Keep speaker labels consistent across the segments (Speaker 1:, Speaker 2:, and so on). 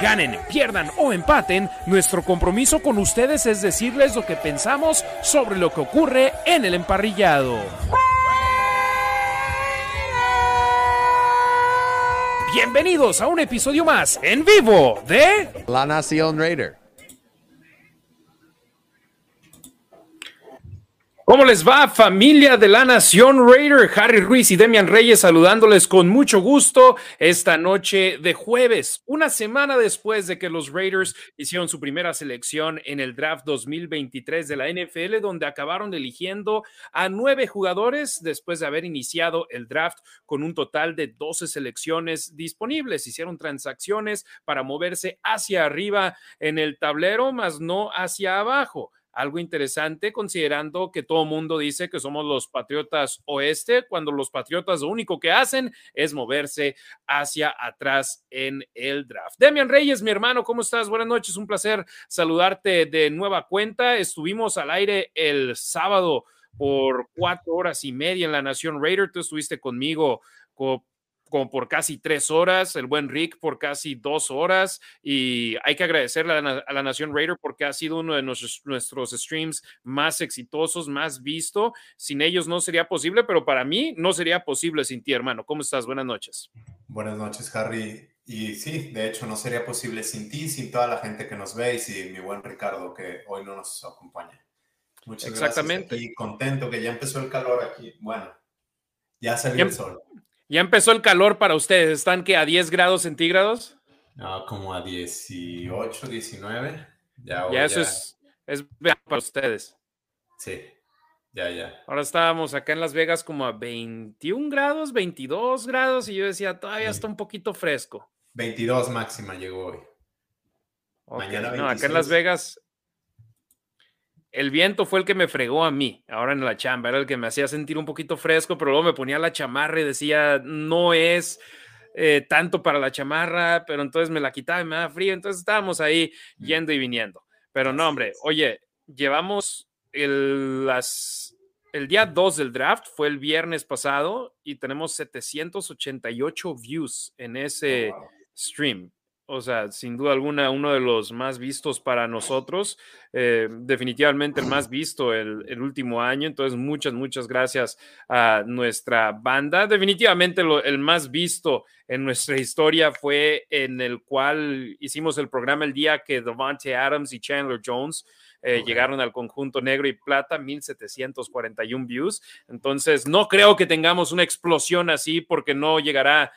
Speaker 1: Ganen, pierdan o empaten, nuestro compromiso con ustedes es decirles lo que pensamos sobre lo que ocurre en el emparrillado. Bienvenidos a un episodio más en vivo de La Nación Raider. ¿Cómo les va, familia de la Nación Raider? Harry Ruiz y Demian Reyes saludándoles con mucho gusto esta noche de jueves, una semana después de que los Raiders hicieron su primera selección en el draft 2023 de la NFL, donde acabaron eligiendo a nueve jugadores después de haber iniciado el draft con un total de 12 selecciones disponibles. Hicieron transacciones para moverse hacia arriba en el tablero, más no hacia abajo algo interesante considerando que todo mundo dice que somos los Patriotas Oeste, cuando los Patriotas lo único que hacen es moverse hacia atrás en el draft. Demian Reyes, mi hermano, ¿cómo estás? Buenas noches, un placer saludarte de nueva cuenta. Estuvimos al aire el sábado por cuatro horas y media en la Nación Raider, tú estuviste conmigo como por casi tres horas, el buen Rick por casi dos horas y hay que agradecerle a la, Nación Raider porque ha sido uno de nuestros, nuestros, streams más exitosos, más visto. Sin ellos no sería posible, pero para mí no sería posible sin ti, hermano. ¿Cómo estás? Buenas noches.
Speaker 2: Buenas noches, Harry. Y sí, de hecho no sería posible sin ti, sin toda la gente que nos ve y sin mi buen Ricardo que hoy no nos acompaña. Muchas Exactamente. gracias. Y contento que ya empezó el calor aquí. Bueno, ya salió el em sol.
Speaker 1: Ya empezó el calor para ustedes. ¿Están que a 10 grados centígrados?
Speaker 2: No, como a 18, 19.
Speaker 1: Ya, eso es, para ustedes.
Speaker 2: Sí, ya, ya.
Speaker 1: Ahora estábamos acá en Las Vegas como a 21 grados, 22 grados y yo decía, todavía está un poquito fresco.
Speaker 2: 22 máxima llegó hoy.
Speaker 1: Mañana 26. No, acá en Las Vegas el viento fue el que me fregó a mí, ahora en la chamba, era el que me hacía sentir un poquito fresco, pero luego me ponía la chamarra y decía, no es eh, tanto para la chamarra, pero entonces me la quitaba y me daba frío, entonces estábamos ahí yendo y viniendo. Pero no, hombre, oye, llevamos el, día 2 del draft, fue el viernes pasado, y tenemos 788 views en ese stream o sea, sin duda alguna, uno de los más vistos para nosotros, eh, definitivamente el más visto el, último año. Entonces, muchas, muchas gracias a nuestra banda. Definitivamente el más visto en nuestra historia fue en el cual hicimos el programa el día que Devante Adams y Chandler Jones eh, llegaron al conjunto negro y plata, 1741 views. Entonces, no creo que tengamos una explosión así porque no llegará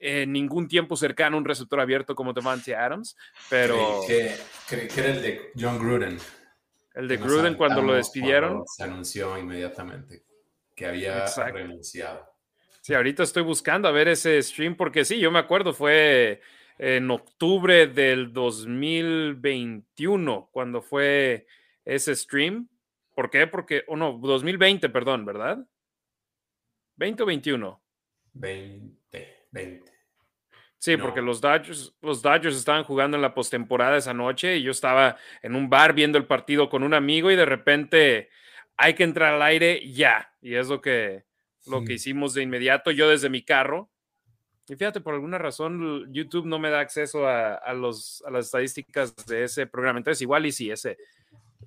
Speaker 1: en ningún tiempo cercano un receptor abierto como Devante Adams, pero... que,
Speaker 2: era el de John Gruden.
Speaker 1: El de Gruden cuando lo despidieron.
Speaker 2: se anunció inmediatamente que había renunciado.
Speaker 1: Sí, ahorita estoy buscando a ver ese stream porque sí, yo me acuerdo, fue en octubre del 2021 cuando fue ese stream. ¿Por qué? Porque, o no, 2020, perdón, ¿verdad? ¿20 o 21?
Speaker 2: 20. 20.
Speaker 1: Sí, porque los Dodgers, los Dodgers estaban jugando en la postemporada esa noche y yo estaba en un bar viendo el partido con un amigo y de repente hay que entrar al aire ya. Y es lo que, lo que hicimos de inmediato, yo desde mi carro. Y fíjate, por alguna razón YouTube no me da acceso a, los, a las estadísticas de ese programa. Entonces, igual y sí, ese,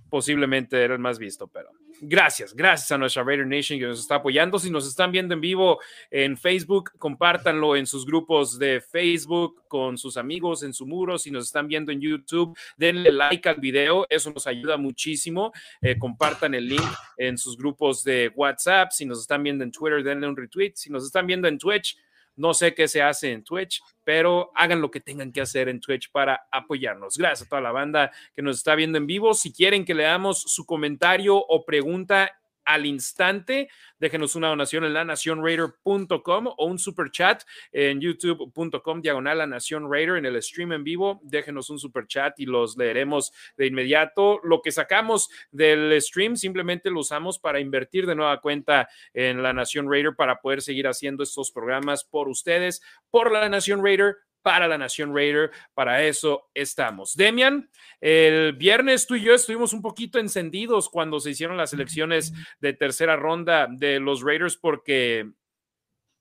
Speaker 1: posiblemente era el más visto, pero gracias, gracias a nuestra Raider Nation que nos está apoyando. Si nos están viendo en vivo en Facebook, compártanlo en sus grupos de Facebook con sus amigos en su muro. Si nos están viendo en YouTube, denle like al video, eso nos ayuda muchísimo. Eh, compartan el link en sus grupos de WhatsApp. Si nos están viendo en Twitter, denle un retweet. Si nos están viendo en Twitch, no sé qué se hace en Twitch, pero hagan lo que tengan que hacer en Twitch para apoyarnos. Gracias a toda la banda que nos está viendo en vivo. Si quieren que le damos su comentario o pregunta al instante. Déjenos una donación en lanacionraider.com o un super chat en youtube.com diagonal la Nación Raider en el stream en vivo. Déjenos un super chat y los leeremos de inmediato. Lo que sacamos del stream simplemente lo usamos para invertir de nueva cuenta en la Nación Raider para poder seguir haciendo estos programas por ustedes, por la Nación Raider, para la Nación Raider. Para eso estamos. Demian, el viernes tú y yo estuvimos un poquito encendidos cuando se hicieron las elecciones de tercera ronda de los Raiders porque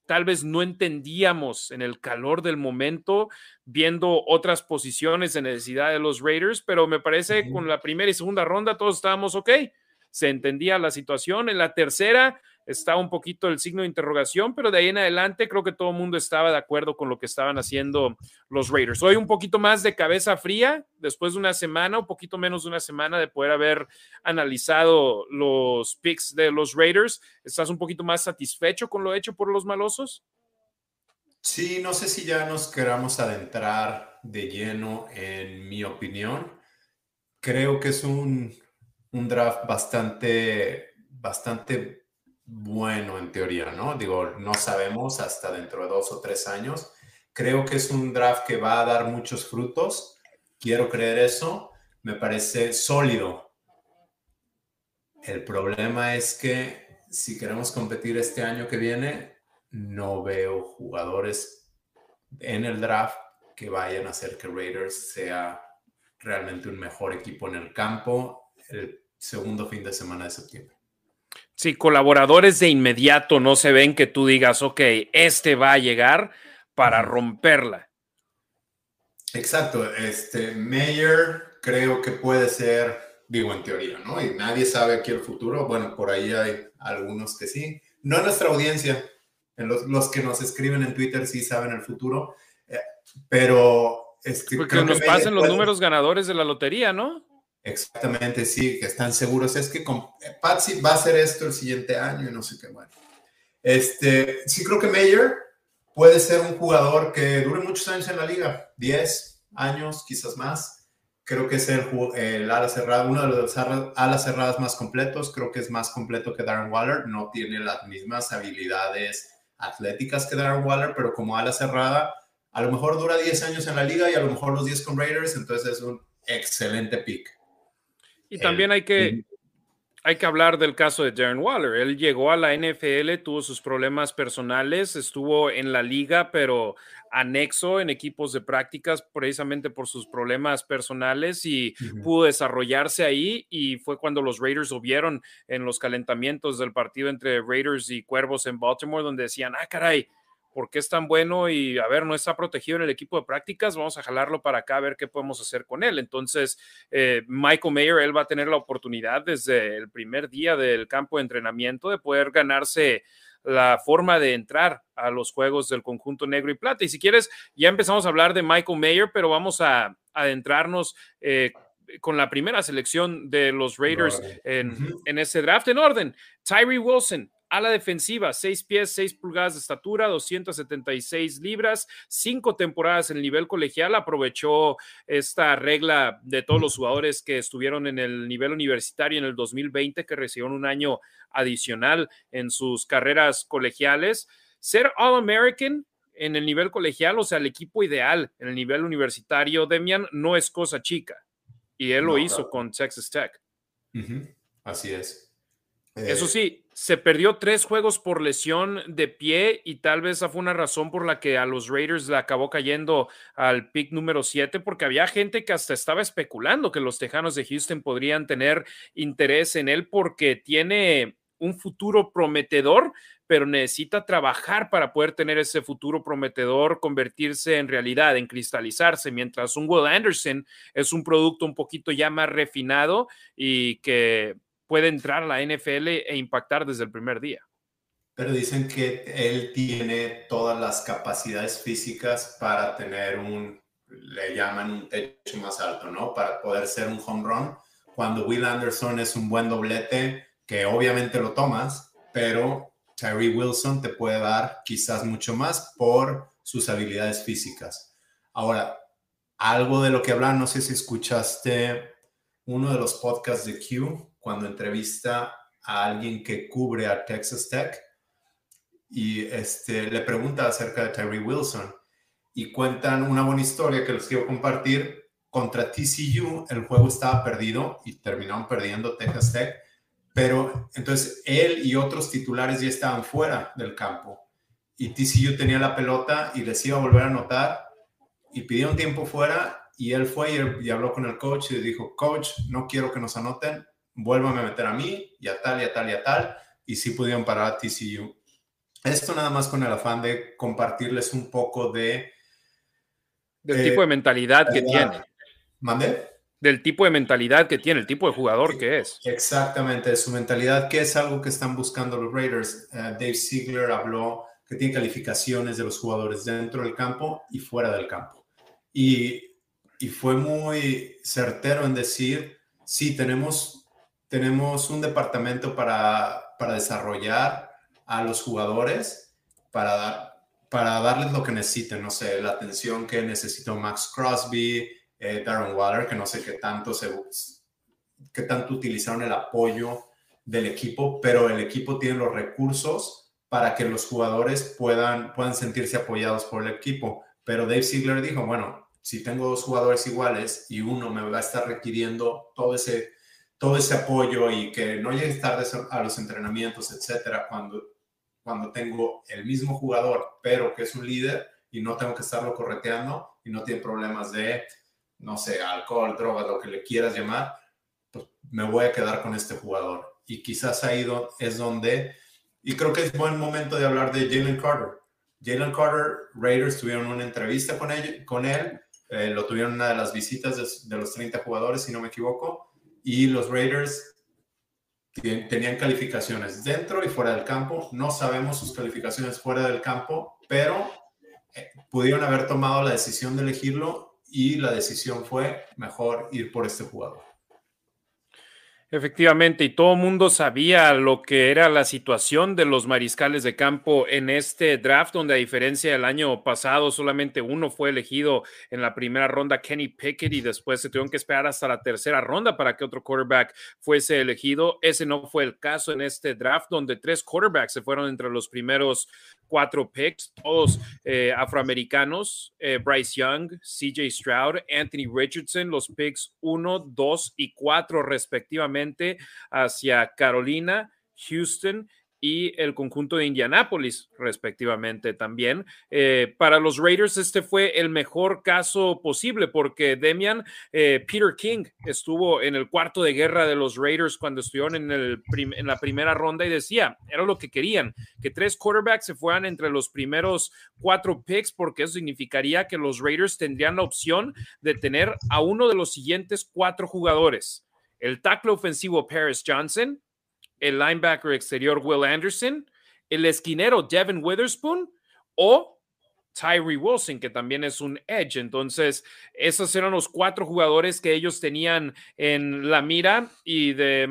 Speaker 1: tal vez no entendíamos en el calor del momento, viendo otras posiciones de necesidad de los Raiders, pero me parece con la primera y segunda ronda todos estábamos ok, se entendía la situación. En la tercera, está un poquito el signo de interrogación, pero de ahí en adelante creo que todo el mundo estaba de acuerdo con lo que estaban haciendo los Raiders. Hoy un poquito más de cabeza fría, después de una semana, un poquito menos de una semana de poder haber analizado los picks de los Raiders. ¿Estás un poquito más satisfecho con lo hecho por los malosos?
Speaker 2: Sí, no sé si ya nos queramos adentrar de lleno en mi opinión. Creo que es un, un draft bastante, bastante bueno en teoría, ¿no? Digo, no sabemos hasta dentro de dos o tres años. Creo que es un draft que va a dar muchos frutos. Quiero creer eso. Me parece sólido. El problema es que si queremos competir este año que viene, no veo jugadores en el draft que vayan a hacer que Raiders sea realmente un mejor equipo en el campo el segundo fin de semana de septiembre.
Speaker 1: Si colaboradores de inmediato no se ven que tú digas, ok, este va a llegar para romperla.
Speaker 2: Exacto, este Mayer creo que puede ser, digo en teoría, ¿no? Y nadie sabe aquí el futuro, bueno, por ahí hay algunos que sí, no nuestra audiencia, los, que nos escriben en Twitter sí saben el futuro, eh, pero...
Speaker 1: es este, Porque nos pasen los números ganadores de la lotería, ¿no?
Speaker 2: Exactamente, sí, que están seguros. Es que con Patsy va a hacer esto el siguiente año y no sé qué. Bueno, este, sí creo que Mayer puede ser un jugador que dure muchos años en la liga, 10 años, quizás más. Creo que es el, el ala cerrada, uno de los alas cerradas más completos. Creo que es más completo que Darren Waller. No tiene las mismas habilidades atléticas que Darren Waller, pero como ala cerrada, a lo mejor dura 10 años en la liga y a lo mejor los 10 con Raiders. Entonces es un excelente pick.
Speaker 1: Y eh, también hay que, hay que hablar del caso de Darren Waller. Él llegó a la NFL, tuvo sus problemas personales, estuvo en la liga, pero anexo en equipos de prácticas precisamente por sus problemas personales y pudo desarrollarse ahí y fue cuando los Raiders lo vieron en los calentamientos del partido entre Raiders y Cuervos en Baltimore donde decían, ah, caray, porque es tan bueno y a ver, no está protegido en el equipo de prácticas, vamos a jalarlo para acá a ver qué podemos hacer con él. Entonces, eh, Michael Mayer, él va a tener la oportunidad desde el primer día del campo de entrenamiento de poder ganarse la forma de entrar a los juegos del conjunto negro y plata. Y si quieres, ya empezamos a hablar de Michael Mayer, pero vamos a adentrarnos. Eh, con la primera selección de los Raiders en, en, ese draft en orden. Tyree Wilson, a la defensiva, 6 pies, 6 pulgadas de estatura, 276 libras, 5 temporadas en el nivel colegial. Aprovechó esta regla de todos los jugadores que estuvieron en el nivel universitario en el 2020, que recibieron un año adicional en sus carreras colegiales. Ser All-American, en el nivel colegial, o sea, el equipo ideal en el nivel universitario, Demian, no es cosa chica. Y él lo hizo con Texas Tech.
Speaker 2: Así es.
Speaker 1: Eso eh, sí, se perdió tres juegos por lesión de pie y tal vez esa fue una razón por la que a los Raiders le acabó cayendo al pick número 7 porque había gente que hasta estaba especulando que los Tejanos de Houston podrían tener interés en él porque tiene un futuro prometedor, pero necesita trabajar para poder tener ese futuro prometedor, convertirse en realidad, en cristalizarse, mientras un Will Anderson es un producto un poquito ya más refinado y que puede entrar a la NFL e impactar desde el primer día.
Speaker 2: Pero dicen que él tiene todas las capacidades físicas para tener un, le llaman un techo más alto, ¿no? Para poder ser un home run. Cuando Will Anderson es un buen doblete, que obviamente lo tomas, pero Terry Wilson te puede dar quizás mucho más por sus habilidades físicas. Ahora, algo de lo que hablan, no sé si escuchaste uno de los podcasts de Q, cuando entrevista a alguien que cubre a Texas Tech y este, le pregunta acerca de Terry Wilson y cuentan una buena historia que les quiero compartir. Contra TCU el juego estaba perdido y terminaron perdiendo Texas Tech, pero entonces él y otros titulares ya estaban fuera del campo y TCU tenía la pelota y les iba a volver a anotar y pidieron tiempo fuera y él fue y habló con el coach y le dijo, coach, no quiero que nos anoten, vuélvame a meter a mí y a tal y a tal y a tal, y si pudieron parar a TCU. Esto nada más con el afán de compartirles un poco de...
Speaker 1: Del eh, tipo de mentalidad que tiene. ¿Mandé? Del tipo de mentalidad que tiene, el tipo de jugador que es.
Speaker 2: Exactamente, su mentalidad, que es algo que están buscando los Raiders. Eh, Dave Ziegler habló que tiene calificaciones de los jugadores dentro del campo y fuera del campo. Y, y fue muy certero en decir, sí, tenemos tenemos un departamento para, para desarrollar a los jugadores, para, dar, para darles lo que necesiten, no sé, la atención que necesitó Max Crosby, eh, Darren Waller, que no sé qué tanto, se, qué tanto utilizaron el apoyo del equipo, pero el equipo tiene los recursos para que los jugadores puedan, puedan sentirse apoyados por el equipo. Pero Dave Ziegler dijo, bueno, si tengo dos jugadores iguales y uno me va a estar requiriendo todo ese todo ese apoyo y que no llegues tarde a los entrenamientos, etcétera, cuando, cuando tengo el mismo jugador, pero que es un líder y no tengo que estarlo correteando y no tiene problemas de, no sé, alcohol, drogas, lo que le quieras llamar, pues me voy a quedar con este jugador. Y quizás ahí es donde, y creo que es buen momento de hablar de Jalen Carter. Jalen Carter, Raiders tuvieron una entrevista con él, con él eh, lo tuvieron en una de las visitas de, de los 30 jugadores, si no me equivoco y los Raiders tenían calificaciones dentro y fuera del campo. No sabemos sus calificaciones fuera del campo, pero eh, pudieron haber tomado la decisión de elegirlo y la decisión fue mejor ir por este jugador.
Speaker 1: Efectivamente, y todo mundo sabía lo que era la situación de los mariscales de campo en este draft, donde a diferencia del año pasado, solamente uno fue elegido en la primera ronda, Kenny Pickett, y después se tuvieron que esperar hasta la tercera ronda para que otro quarterback fuese elegido. Ese no fue el caso en este draft, donde tres quarterbacks se fueron entre los primeros cuatro picks, todos eh, afroamericanos, eh, Bryce Young, CJ Stroud, Anthony Richardson, los picks uno, dos y cuatro respectivamente hacia Carolina, Houston y el conjunto de Indianápolis, respectivamente también. Eh, para los Raiders, este fue el mejor caso posible porque Demian eh, Peter King estuvo en el cuarto de guerra de los Raiders cuando estuvieron en, el en la primera ronda y decía, era lo que querían, que tres quarterbacks se fueran entre los primeros cuatro picks porque eso significaría que los Raiders tendrían la opción de tener a uno de los siguientes cuatro jugadores. El tackle ofensivo Paris Johnson, el linebacker exterior Will Anderson, el esquinero Devin Witherspoon o Tyree Wilson, que también es un edge. Entonces, esos eran los cuatro jugadores que ellos tenían en la mira y de,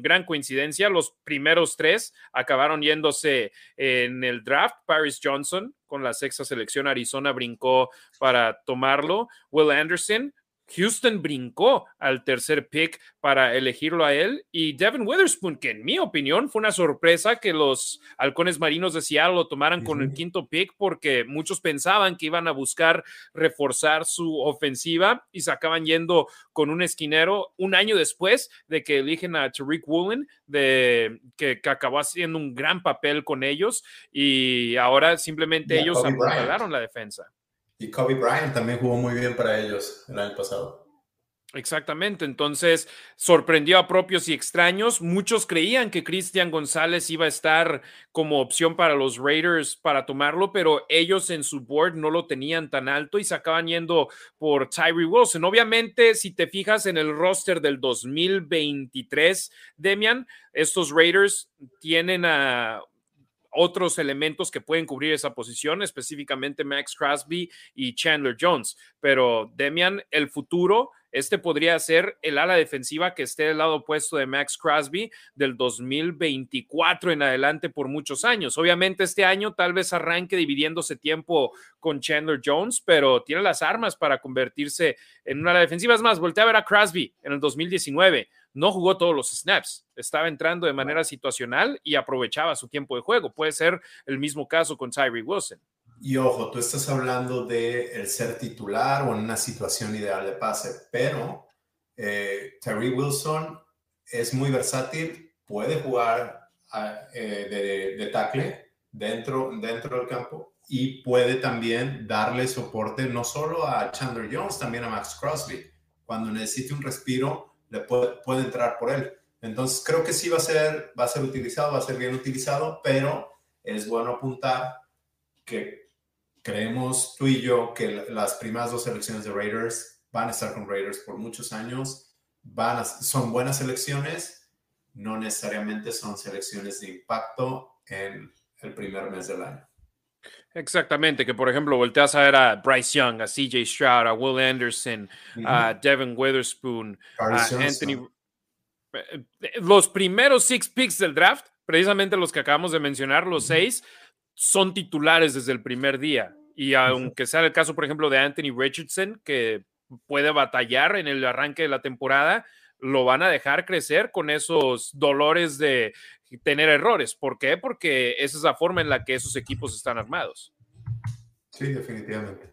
Speaker 1: gran coincidencia, los primeros tres acabaron yéndose en el draft. Paris Johnson con la sexta selección, Arizona brincó para tomarlo. Will Anderson Houston brincó al tercer pick para elegirlo a él y Devin Witherspoon, que en mi opinión fue una sorpresa que los halcones marinos de Seattle lo tomaran con el quinto pick porque muchos pensaban que iban a buscar reforzar su ofensiva y se acaban yendo con un esquinero un año después de que eligen a Tariq Woolen, de, que, acabó haciendo un gran papel con ellos y ahora simplemente ellos apuntalaron la defensa.
Speaker 2: Y Kobe Bryant también jugó muy bien para ellos el año pasado.
Speaker 1: Exactamente, entonces sorprendió a propios y extraños. Muchos creían que Christian González iba a estar como opción para los Raiders para tomarlo, pero ellos en su board no lo tenían tan alto y se acaban yendo por Tyree Wilson. Obviamente, si te fijas en el roster del 2023, Demian, estos Raiders tienen a otros elementos que pueden cubrir esa posición, específicamente Max Crosby y Chandler Jones. Pero Demian, el futuro, este podría ser el ala defensiva que esté del lado opuesto de Max Crosby del 2024 en adelante por muchos años. Obviamente este año tal vez arranque dividiéndose tiempo con Chandler Jones, pero tiene las armas para convertirse en una ala defensiva. Es más, voltea a ver a Crosby en el 2019 no jugó todos los snaps, estaba entrando de manera situacional y aprovechaba su tiempo de juego. Puede ser el mismo caso con Tyree Wilson.
Speaker 2: Y ojo, tú estás hablando de el ser titular o en una situación ideal de pase, pero eh, Tyree Wilson es muy versátil, puede jugar ah, eh, de, de tackle dentro, dentro del campo y puede también darle soporte no solo a Chandler Jones, también a Max Crosby. Cuando necesite un respiro, puede, entrar por él. Entonces creo que sí va a ser, va a ser utilizado, va a ser bien utilizado, pero es bueno apuntar que creemos tú y yo que las primeras dos selecciones de Raiders van a estar con Raiders por muchos años, van son buenas selecciones, no necesariamente son selecciones de impacto en el primer mes del año.
Speaker 1: Exactamente, que por ejemplo volteas a ver a Bryce Young, a CJ Stroud, a Will Anderson, a Devin Witherspoon, a Anthony. Eh, eh, los primeros six picks del draft, precisamente los que acabamos de mencionar, los seis, son titulares desde el primer día. Y aunque sea el caso, por ejemplo, de Anthony Richardson, que puede batallar en el arranque de la temporada, lo van a dejar crecer con esos dolores de tener errores. ¿Por qué? Porque esa es la forma en la que esos equipos están armados.
Speaker 2: Sí, definitivamente.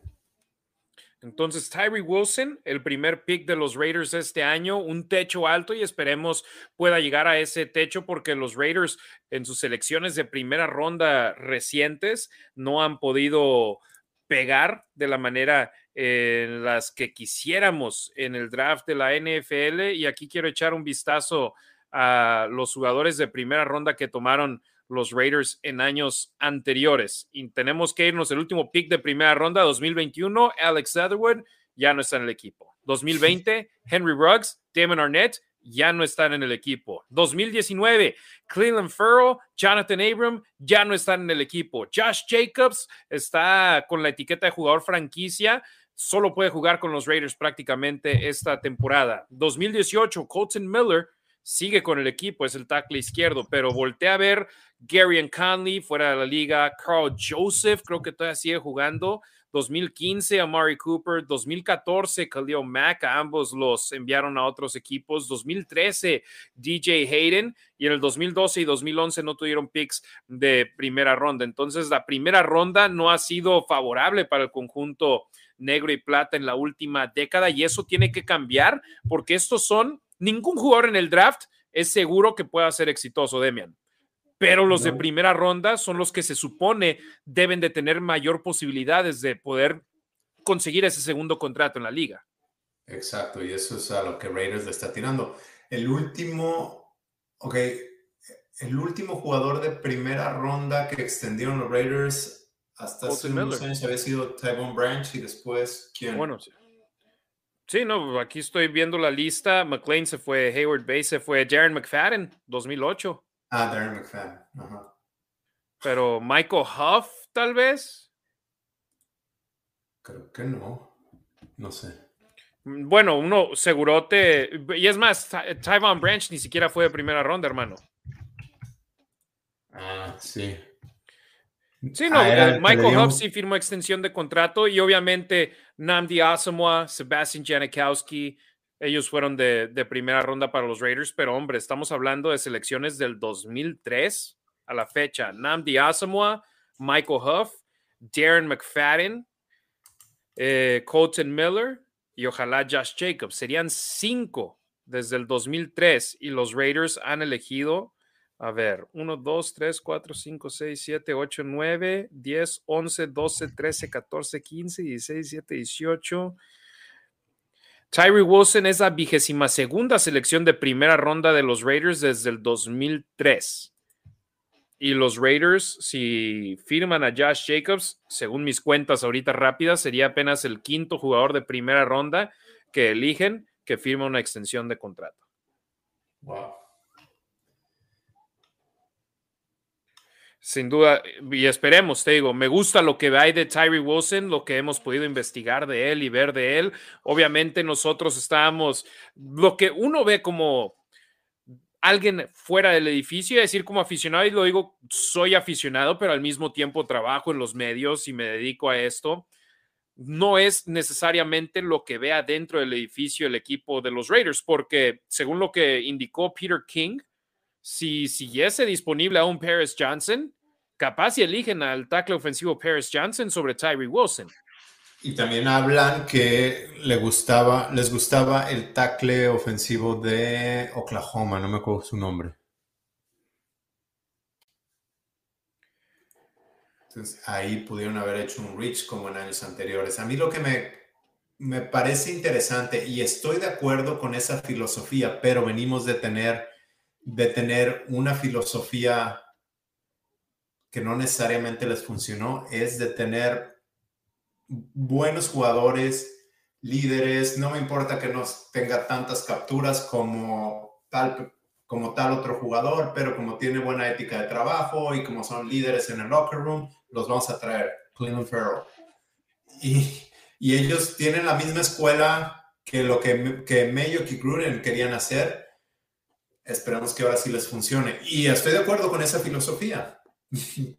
Speaker 1: Entonces, Tyree Wilson, el primer pick de los Raiders este año, un techo alto y esperemos pueda llegar a ese techo porque los Raiders en sus selecciones de primera ronda recientes no han podido pegar de la manera en eh, las que quisiéramos en el draft de la NFL. Y aquí quiero echar un vistazo a los jugadores de primera ronda que tomaron los Raiders en años anteriores. Y tenemos que irnos el último pick de primera ronda, 2021, Alex Edward ya no está en el equipo. 2020, Henry Ruggs, Damon Arnett ya no están en el equipo. 2019, Cleveland Farrell, Jonathan Abram ya no están en el equipo. Josh Jacobs está con la etiqueta de jugador franquicia. Solo puede jugar con los Raiders prácticamente esta temporada. 2018, Colton Miller sigue con el equipo, es el tackle izquierdo, pero voltea a ver Gary Conley fuera de la liga, Carl Joseph creo que todavía sigue jugando, 2015 Amari Cooper, 2014 Khalil Mack, ambos los enviaron a otros equipos, 2013 DJ Hayden y en el 2012 y 2011 no tuvieron picks de primera ronda. Entonces la primera ronda no ha sido favorable para el conjunto negro y plata en la última década y eso tiene que cambiar porque estos son ningún jugador en el draft es seguro que pueda ser exitoso, Demian. Pero los de primera ronda son los que se supone deben de tener mayor posibilidades de poder conseguir ese segundo contrato en la liga.
Speaker 2: Exacto, y eso es a lo que Raiders le está tirando. El último, ok, el último jugador de primera ronda que extendieron los Raiders hasta hace años había sido Tyvon Branch y después, ¿quién? Bueno,
Speaker 1: Sí, no, aquí estoy viendo la lista. McLean se fue, Hayward Bay se fue, Darren McFadden, 2008. Ah, Darren McFadden. Ajá. Pero Michael Huff, tal vez.
Speaker 2: Creo que no. No sé.
Speaker 1: Mm, bueno, uno segurote. Y es más, Tyvon Branch ni siquiera fue de primera ronda, hermano.
Speaker 2: Ah, sí.
Speaker 1: Sí, no, ah, Michael Huff sí firmó extensión de contrato y obviamente Namdi Asamoah, Sebastian Janikowski, ellos fueron de, primera ronda para los Raiders, pero hombre, estamos hablando de selecciones del 2003 a la fecha. Namdi Asamoah, Michael Huff, Darren McFadden, eh, Colton Miller y ojalá Josh Jacobs. Serían cinco desde el 2003 y los Raiders han elegido a ver, 1, 2, 3, 4, 5, 6, 7, 8, 9, 10, 11, 12, 13, 14, 15, 16, 17, 18. Tyree Wilson es la vigésima segunda selección de primera ronda de los Raiders desde el 2003. Y los Raiders, si firman a Josh Jacobs, según mis cuentas ahorita rápidas, sería apenas el quinto jugador de primera ronda que eligen que firma una extensión de contrato. Wow. Sin duda, y esperemos, te digo, me gusta lo que hay de Tyree Wilson, lo que hemos podido investigar de él y ver de él. Obviamente nosotros estamos lo que uno ve como alguien fuera del edificio, es decir como aficionado, y lo digo, soy aficionado, pero al mismo tiempo trabajo en los medios y me dedico a esto, no es necesariamente lo que vea dentro del edificio el equipo de los Raiders, porque según lo que indicó Peter King, si siguiese disponible un Paris Johnson, capaz si eligen al tackle ofensivo Paris Johnson sobre Tyree Wilson.
Speaker 2: Y también hablan que les gustaba el tackle ofensivo de Oklahoma, no me acuerdo su nombre. Entonces ahí pudieron haber hecho un reach como en años anteriores. A mí lo que me, me parece interesante y estoy de acuerdo con esa filosofía, pero venimos de tener de tener una filosofía que no necesariamente les funcionó, es de tener buenos jugadores, líderes, no me importa que no tenga tantas capturas como tal, como tal otro jugador, pero como tiene buena ética de trabajo y como son líderes en el locker room, los vamos a traer, Cleveland Farrell. Y, ellos tienen la misma escuela que lo que, que Mayo y Gruden querían hacer, esperemos que ahora sí les funcione. Y estoy de acuerdo con esa filosofía.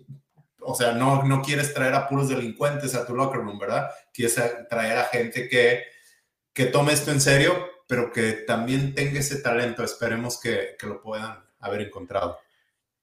Speaker 2: o sea, no, no quieres traer a puros delincuentes a tu locker room, ¿verdad? Quieres traer a gente que, que tome esto en serio, pero que también tenga ese talento. Esperemos que, lo puedan haber encontrado.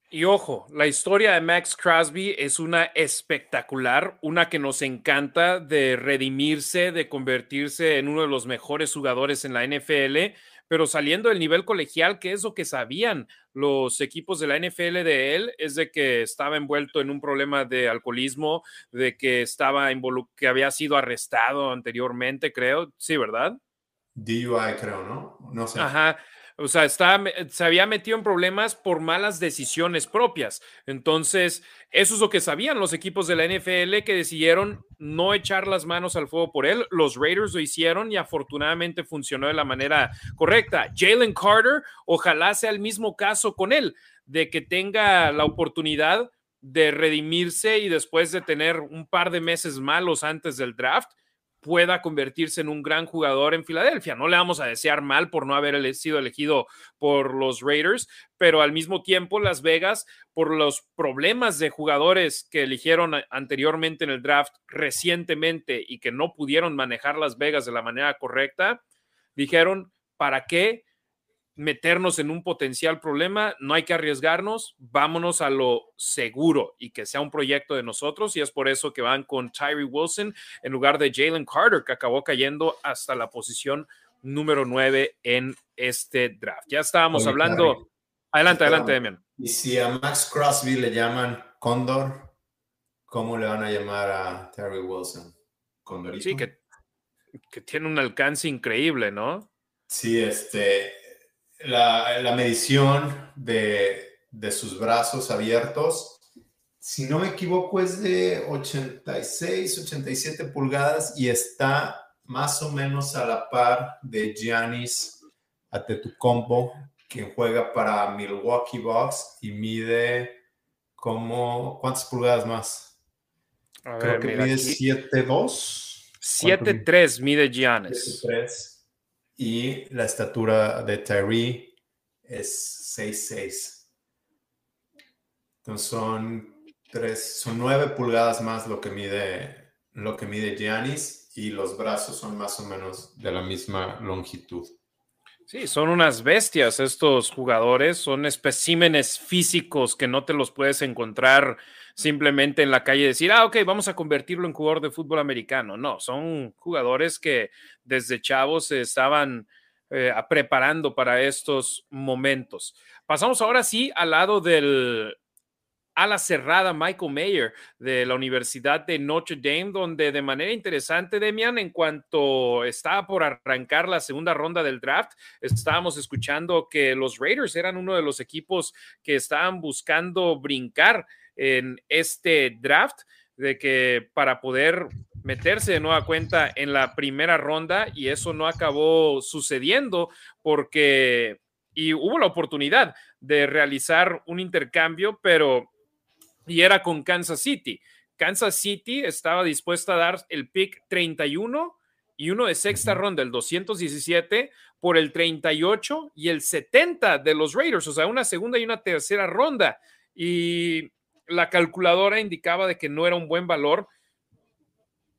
Speaker 1: Y ojo, la historia de Max Crosby es una espectacular, una que nos encanta de redimirse, de convertirse en uno de los mejores jugadores en la NFL pero saliendo del nivel colegial, que es lo que sabían los equipos de la NFL de él, es de que estaba envuelto en un problema de alcoholismo, de que estaba que había sido arrestado anteriormente, creo, sí, ¿verdad?
Speaker 2: DUI, creo, ¿no? No sé. Ajá
Speaker 1: o sea, eh, se había metido en problemas por malas decisiones propias. Entonces, eso es lo que sabían los equipos de la NFL que decidieron no echar las manos al fuego por él. Los Raiders lo hicieron y afortunadamente funcionó de la manera correcta. Jalen Carter, ojalá sea el mismo caso con él, de que tenga la oportunidad de redimirse y después de tener un par de meses malos antes del draft pueda convertirse en un gran jugador en Filadelfia. No le vamos a desear mal por no haber sido elegido por los Raiders, pero al mismo tiempo Las Vegas, por los problemas de jugadores que eligieron anteriormente en el draft recientemente y que no pudieron manejar Las Vegas de la manera correcta, dijeron, ¿para qué? meternos en un potencial problema, no hay que arriesgarnos, vámonos a lo seguro y que sea un proyecto de nosotros. Y es por eso que van con Tyree Wilson en lugar de Jalen Carter, que acabó cayendo hasta la posición número 9 en este draft. Ya estábamos hablando. Adelante, adelante, Demian.
Speaker 2: Y si a Max Crosby le llaman Condor ¿cómo le van a llamar a Terry Wilson?
Speaker 1: Condorito. Sí, que, que tiene un alcance increíble, ¿no?
Speaker 2: Sí, este, la, medición de, sus brazos abiertos, si no me equivoco, es de 86, 87 pulgadas y está más o menos a la par de Giannis combo quien juega para Milwaukee Bucks y mide como, ¿cuántas pulgadas más? Creo que mide 7'2".
Speaker 1: 7'3 mide Giannis
Speaker 2: y la estatura de Tyree es 6'6. Entonces son, tres, son 9 pulgadas más lo que mide lo que mide Giannis y los brazos son más o menos de la misma longitud.
Speaker 1: Sí, son unas bestias estos jugadores, son especímenes físicos que no te los puedes encontrar simplemente en la calle decir, ah, ok, vamos a convertirlo en jugador de fútbol americano. No, son jugadores que desde chavos se estaban eh, preparando para estos momentos. Pasamos ahora sí al lado del la cerrada Michael Mayer de la Universidad de Notre Dame, donde de manera interesante, Demian, en cuanto estaba por arrancar la segunda ronda del draft, estábamos escuchando que los Raiders eran uno de los equipos que estaban buscando brincar en este draft, de que para poder meterse de nueva cuenta en la primera ronda y eso no acabó sucediendo porque y hubo la oportunidad de realizar un intercambio, pero y era con Kansas City. Kansas City estaba dispuesta a dar el pick 31 y uno de sexta ronda, el 217, por el 38 y el 70 de los Raiders, o sea, una segunda y una tercera ronda. Y la calculadora indicaba de que no era un buen valor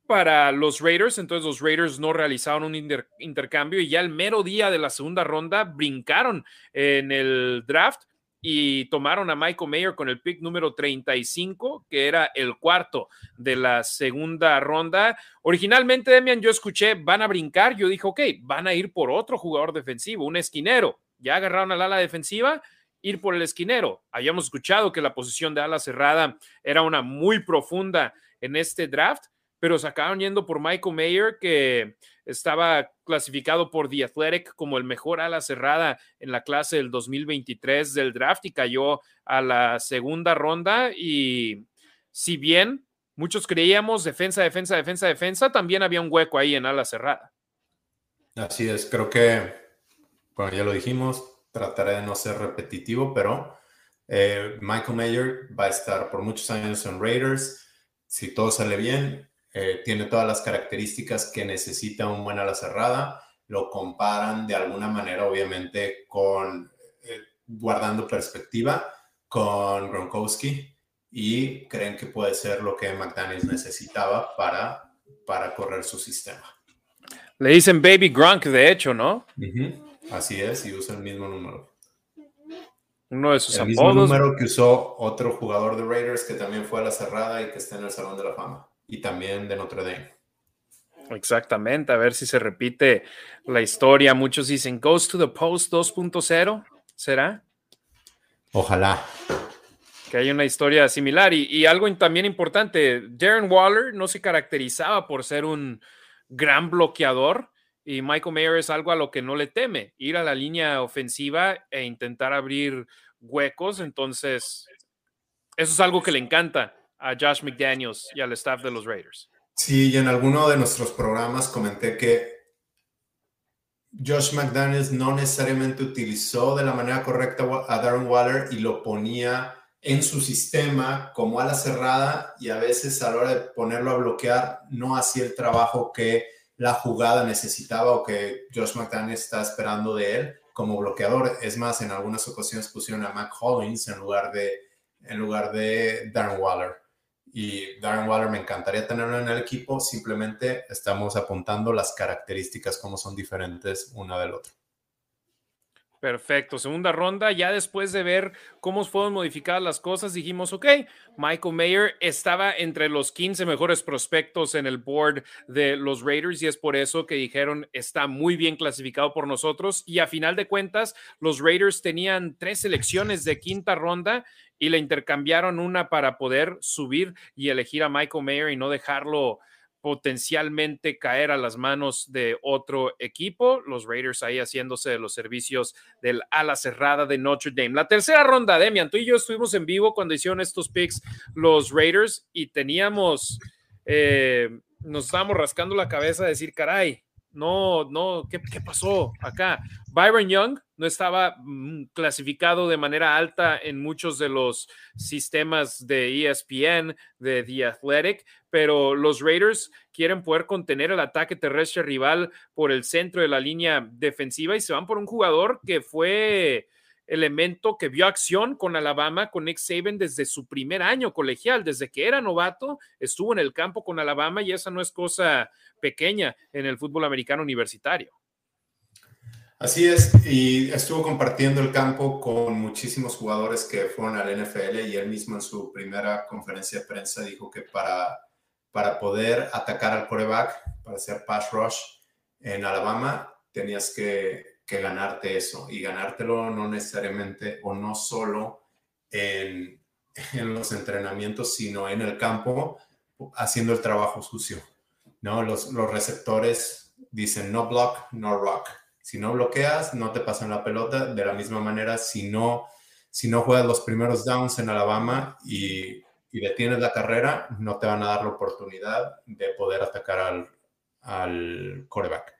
Speaker 1: para los Raiders, entonces los Raiders no realizaron un intercambio y ya el mero día de la segunda ronda brincaron en el draft y tomaron a Michael Mayer con el pick número 35, que era el cuarto de la segunda ronda. Originalmente, Demian, yo escuché, van a brincar, yo dije, ok, van a ir por otro jugador defensivo, un esquinero. Ya agarraron al ala defensiva ir por el esquinero. Habíamos escuchado que la posición de ala cerrada era una muy profunda en este draft, pero se acabaron yendo por Michael Mayer, que estaba clasificado por The Athletic como el mejor ala cerrada en la clase del 2023 del draft y cayó a la segunda ronda. Y si bien muchos creíamos defensa, defensa, defensa, defensa, también había un hueco ahí en ala cerrada.
Speaker 2: Así es, creo que, bueno, ya lo dijimos, trataré de no ser repetitivo, pero eh, Michael Mayer va a estar por muchos años en Raiders. Si todo sale bien, eh, tiene todas las características que necesita un buen ala cerrada. Lo comparan de alguna manera, obviamente, con eh, guardando perspectiva con Gronkowski y creen que puede ser lo que McDaniels necesitaba para, para correr su sistema.
Speaker 1: Le dicen Baby Gronk, de hecho, ¿no?
Speaker 2: Así es, y usa el mismo número.
Speaker 1: Uno de sus el mismo
Speaker 2: número que usó otro jugador de Raiders que también fue a la cerrada y que está en el Salón de la Fama. Y también de Notre Dame.
Speaker 1: Exactamente, a ver si se repite la historia. Muchos dicen Goes to the Post 2.0, ¿será?
Speaker 2: Ojalá.
Speaker 1: Que hay una historia similar y, algo también importante, Darren Waller no se caracterizaba por ser un gran bloqueador, y Michael Mayer es algo a lo que no le teme, ir a la línea ofensiva e intentar abrir huecos, entonces eso es algo que le encanta a Josh McDaniels y al staff de los Raiders.
Speaker 2: Sí, y en alguno de nuestros programas comenté que Josh McDaniels no necesariamente utilizó de la manera correcta a Darren Waller y lo ponía en su sistema como ala cerrada y a veces a la hora de ponerlo a bloquear no hacía el trabajo que la jugada necesitaba o que Josh McDaniel está esperando de él como bloqueador. Es más, en algunas ocasiones pusieron a Mac Hollins en lugar de, en lugar de Darren Waller. Y Darren Waller me encantaría tenerlo en el equipo, simplemente estamos apuntando las características, cómo son diferentes una del otro.
Speaker 1: Perfecto, segunda ronda, ya después de ver cómo fueron modificadas las cosas, dijimos, ok, Michael Mayer estaba entre los 15 mejores prospectos en el board de los Raiders y es por eso que dijeron, está muy bien clasificado por nosotros y a final de cuentas, los Raiders tenían tres selecciones de quinta ronda y le intercambiaron una para poder subir y elegir a Michael Mayer y no dejarlo potencialmente caer a las manos de otro equipo. Los Raiders ahí haciéndose los servicios del ala cerrada de Notre Dame. La tercera ronda, Demian, tú y yo estuvimos en vivo cuando hicieron estos picks los Raiders y teníamos, eh, nos estábamos rascando la cabeza a decir, caray, no, no, qué pasó acá? Byron Young no estaba mm, clasificado de manera alta en muchos de los sistemas de ESPN, de The Athletic, pero los Raiders quieren poder contener el ataque terrestre rival por el centro de la línea defensiva y se van por un jugador que fue elemento que vio acción con Alabama, con Nick Saban desde su primer año colegial, desde que era novato, estuvo en el campo con Alabama y esa no es cosa pequeña en el fútbol americano universitario.
Speaker 2: Así es, y estuvo compartiendo el campo con muchísimos jugadores que fueron al NFL y él mismo en su primera conferencia de prensa dijo que para, poder atacar al coreback, para hacer pass rush en Alabama, tenías que, ganarte eso y ganártelo no necesariamente o no solo en, los entrenamientos, sino en el campo haciendo el trabajo sucio. ¿no? Los, los receptores dicen no block, no rock si no bloqueas, no te pasan la pelota. De la misma manera, si no, si no juegas los primeros downs en Alabama y, detienes la carrera, no te van a dar la oportunidad de poder atacar al, al coreback.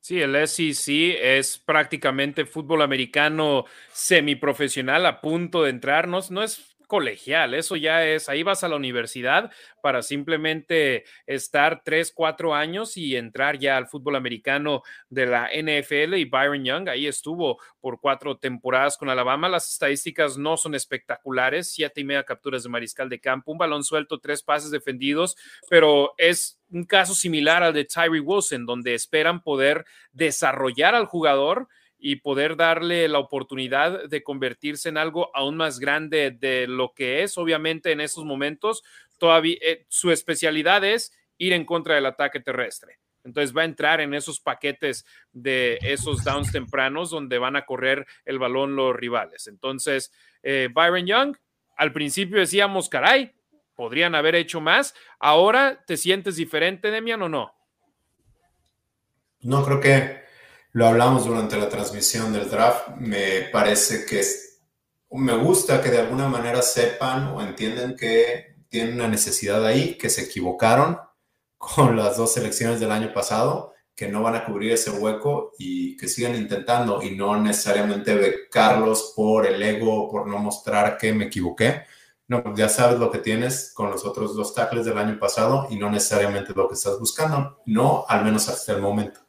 Speaker 1: Sí, el SEC es prácticamente fútbol americano semiprofesional a punto de entrarnos. No es colegial, eso ya es, ahí vas a la universidad para simplemente estar tres, cuatro años y entrar ya al fútbol americano de la NFL y Byron Young ahí estuvo por cuatro temporadas con Alabama, las estadísticas no son espectaculares, siete y media capturas de mariscal de campo, un balón suelto, tres pases defendidos, pero es un caso similar al de Tyree Wilson, donde esperan poder desarrollar al jugador y poder darle la oportunidad de convertirse en algo aún más grande de lo que es. Obviamente en esos momentos todavía eh, su especialidad es ir en contra del ataque terrestre. Entonces va a entrar en esos paquetes de esos downs tempranos donde van a correr el balón los rivales. Entonces, eh, Byron Young, al principio decíamos, caray, podrían haber hecho más. Ahora, ¿te sientes diferente, Demian, o no?
Speaker 2: No, creo que lo hablamos durante la transmisión del draft, me parece que me gusta que de alguna manera sepan o entiendan que tienen una necesidad ahí, que se equivocaron con las dos selecciones del año pasado, que no van a cubrir ese hueco y que sigan intentando y no necesariamente becarlos por el ego, por no mostrar que me equivoqué. No, ya sabes lo que tienes con los otros dos tackles del año pasado y no necesariamente lo que estás buscando, no al menos hasta el momento.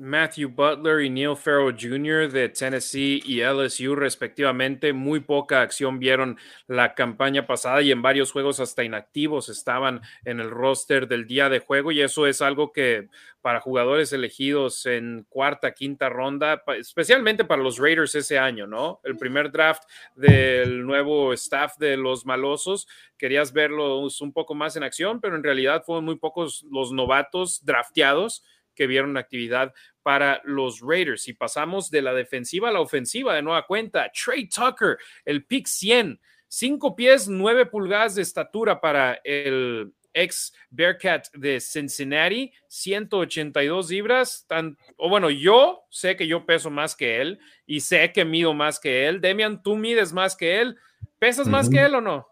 Speaker 1: Matthew Butler y Neil Farrell Jr. de Tennessee y LSU respectivamente. Muy poca acción vieron la campaña pasada y en varios juegos hasta inactivos estaban en el roster del día de juego y eso es algo que para jugadores elegidos en cuarta, quinta ronda, especialmente para los Raiders ese año, ¿no? El primer draft del nuevo staff de los malosos, querías verlos un poco más en acción, pero en realidad fueron muy pocos los novatos drafteados que vieron actividad para los Raiders. Y pasamos de la defensiva a la ofensiva de nueva cuenta. Trey Tucker, el pick 100, 5 pies, 9 pulgadas de estatura para el ex Bearcat de Cincinnati, 182 libras. Tan, o bueno, yo sé que yo peso más que él y sé que mido más que él. Demian, tú mides más que él. ¿Pesas más que él o no?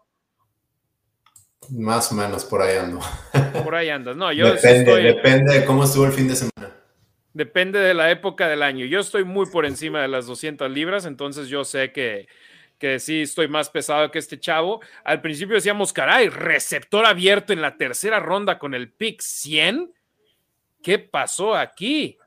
Speaker 2: Más o menos, por ahí ando.
Speaker 1: Por ahí andas. No,
Speaker 2: depende de cómo estuvo el fin de semana.
Speaker 1: Depende de la época del año. Yo estoy muy por encima de las 200 libras, entonces yo sé que, que sí estoy más pesado que este chavo. Al principio decíamos, caray, receptor abierto en la tercera ronda con el pick 100. ¿Qué pasó aquí?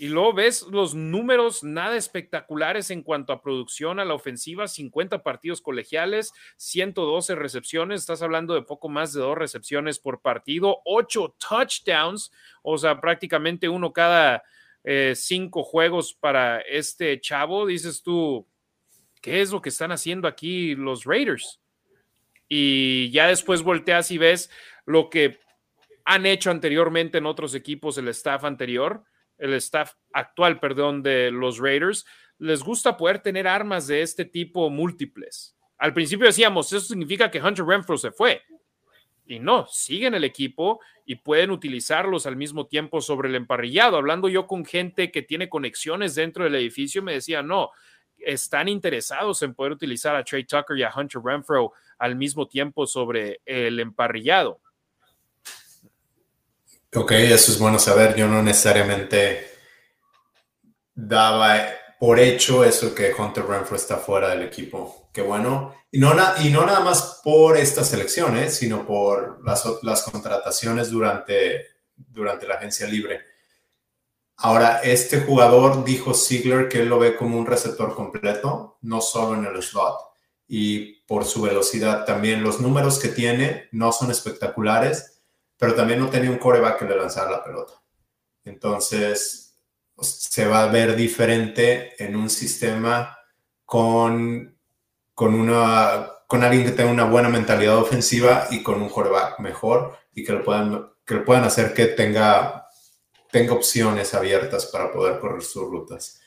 Speaker 1: Y luego ves los números nada espectaculares en cuanto a producción a la ofensiva, 50 partidos colegiales, 112 recepciones, estás hablando de poco más de dos recepciones por partido, 8 touchdowns, o sea, prácticamente uno cada eh, cinco juegos para este chavo. Dices tú, ¿qué es lo que están haciendo aquí los Raiders? Y ya después volteas y ves lo que han hecho anteriormente en otros equipos, el staff anterior el staff actual, perdón, de los Raiders, les gusta poder tener armas de este tipo múltiples. Al principio decíamos, eso significa que Hunter Renfro se fue. Y no, siguen el equipo y pueden utilizarlos al mismo tiempo sobre el emparrillado. Hablando yo con gente que tiene conexiones dentro del edificio, me decía, no, están interesados en poder utilizar a Trey Tucker y a Hunter Renfro al mismo tiempo sobre el emparrillado.
Speaker 2: Ok, eso es bueno saber. Yo no necesariamente daba por hecho eso que Hunter Renfro está fuera del equipo. Qué bueno. Y no, nada más por estas elecciones, ¿eh? sino por las, contrataciones durante, durante la agencia libre. Ahora, este jugador dijo Ziegler que él lo ve como un receptor completo, no solo en el slot. Y por su velocidad también. Los números que tiene no son espectaculares, pero también no tenía un coreback que le lanzara la pelota. Entonces, se va a ver diferente en un sistema con, con, una, con alguien que tenga una buena mentalidad ofensiva y con un coreback mejor y que lo puedan, que lo puedan hacer que tenga, tenga opciones abiertas para poder correr sus rutas.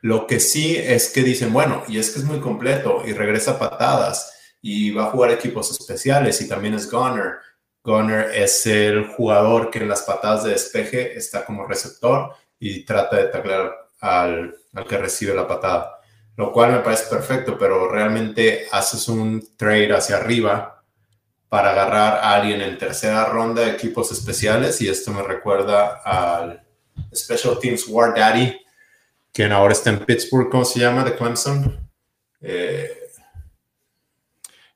Speaker 2: Lo que sí es que dicen, bueno, y es que es muy completo y regresa patadas y va a jugar equipos especiales y también es gunner Gunner es el jugador que en las patadas de despeje está como receptor y trata de taclear al, que recibe la patada, lo cual me parece perfecto, pero realmente haces un trade hacia arriba para agarrar a alguien en tercera ronda de equipos especiales y esto me recuerda al Special Teams War Daddy, quien ahora está en Pittsburgh, ¿cómo se llama? De Clemson. Eh,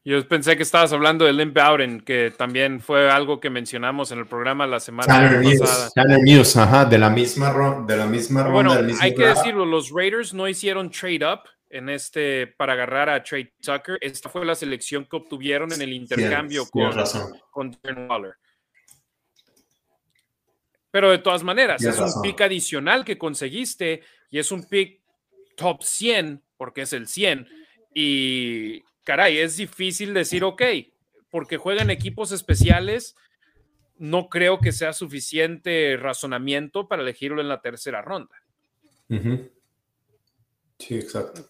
Speaker 1: yo pensé que estabas hablando de Limp Bowden, que también fue algo que mencionamos en el programa la semana
Speaker 2: pasada.
Speaker 1: Channel
Speaker 2: News, de la misma, ronda.
Speaker 1: Bueno, hay que decirlo, los Raiders no hicieron trade up en este para agarrar a Trey Tucker. Esta fue la selección que obtuvieron en el intercambio con, Waller. Pero de todas maneras, es un pick adicional que conseguiste y es un pick top 100, porque es el 100. Y caray, es difícil decir, ok, porque juegan equipos especiales, no creo que sea suficiente razonamiento para elegirlo en la tercera ronda.
Speaker 2: Sí, exacto.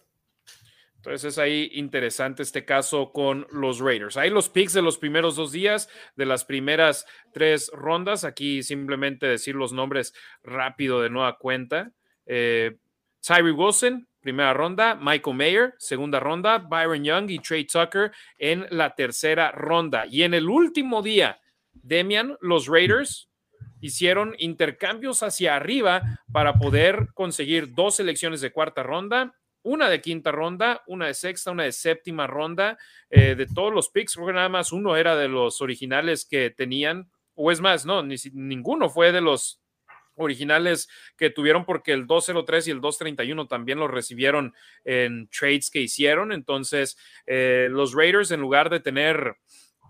Speaker 1: Entonces es ahí interesante este caso con los Raiders. Ahí los picks de los primeros dos días, de las primeras tres rondas. Aquí simplemente decir los nombres rápido de nueva cuenta. Eh, Tyree Wilson, primera ronda, Michael Mayer, segunda ronda, Byron Young y Trey Tucker en la tercera ronda. Y en el último día, Demian, los Raiders hicieron intercambios hacia arriba para poder conseguir dos selecciones de cuarta ronda, una de quinta ronda, una de sexta, una de séptima ronda. Eh, de todos los picks, porque nada más uno era de los originales que tenían, o es más, no, ni, ninguno fue de los originales que tuvieron porque el 203 y el 231 también los recibieron en trades que hicieron. Entonces, eh, los Raiders, en lugar de tener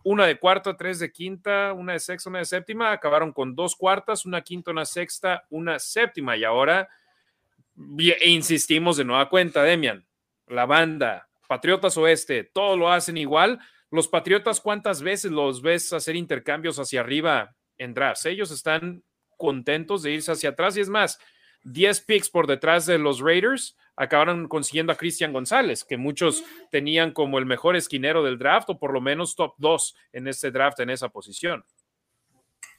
Speaker 1: una de cuarta, tres de quinta, una de sexta, una de séptima, acabaron con dos cuartas, una quinta, una sexta, una séptima. Y ahora e insistimos de nueva cuenta, Demian, la banda, Patriotas Oeste, todo lo hacen igual. Los Patriotas, ¿cuántas veces los ves hacer intercambios hacia arriba en drafts? Ellos están contentos de irse hacia atrás. Y es más, 10 picks por detrás de los Raiders acabaron consiguiendo a Cristian González, que muchos tenían como el mejor esquinero del draft o por lo menos top 2 en este draft, en esa posición.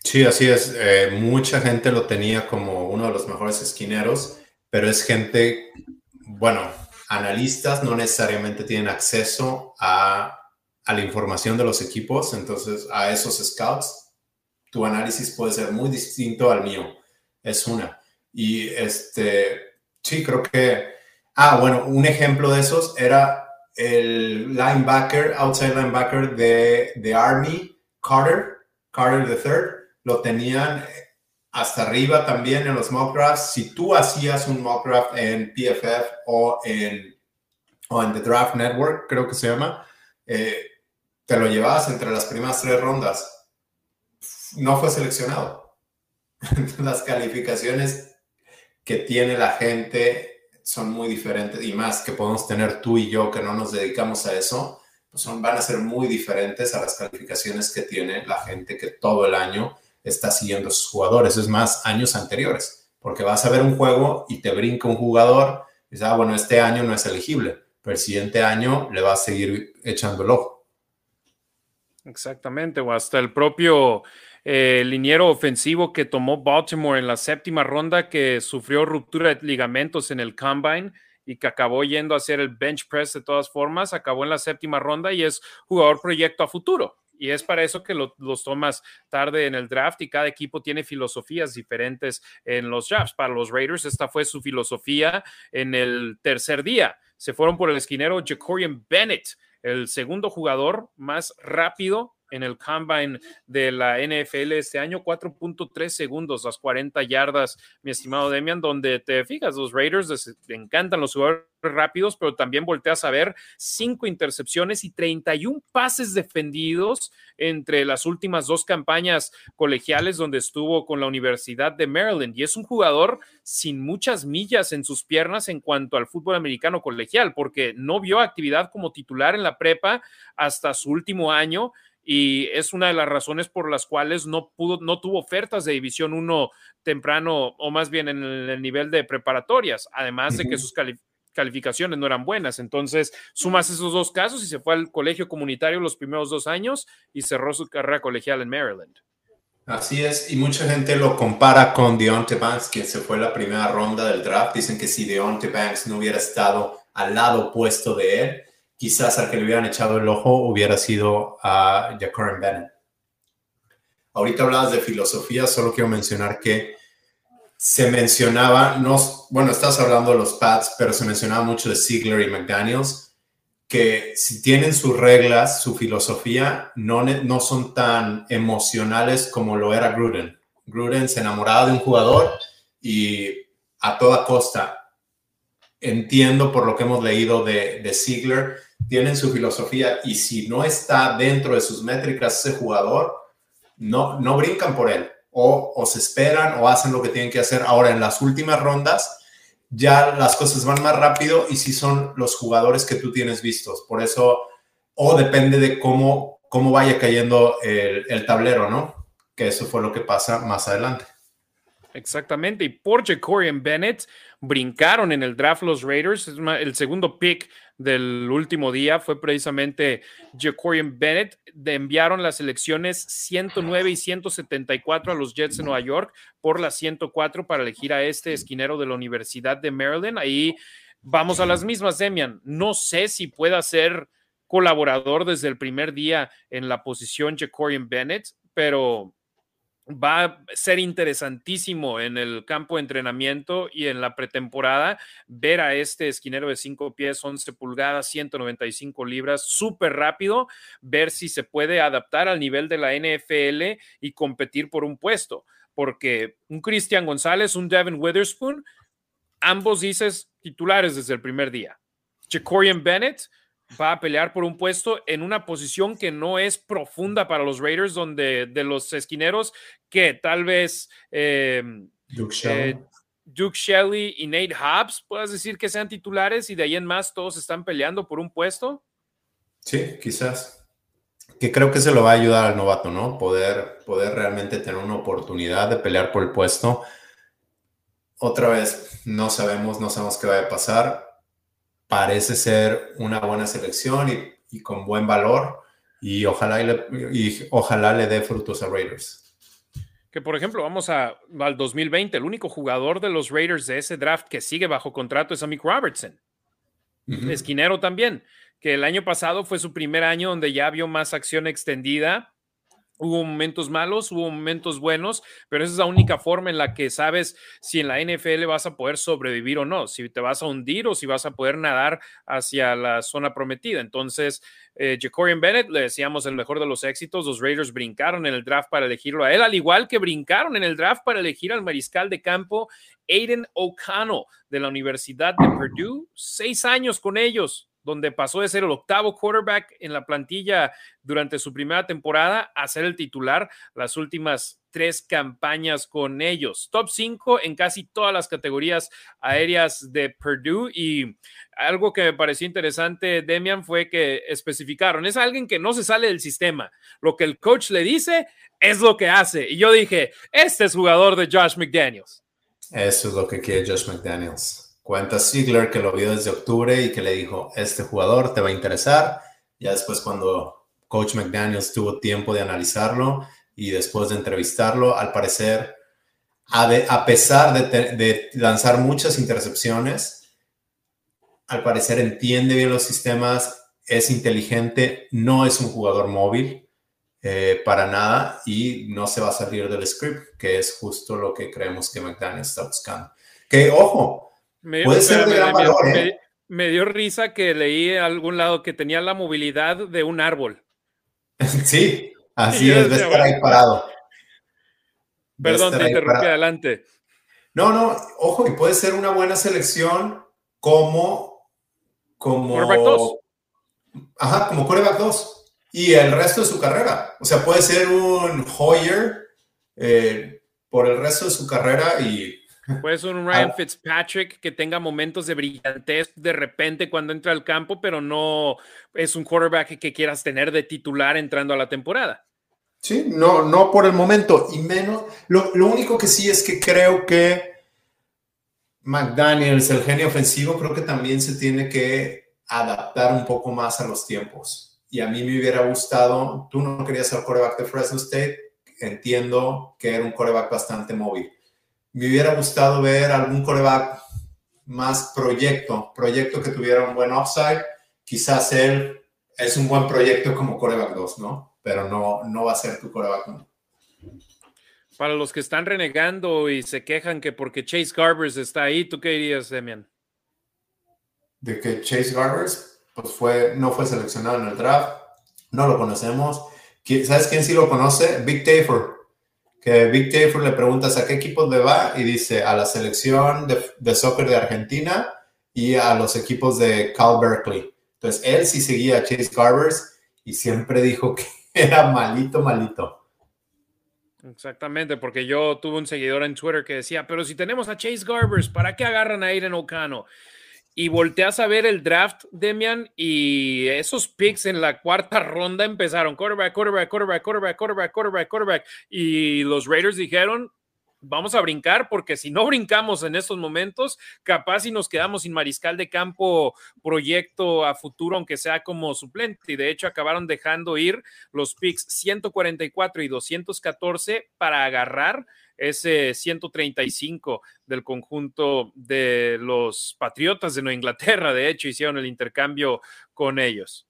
Speaker 2: Sí, así es. Eh, mucha gente lo tenía como uno de los mejores esquineros, pero es gente, bueno, analistas no necesariamente tienen acceso a, a la información de los equipos, entonces a esos scouts tu análisis puede ser muy distinto al mío. Es una. Y este, sí, creo que, ah, bueno, un ejemplo de esos era el linebacker, outside linebacker de, de Army, Carter, Carter III, lo tenían hasta arriba también en los mock drafts. Si tú hacías un mock draft en PFF o en, The Draft Network, creo que se llama, eh, te lo llevabas entre las primeras tres rondas no fue seleccionado. Las calificaciones que tiene la gente son muy diferentes y más que podemos tener tú y yo que no nos dedicamos a eso, pues son, van a ser muy diferentes a las calificaciones que tiene la gente que todo el año está siguiendo a sus jugadores, es más, años anteriores, porque vas a ver un juego y te brinca un jugador y dices, ah, bueno, este año no es elegible, pero el siguiente año le vas a seguir echando el ojo.
Speaker 1: Exactamente, o hasta el propio eh, el liniero ofensivo que tomó Baltimore en la séptima ronda, que sufrió ruptura de ligamentos en el combine y que acabó yendo a hacer el bench press de todas formas, acabó en la séptima ronda y es jugador proyecto a futuro. Y es para eso que los tomas tarde en el draft y cada equipo tiene filosofías diferentes en los drafts. Para los Raiders, esta fue su filosofía en el tercer día. Se fueron por el esquinero Jacorian Bennett, el segundo jugador más rápido en el combine de la NFL este año, 4.3 segundos, las 40 yardas, mi estimado Demian, donde te fijas, los Raiders te encantan los jugadores rápidos, pero también volteas a ver cinco intercepciones y 31 pases defendidos entre las últimas dos campañas colegiales donde estuvo con la Universidad de Maryland. Y es un jugador sin muchas millas en sus piernas en cuanto al fútbol americano colegial, porque no vio actividad como titular en la prepa hasta su último año y es una de las razones por las cuales no pudo, no tuvo ofertas de División 1 temprano o más bien en el nivel de preparatorias, además de que sus calificaciones no eran buenas. Entonces, sumas esos dos casos y se fue al colegio comunitario los primeros dos años y cerró su carrera colegial en Maryland.
Speaker 2: Así es, y mucha gente lo compara con Deontay Banks, quien se fue la primera ronda del draft. Dicen que si Deontay Banks no hubiera estado al lado opuesto de él, quizás al que le hubieran echado el ojo hubiera sido a Jacoran Bennett. Ahorita hablabas de filosofía, solo quiero mencionar que se mencionaba, no, bueno, estás hablando de los Pats, pero se mencionaba mucho de Ziegler y McDaniels, que si tienen sus reglas, su filosofía, no, no son tan emocionales como lo era Gruden. Gruden se enamoraba de un jugador y a toda costa. Entiendo por lo que hemos leído de, de Ziegler tienen su filosofía y si no está dentro de sus métricas ese jugador, no, no brincan por él o, se esperan o hacen lo que tienen que hacer. Ahora, en las últimas rondas, ya las cosas van más rápido y si son los jugadores que tú tienes vistos. Por eso, o depende de cómo, cómo vaya cayendo el, el tablero, ¿no? Que eso fue lo que pasa más adelante.
Speaker 1: Exactamente, y Corey y Bennett brincaron en el draft los Raiders, es el segundo pick del último día fue precisamente Jacorian Bennett. De enviaron las elecciones 109 y 174 a los Jets de Nueva York por la 104 para elegir a este esquinero de la Universidad de Maryland. Ahí vamos a las mismas, Demian. No sé si pueda ser colaborador desde el primer día en la posición Jacorian Bennett, pero va a ser interesantísimo en el campo de entrenamiento y en la pretemporada ver a este esquinero de 5 pies, 11 pulgadas, 195 libras, súper rápido, ver si se puede adaptar al nivel de la NFL y competir por un puesto. Porque un Cristian González, un Devin Witherspoon, ambos dices titulares desde el primer día. Jacorian Bennett, va a pelear por un puesto en una posición que no es profunda para los Raiders, donde de los esquineros que tal vez em, eh, Duke, Shelley. y Nate Hobbs, puedas decir que sean titulares y de ahí en más todos están peleando por un puesto.
Speaker 2: Sí, quizás. Que creo que se lo va a ayudar al novato, ¿no? Poder, poder realmente tener una oportunidad de pelear por el puesto. Otra vez, no sabemos, no sabemos qué va a pasar parece ser una buena selección y, con buen valor y ojalá, y, le, ojalá le dé frutos a Raiders.
Speaker 1: Que por ejemplo, vamos al 2020, el único jugador de los Raiders de ese draft que sigue bajo contrato es Mick Robertson, esquinero también, que el año pasado fue su primer año donde ya vio más acción extendida Hubo momentos malos, hubo momentos buenos, pero esa es la única forma en la que sabes si en la NFL vas a poder sobrevivir o no, si te vas a hundir o si vas a poder nadar hacia la zona prometida. Entonces, eh, Jacorian Bennett, le decíamos el mejor de los éxitos, los Raiders brincaron en el draft para elegirlo a él, al igual que brincaron en el draft para elegir al mariscal de campo Aiden O'Connell de la Universidad de Purdue, seis años con ellos, donde pasó de ser el octavo quarterback en la plantilla durante su primera temporada a ser el titular las últimas tres campañas con ellos. Top 5 en casi todas las categorías aéreas de Purdue y algo que me pareció interesante, Demian, fue que especificaron, es alguien que no se sale del sistema. Lo que el coach le dice es lo que hace. Y yo dije, este es jugador de Josh McDaniels.
Speaker 2: Eso es lo que quiere Josh McDaniels. Cuenta Ziegler que lo vio desde octubre y que le dijo, este jugador te va a interesar. Ya después cuando Coach McDaniels tuvo tiempo de analizarlo y después de entrevistarlo, al parecer, a, pesar de, lanzar muchas intercepciones, al parecer entiende bien los sistemas, es inteligente, no es un jugador móvil eh, para nada y no se va a salir del script, que es justo lo que creemos que McDaniel está buscando. Que ojo, me, Puede ser de ¿eh?
Speaker 1: dio risa que leí algún lado que tenía la movilidad de un árbol.
Speaker 2: sí, así es, de estar ahí parado.
Speaker 1: Perdón, te interrumpí adelante.
Speaker 2: No, no, ojo, y puede ser una buena selección como. como Ajá, como quarterback 2. Y el resto de su carrera. O sea, puede ser un Hoyer eh, por el resto de su carrera y
Speaker 1: pues un ah, Ryan Fitzpatrick que tenga momentos de brillantez de repente cuando entra al campo, pero no es un quarterback que quieras tener de titular entrando a la temporada.
Speaker 2: Sí, no, no por el momento. Y menos, lo, único que sí es que creo que McDaniels, el genio ofensivo, creo que también se tiene que adaptar un poco más a los tiempos. Y a mí me hubiera gustado, tú no querías ser quarterback de Fresno State, entiendo que era un quarterback bastante móvil me hubiera gustado ver algún coreback más proyecto, proyecto que tuviera un buen offside Quizás él es un buen proyecto como coreback 2, ¿no? Pero no, no va a ser tu coreback 1.
Speaker 1: Para los que están renegando y se quejan que porque Chase Garbers está ahí, ¿tú qué dirías, Demian?
Speaker 2: De que Chase Garbers pues fue, no fue seleccionado en el draft, no lo conocemos. ¿Sabes quién sí lo conoce? Big Tafer que Vic le preguntas a qué equipos le va y dice a la selección de, soccer de Argentina y a los equipos de Cal Berkeley. Entonces, él sí seguía a Chase Garbers y siempre dijo que era malito, malito.
Speaker 1: Exactamente, porque yo tuve un seguidor en Twitter que decía, pero si tenemos a Chase Garbers, ¿para qué agarran a Aiden Ocano y volteas a ver el draft, Demian, y esos picks en la cuarta ronda empezaron quarterback, quarterback, quarterback, quarterback, quarterback, quarterback, quarterback. Y los Raiders dijeron, vamos a brincar porque si no brincamos en estos momentos, capaz si nos quedamos sin mariscal de campo proyecto a futuro, aunque sea como suplente. Y de hecho acabaron dejando ir los picks 144 y 214 para agarrar ese 135 del conjunto de los Patriotas de Nueva Inglaterra. De hecho, hicieron el intercambio con ellos.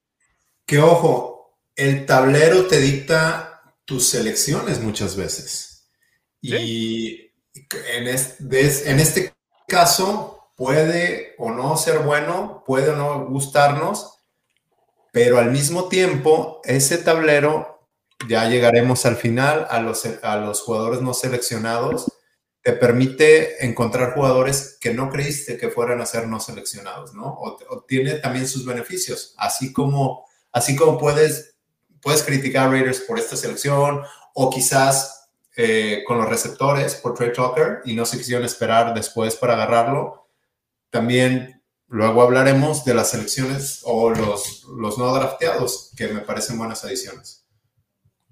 Speaker 2: Que ojo, el tablero te dicta tus selecciones muchas veces. Y en, este caso puede o no ser bueno, puede o no gustarnos, pero al mismo tiempo ese tablero, ya llegaremos al final, a los, a los jugadores no seleccionados, te permite encontrar jugadores que no creíste que fueran a ser no seleccionados, ¿no? O, tiene también sus beneficios, así como, así como puedes, puedes criticar a Raiders por esta selección o quizás eh, con los receptores por Trade Talker y no se quisieron esperar después para agarrarlo. También luego hablaremos de las selecciones o los, los no drafteados, que me parecen buenas adiciones.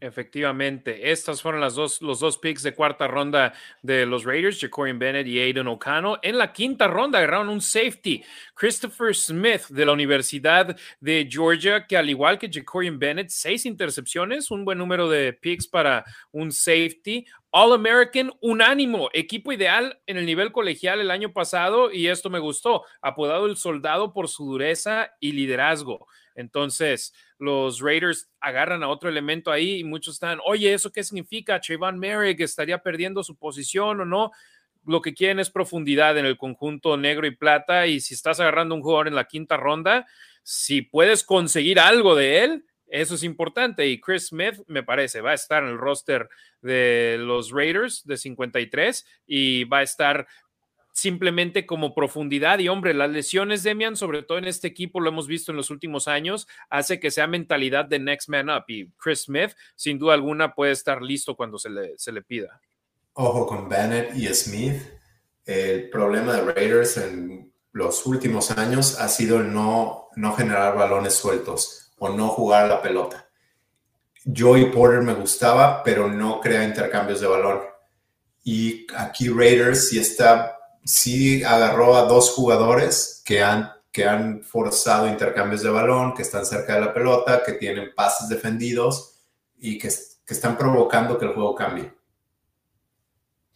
Speaker 1: Efectivamente, estas fueron las dos, los dos picks de cuarta ronda de los Raiders, Jacorian Bennett y Aiden O'Connell. En la quinta ronda agarraron un safety, Christopher Smith de la Universidad de Georgia, que al igual que Jacorian Bennett, seis intercepciones, un buen número de picks para un safety. All American unánimo, equipo ideal en el nivel colegial el año pasado y esto me gustó, apodado el soldado por su dureza y liderazgo. Entonces, los Raiders agarran a otro elemento ahí y muchos están, oye, ¿eso qué significa? Trayvon Merrick estaría perdiendo su posición o no. Lo que quieren es profundidad en el conjunto negro y plata y si estás agarrando un jugador en la quinta ronda, si puedes conseguir algo de él, eso es importante. Y Chris Smith, me parece, va a estar en el roster de los Raiders de 53 y va a estar simplemente como profundidad. Y hombre, las lesiones, de Demian, sobre todo en este equipo, lo hemos visto en los últimos años, hace que sea mentalidad de next man up. Y Chris Smith, sin duda alguna, puede estar listo cuando se le, pida.
Speaker 2: Ojo con Bennett y Smith. El problema de Raiders en los últimos años ha sido no, no generar balones sueltos o no jugar la pelota. Joey Porter me gustaba, pero no crea intercambios de valor. Y aquí Raiders si está sí agarró a dos jugadores que han, que han forzado intercambios de balón, que están cerca de la pelota, que tienen pases defendidos y que, están provocando que el juego cambie.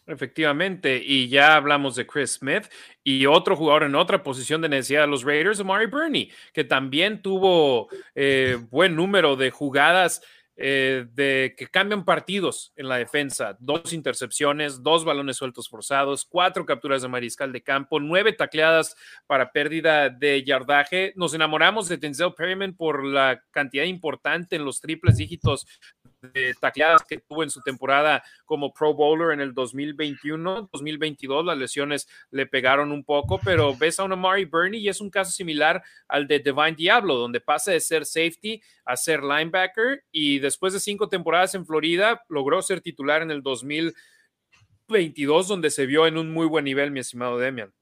Speaker 1: Efectivamente, y ya hablamos de Chris Smith y otro jugador en otra posición de necesidad de los Raiders, Amari Burney, que también tuvo eh, buen número de jugadas eh, de que cambian partidos en la defensa. Dos intercepciones, dos balones sueltos forzados, cuatro capturas de mariscal de campo, nueve tacleadas para pérdida de yardaje. Nos enamoramos de Denzel Perryman por la cantidad importante en los triples dígitos de tacleadas que tuvo en su temporada como Pro Bowler en el 2021, 2022, las lesiones le pegaron un poco, pero ves a un Amari Bernie y es un caso similar al de Divine Diablo, donde pasa de ser safety a ser linebacker y después de cinco temporadas en Florida logró ser titular en el 2022, donde se vio en un muy buen nivel, mi estimado Demian.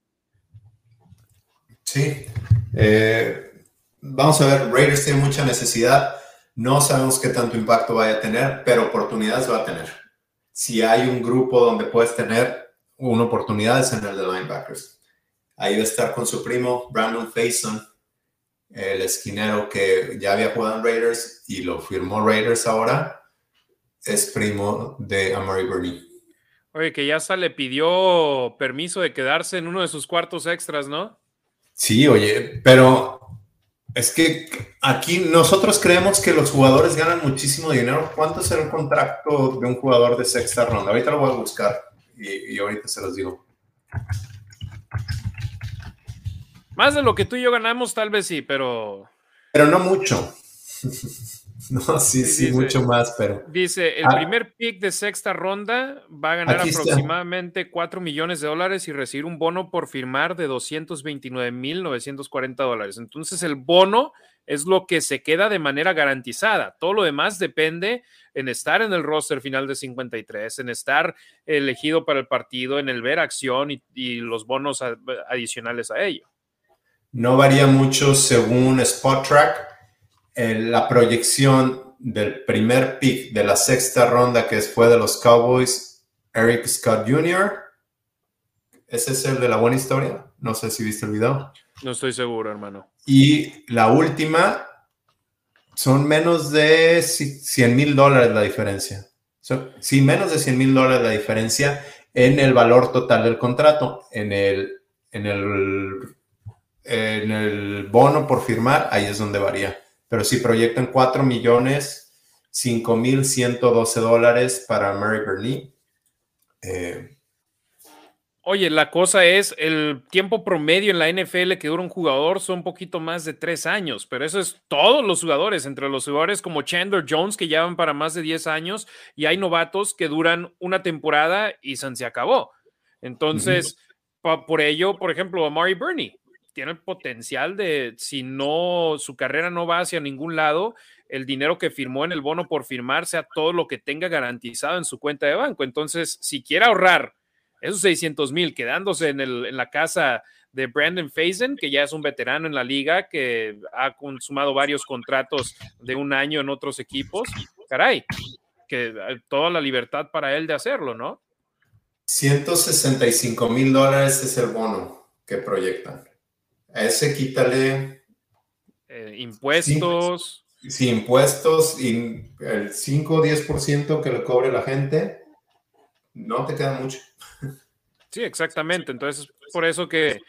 Speaker 2: Sí. Eh, vamos a ver, Raiders tiene mucha necesidad no sabemos qué tanto impacto vaya a tener, pero oportunidades va a tener. Si hay un grupo donde puedes tener una oportunidad es en el de linebackers. Ahí va a estar con su primo Brandon Faison, el esquinero que ya había jugado en Raiders y lo firmó Raiders ahora. Es primo de Amari Bernie.
Speaker 1: Oye, que ya se le pidió permiso de quedarse en uno de sus cuartos extras, ¿no?
Speaker 2: Sí, oye, pero es que aquí nosotros creemos que los jugadores ganan muchísimo dinero. ¿Cuánto será el contrato de un jugador de sexta ronda? Ahorita lo voy a buscar y, y ahorita se los digo.
Speaker 1: Más de lo que tú y yo ganamos, tal vez sí, pero.
Speaker 2: Pero no mucho. No, sí, sí, mucho más, pero.
Speaker 1: Dice: el ah. primer pick de sexta ronda va a ganar aproximadamente 4 millones de dólares y recibir un bono por firmar de mil 229.940 dólares. Entonces, el bono es lo que se queda de manera garantizada. Todo lo demás depende en estar en el roster final de 53, en estar elegido para el partido, en el ver acción y, y los bonos adicionales a ello.
Speaker 2: No varía mucho según Spot Track la proyección del primer pick de la sexta ronda que fue de los Cowboys, Eric Scott Jr. ¿Ese es el de la buena historia? No sé si viste el video.
Speaker 1: No estoy seguro, hermano.
Speaker 2: Y la última, son menos de 100 mil dólares la diferencia. sí, menos de 100 mil dólares la diferencia en el valor total del contrato, en el, en en el bono por firmar, ahí es donde varía pero sí proyectan 4 millones dólares para Mary Bernie.
Speaker 1: Eh, Oye, la cosa es, el tiempo promedio en la NFL que dura un jugador son un poquito más de tres años, pero eso es todos los jugadores, entre los jugadores como Chandler Jones, que ya van para más de 10 años, y hay novatos que duran una temporada y se acabó. Entonces, por ello, por ejemplo, a Mary Bernie, tiene el potencial de, si no, su carrera no va hacia ningún lado, el dinero que firmó en el bono por firmar sea todo lo que tenga garantizado en su cuenta de banco. Entonces, si quiere ahorrar esos 600 mil quedándose en, la casa de Brandon Faison, que ya es un veterano en la liga, que ha consumado varios contratos de un año en otros equipos, caray, que eh, toda la libertad para él de hacerlo, ¿no?
Speaker 2: 165 mil dólares es el bono que proyectan. A ese quítale... Eh,
Speaker 1: impuestos.
Speaker 2: Sí, impuestos y el 5 o 10% que le cobre la gente, no te queda mucho.
Speaker 1: Sí, exactamente. Entonces, por eso que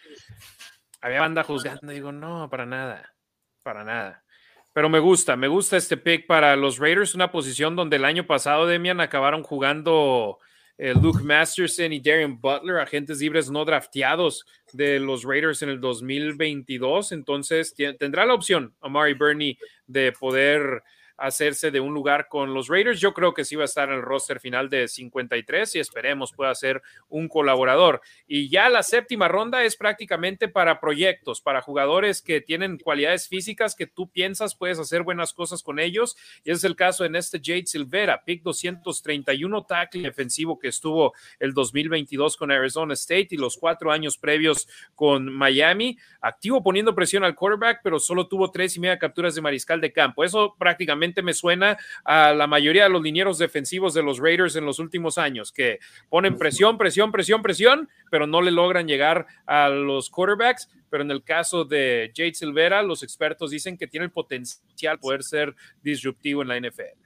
Speaker 1: había banda juzgando. Digo, no, para nada, para nada. Pero me gusta, me gusta este pick para los Raiders, una posición donde el año pasado, Demian, acabaron jugando eh, Luke Masterson y Darian Butler, agentes libres no drafteados de los Raiders en el 2022. Entonces tendrá la opción Amari Bernie de poder hacerse de un lugar con los Raiders. Yo creo que sí va a estar en el roster final de 53 y esperemos pueda ser un colaborador. Y ya la séptima ronda es prácticamente para proyectos, para jugadores que tienen cualidades físicas que tú piensas puedes hacer buenas cosas con ellos. Y es el caso en este Jade Silvera, pick 231, tackle defensivo que estuvo el 2022 con Arizona State y los cuatro años previos con Miami. Activo poniendo presión al quarterback, pero solo tuvo tres y media capturas de mariscal de campo. Eso prácticamente me suena a la mayoría de los linieros defensivos de los Raiders en los últimos años, que ponen presión, presión, presión, presión, pero no le logran llegar a los quarterbacks. Pero en el caso de Jade Silvera, los expertos dicen que tiene el potencial de poder ser disruptivo en la NFL.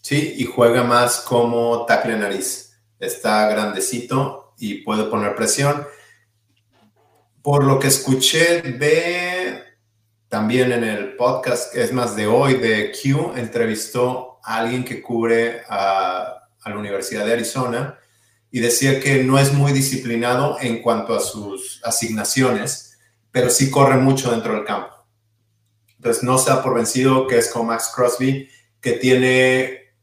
Speaker 2: Sí, y juega más como tackle nariz. Está grandecito y puede poner presión. Por lo que escuché de también en el podcast, es más de hoy, de Q, entrevistó a alguien que cubre a, la Universidad de Arizona y decía que no es muy disciplinado en cuanto a sus asignaciones, pero sí corre mucho dentro del campo. Entonces no se ha por vencido, que es como Max Crosby, que tiene,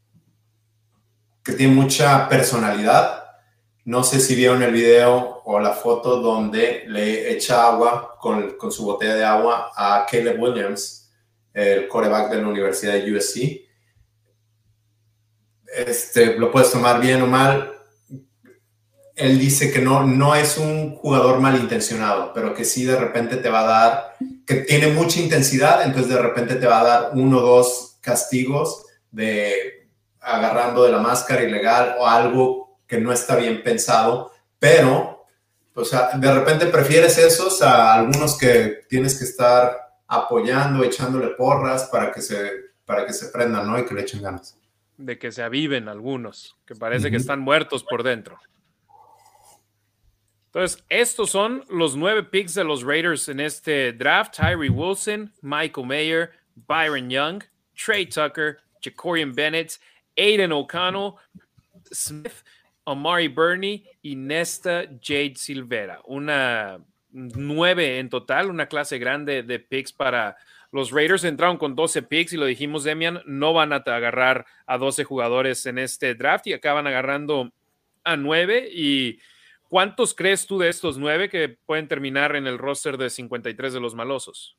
Speaker 2: que tiene mucha personalidad, no sé si vieron el video o la foto donde le echa agua con, su botella de agua a Caleb Williams, el coreback de la Universidad de USC. Este, lo puedes tomar bien o mal. Él dice que no, no es un jugador malintencionado, pero que sí de repente te va a dar, que tiene mucha intensidad, entonces de repente te va a dar uno o dos castigos de agarrando de la máscara ilegal o algo que no está bien pensado, pero, de repente prefieres esos a algunos que tienes que estar apoyando, echándole porras para que se, para que se prendan, ¿no? Y que le echen ganas.
Speaker 1: De que se aviven algunos, que parece que están muertos por dentro. Entonces, estos son los nueve picks de los Raiders en este draft. Tyree Wilson, Michael Mayer, Byron Young, Trey Tucker, Jacorian Bennett, Aiden O'Connell, Smith, Omari Bernie y Nesta Jade Silvera. Una nueve en total, una clase grande de picks para los Raiders. Entraron con 12 picks y lo dijimos, Demian, no van a agarrar a 12 jugadores en este draft y acaban agarrando a nueve. ¿Y cuántos crees tú de estos nueve que pueden terminar en el roster de 53 de los malosos?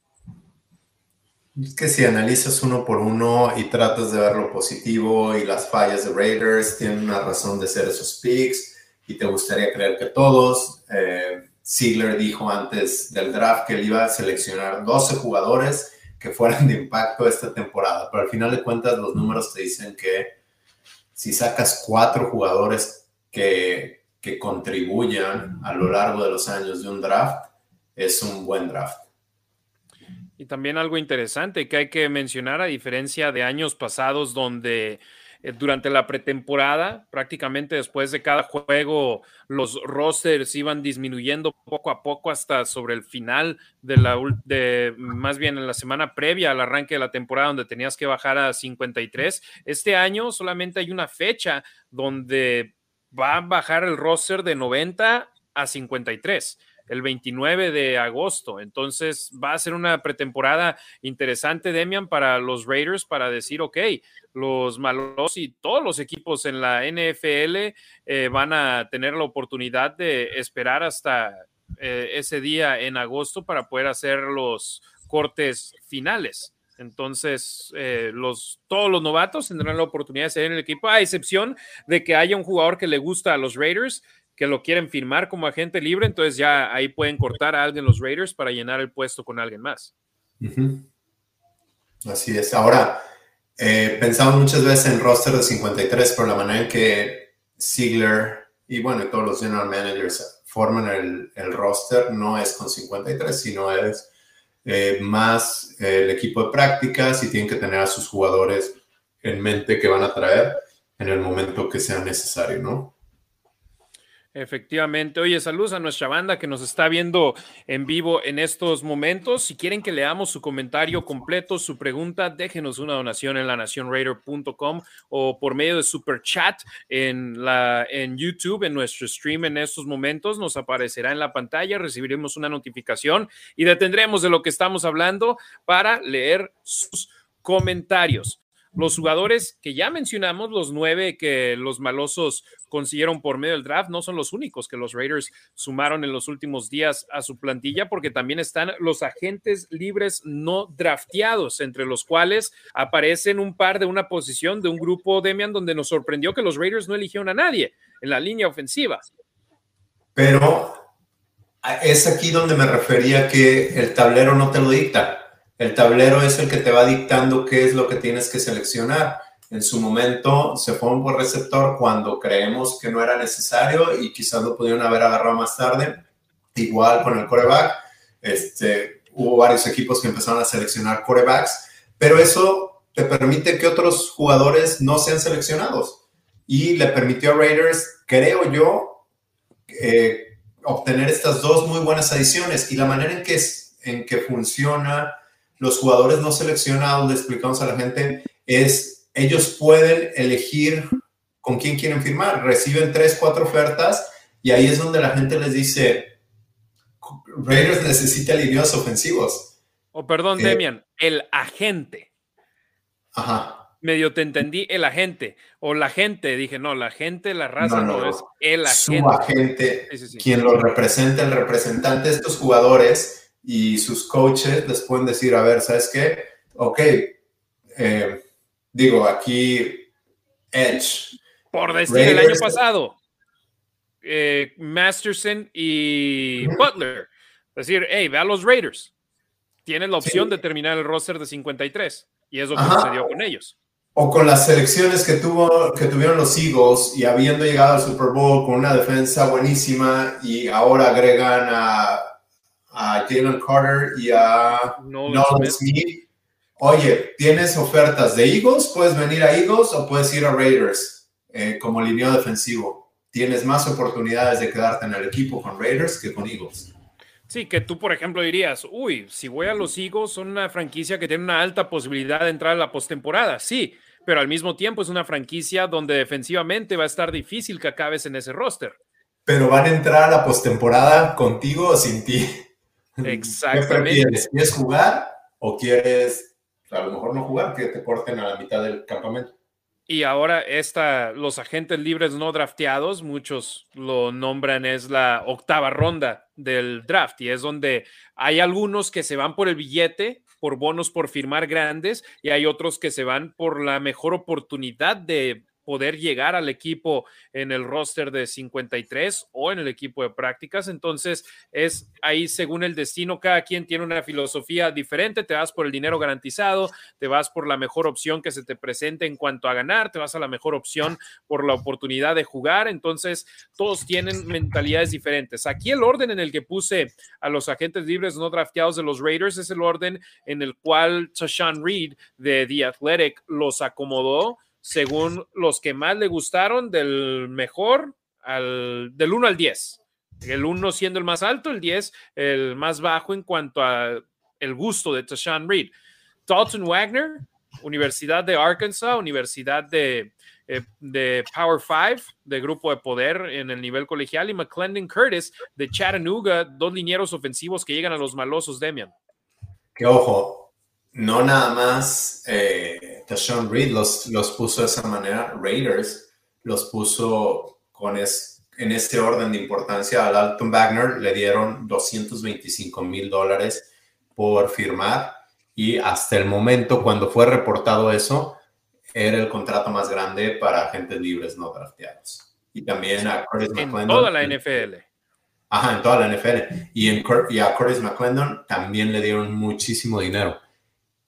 Speaker 2: Es que si analizas uno por uno y tratas de ver lo positivo y las fallas de Raiders tienen una razón de ser esos picks y te gustaría creer que todos. Eh, Ziegler dijo antes del draft que él iba a seleccionar 12 jugadores que fueran de impacto esta temporada, pero al final de cuentas los números te dicen que si sacas cuatro jugadores que, que contribuyan a lo largo de los años de un draft, es un buen draft.
Speaker 1: Y también algo interesante que hay que mencionar, a diferencia de años pasados donde eh, durante la pretemporada, prácticamente después de cada juego, los rosters iban disminuyendo poco a poco hasta sobre el final de la, de, más bien en la semana previa al arranque de la temporada donde tenías que bajar a 53. Este año solamente hay una fecha donde va a bajar el roster de 90 a 53 el 29 de agosto. Entonces va a ser una pretemporada interesante, Demian, para los Raiders, para decir, ok, los malos y todos los equipos en la NFL eh, van a tener la oportunidad de esperar hasta eh, ese día en agosto para poder hacer los cortes finales. Entonces, eh, los, todos los novatos tendrán la oportunidad de ser en el equipo, a excepción de que haya un jugador que le gusta a los Raiders, que lo quieren firmar como agente libre, entonces ya ahí pueden cortar a alguien los Raiders para llenar el puesto con alguien más.
Speaker 2: Así es. Ahora, eh, pensamos muchas veces en roster de 53, pero la manera en que Ziegler y bueno, todos los general managers forman el, el roster no es con 53, sino es eh, más eh, el equipo de prácticas y tienen que tener a sus jugadores en mente que van a traer en el momento que sea necesario, ¿no?
Speaker 1: Efectivamente. Oye, saludos a nuestra banda que nos está viendo en vivo en estos momentos. Si quieren que leamos su comentario completo, su pregunta, déjenos una donación en lanacionraider.com o por medio de Super Chat en, la, en YouTube, en nuestro stream en estos momentos. Nos aparecerá en la pantalla, recibiremos una notificación y detendremos de lo que estamos hablando para leer sus comentarios los jugadores que ya mencionamos, los nueve que los malosos consiguieron por medio del draft, no son los únicos que los Raiders sumaron en los últimos días a su plantilla, porque también están los agentes libres no drafteados, entre los cuales aparecen un par de una posición de un grupo, Demian, donde nos sorprendió que los Raiders no eligieron a nadie en la línea ofensiva.
Speaker 2: Pero ah, es aquí donde me refería que el tablero no te lo dicta el tablero es el que te va dictando qué es lo que tienes que seleccionar. En su momento se fue un buen receptor cuando creemos que no era necesario y quizás lo pudieron haber agarrado más tarde. Igual con el coreback, este, hubo varios equipos que empezaron a seleccionar corebacks, pero eso te permite que otros jugadores no sean seleccionados. Y le permitió a Raiders, creo yo, eh, obtener estas dos muy buenas adiciones. Y la manera en que, en que funciona los jugadores no seleccionados, le explicamos a la gente, es ellos pueden elegir con quién quieren firmar. Reciben tres, cuatro ofertas y ahí es donde la gente les dice, Raiders necesita ligeros ofensivos.
Speaker 1: O perdón, eh, Demian, el agente.
Speaker 2: Ajá.
Speaker 1: Medio te entendí, el agente. O la gente, dije, no, la gente, la raza, no, es el agente. Su agente,
Speaker 2: quien lo representa, el representante de estos jugadores y sus coaches les pueden decir, a ver, ¿sabes qué? Ok, eh, digo, aquí Edge.
Speaker 1: Por decir el año pasado, eh, Masterson y Butler. Es decir, hey, ve a los Raiders. Tienen la opción de terminar el roster de 53 y es lo que sucedió con ellos.
Speaker 2: O con las selecciones que, tuvo, que tuvieron los Eagles y habiendo llegado al Super Bowl con una defensa buenísima y ahora agregan a a Jalen Carter y a no, Nolan Smith. Oye, tienes ofertas de Eagles, puedes venir a Eagles o puedes ir a Raiders eh, como línea defensivo. Tienes más oportunidades de quedarte en el equipo con Raiders que con Eagles.
Speaker 1: Sí, que tú, por ejemplo, dirías, uy, si voy a los Eagles, son una franquicia que tiene una alta posibilidad de entrar a la postemporada. Sí, pero al mismo tiempo es una franquicia donde defensivamente va a estar difícil que acabes en ese roster.
Speaker 2: Pero van a entrar a la postemporada contigo o sin ti.
Speaker 1: Exactamente.
Speaker 2: ¿Quieres jugar o quieres a lo mejor no jugar, que te corten a la mitad del campamento?
Speaker 1: Y ahora esta, los agentes libres no drafteados, muchos lo nombran, es la octava ronda del draft y es donde hay algunos que se van por el billete, por bonos por firmar grandes y hay otros que se van por la mejor oportunidad de poder llegar al equipo en el roster de 53 o en el equipo de prácticas. Entonces, es ahí según el destino, cada quien tiene una filosofía diferente, te vas por el dinero garantizado, te vas por la mejor opción que se te presente en cuanto a ganar, te vas a la mejor opción por la oportunidad de jugar. Entonces, todos tienen mentalidades diferentes. Aquí el orden en el que puse a los agentes libres no drafteados de los Raiders es el orden en el cual Tashan Reed de The Athletic los acomodó según los que más le gustaron, del mejor al, del 1 al 10. El 1 siendo el más alto, el 10 el más bajo en cuanto a el gusto de Tashan Reed. Dalton Wagner, Universidad de Arkansas, Universidad de, eh, de Power Five, de Grupo de Poder en el nivel colegial, y McClendon Curtis de Chattanooga, dos linieros ofensivos que llegan a los malosos, Demian.
Speaker 2: Que ojo, no nada más eh, Reed los, los puso de esa manera, Raiders los puso con en este orden de importancia. Al Alton Wagner le dieron 225 mil dólares por firmar y hasta el momento cuando fue reportado eso, era el contrato más grande para agentes libres no drafteados. Y también a Curtis en toda la
Speaker 1: NFL. Ajá,
Speaker 2: en toda la NFL. Y, en, y a Curtis McClendon también le dieron muchísimo dinero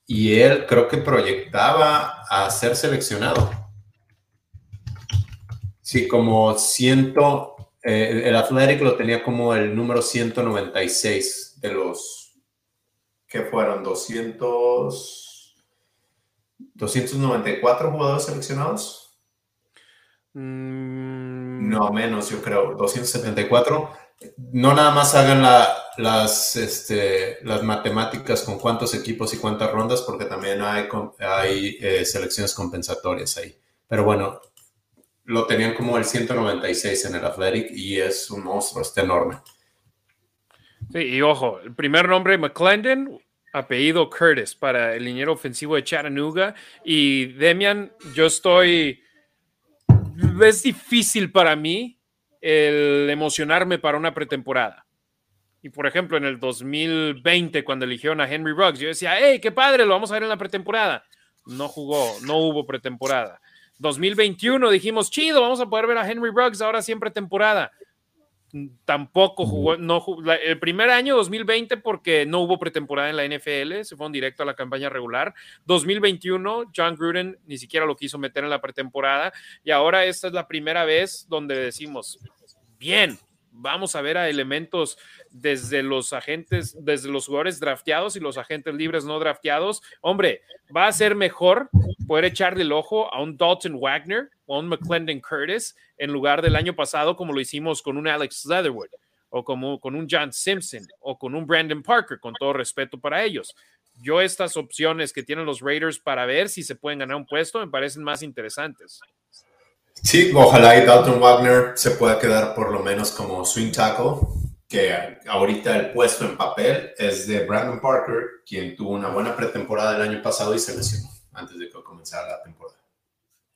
Speaker 2: y él creo que proyectaba a ser seleccionado. Sí, como ciento, eh, el Athletic lo tenía como el número 196 de los que fueron 200, 294 jugadores seleccionados. Mm. No, menos, yo creo, 274 no nada más hagan este, las, matemáticas con cuántos equipos y cuántas rondas, porque también hay, eh, selecciones compensatorias ahí. Pero bueno, lo tenían como el 196 en el Athletic y es un monstruo, está enorme.
Speaker 1: Sí, y ojo, el primer nombre McClendon, apellido Curtis para el liniero ofensivo de Chattanooga. Y Demian, yo estoy. Es difícil para mí el emocionarme para una pretemporada. Y por ejemplo, en el 2020, cuando eligieron a Henry Ruggs, yo decía, hey, qué padre, lo vamos a ver en la pretemporada. No jugó, no hubo pretemporada. 2021 dijimos, chido, vamos a poder ver a Henry Ruggs ahora siempre temporada tampoco jugó, no el primer año 2020 porque no hubo pretemporada en la NFL, se fue en directo a la campaña regular. 2021 John Gruden ni siquiera lo quiso meter en la pretemporada y ahora esta es la primera vez donde decimos, bien, vamos a ver a elementos desde los agentes, desde los jugadores drafteados y los agentes libres no drafteados. Hombre, va a ser mejor poder echarle el ojo a un Dalton Wagner o un McClendon Curtis en lugar del año pasado como lo hicimos con un Alex Leatherwood o como con un John Simpson o con un Brandon Parker, con todo respeto para ellos. Yo estas opciones que tienen los Raiders para ver si se pueden ganar un puesto me parecen más interesantes.
Speaker 2: Sí, ojalá y Dalton Wagner se pueda quedar por lo menos como swing tackle, que ahorita el puesto en papel es de Brandon Parker, quien tuvo una buena pretemporada el año pasado y se lesionó antes de que comenzara la temporada.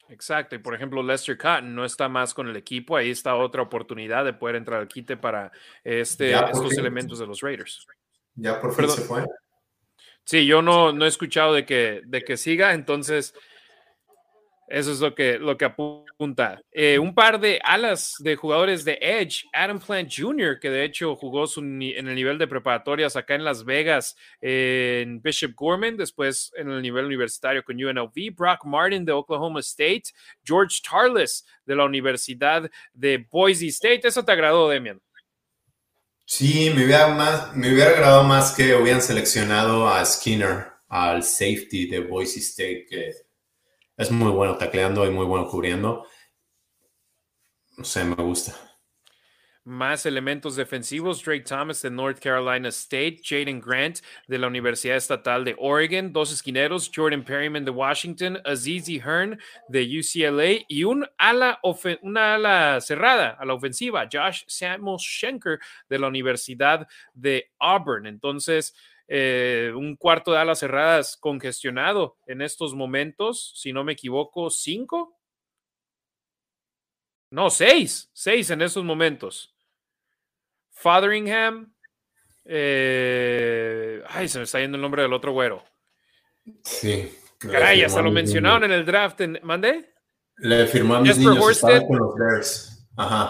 Speaker 1: Exacto, y por ejemplo, Lester Cotton no está más con el equipo, ahí está otra oportunidad de poder entrar al quite para este, estos elementos de los Raiders.
Speaker 2: Ya por favor, se fue.
Speaker 1: Sí, yo no, no he escuchado de que, de que siga, entonces eso es lo que, lo que apunta. Eh, un par de alas de jugadores de Edge, Adam Plant Jr., que de hecho jugó en el nivel de preparatorias acá en Las Vegas, eh, en Bishop Gorman, después en el nivel universitario con UNLV, Brock Martin de Oklahoma State, George Tarles de la Universidad de Boise State. ¿Eso te agradó, Demian?
Speaker 2: Sí, me hubiera, me hubiera agradado más que hubieran seleccionado a Skinner, al safety de Boise State, que es muy bueno tacleando y muy bueno cubriendo. O me gusta.
Speaker 1: Más elementos defensivos, Drake Thomas de North Carolina State, Jaden Grant de la Universidad Estatal de Oregon, dos esquineros, Jordan Perryman de Washington, Azizi Hearn de UCLA y un ala una ala cerrada a la ofensiva, Josh Samuel Schenker de la Universidad de Auburn. Entonces, eh, un cuarto de alas cerradas congestionado en estos momentos, si no me equivoco, cinco. No, seis, seis en estos momentos. Fatheringham. Eh, ay, se me está yendo el nombre del otro güero.
Speaker 2: Sí. Caray,
Speaker 1: se lo mencionaron en el draft. ¿Mandé?
Speaker 2: Le firmó Jasper Horsted.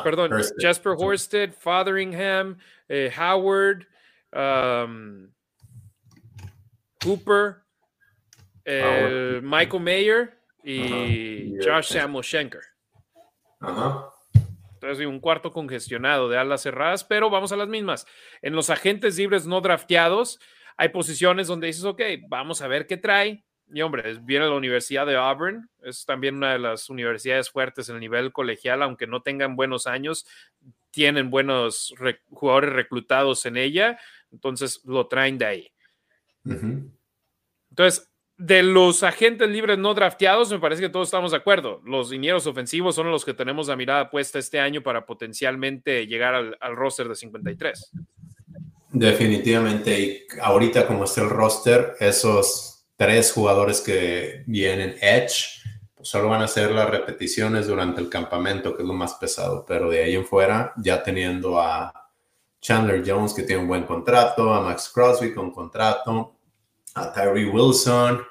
Speaker 1: Perdón, Jasper Horsted, Fotheringham, eh, Howard. Um, Cooper, ah, eh, Michael Mayer y Josh este. Samuel Schenker. Entonces, un cuarto congestionado de alas cerradas, pero vamos a las mismas. En los agentes libres no drafteados, hay posiciones donde dices, ok, vamos a ver qué trae. Y hombre, viene la Universidad de Auburn, es también una de las universidades fuertes en el nivel colegial, aunque no tengan buenos años, tienen buenos jugadores reclutados en ella, entonces lo traen de ahí. Entonces, de los agentes libres no drafteados, me parece que todos estamos de acuerdo. Los dineros ofensivos son los que tenemos la mirada puesta este año para potencialmente llegar al, roster de 53.
Speaker 2: Definitivamente, y ahorita como está el roster, esos tres jugadores que vienen Edge, pues, solo van a hacer las repeticiones durante el campamento, que es lo más pesado, pero de ahí en fuera, ya teniendo a Chandler Jones, que tiene un buen contrato, a Max Crosby con contrato, a Tyree Wilson,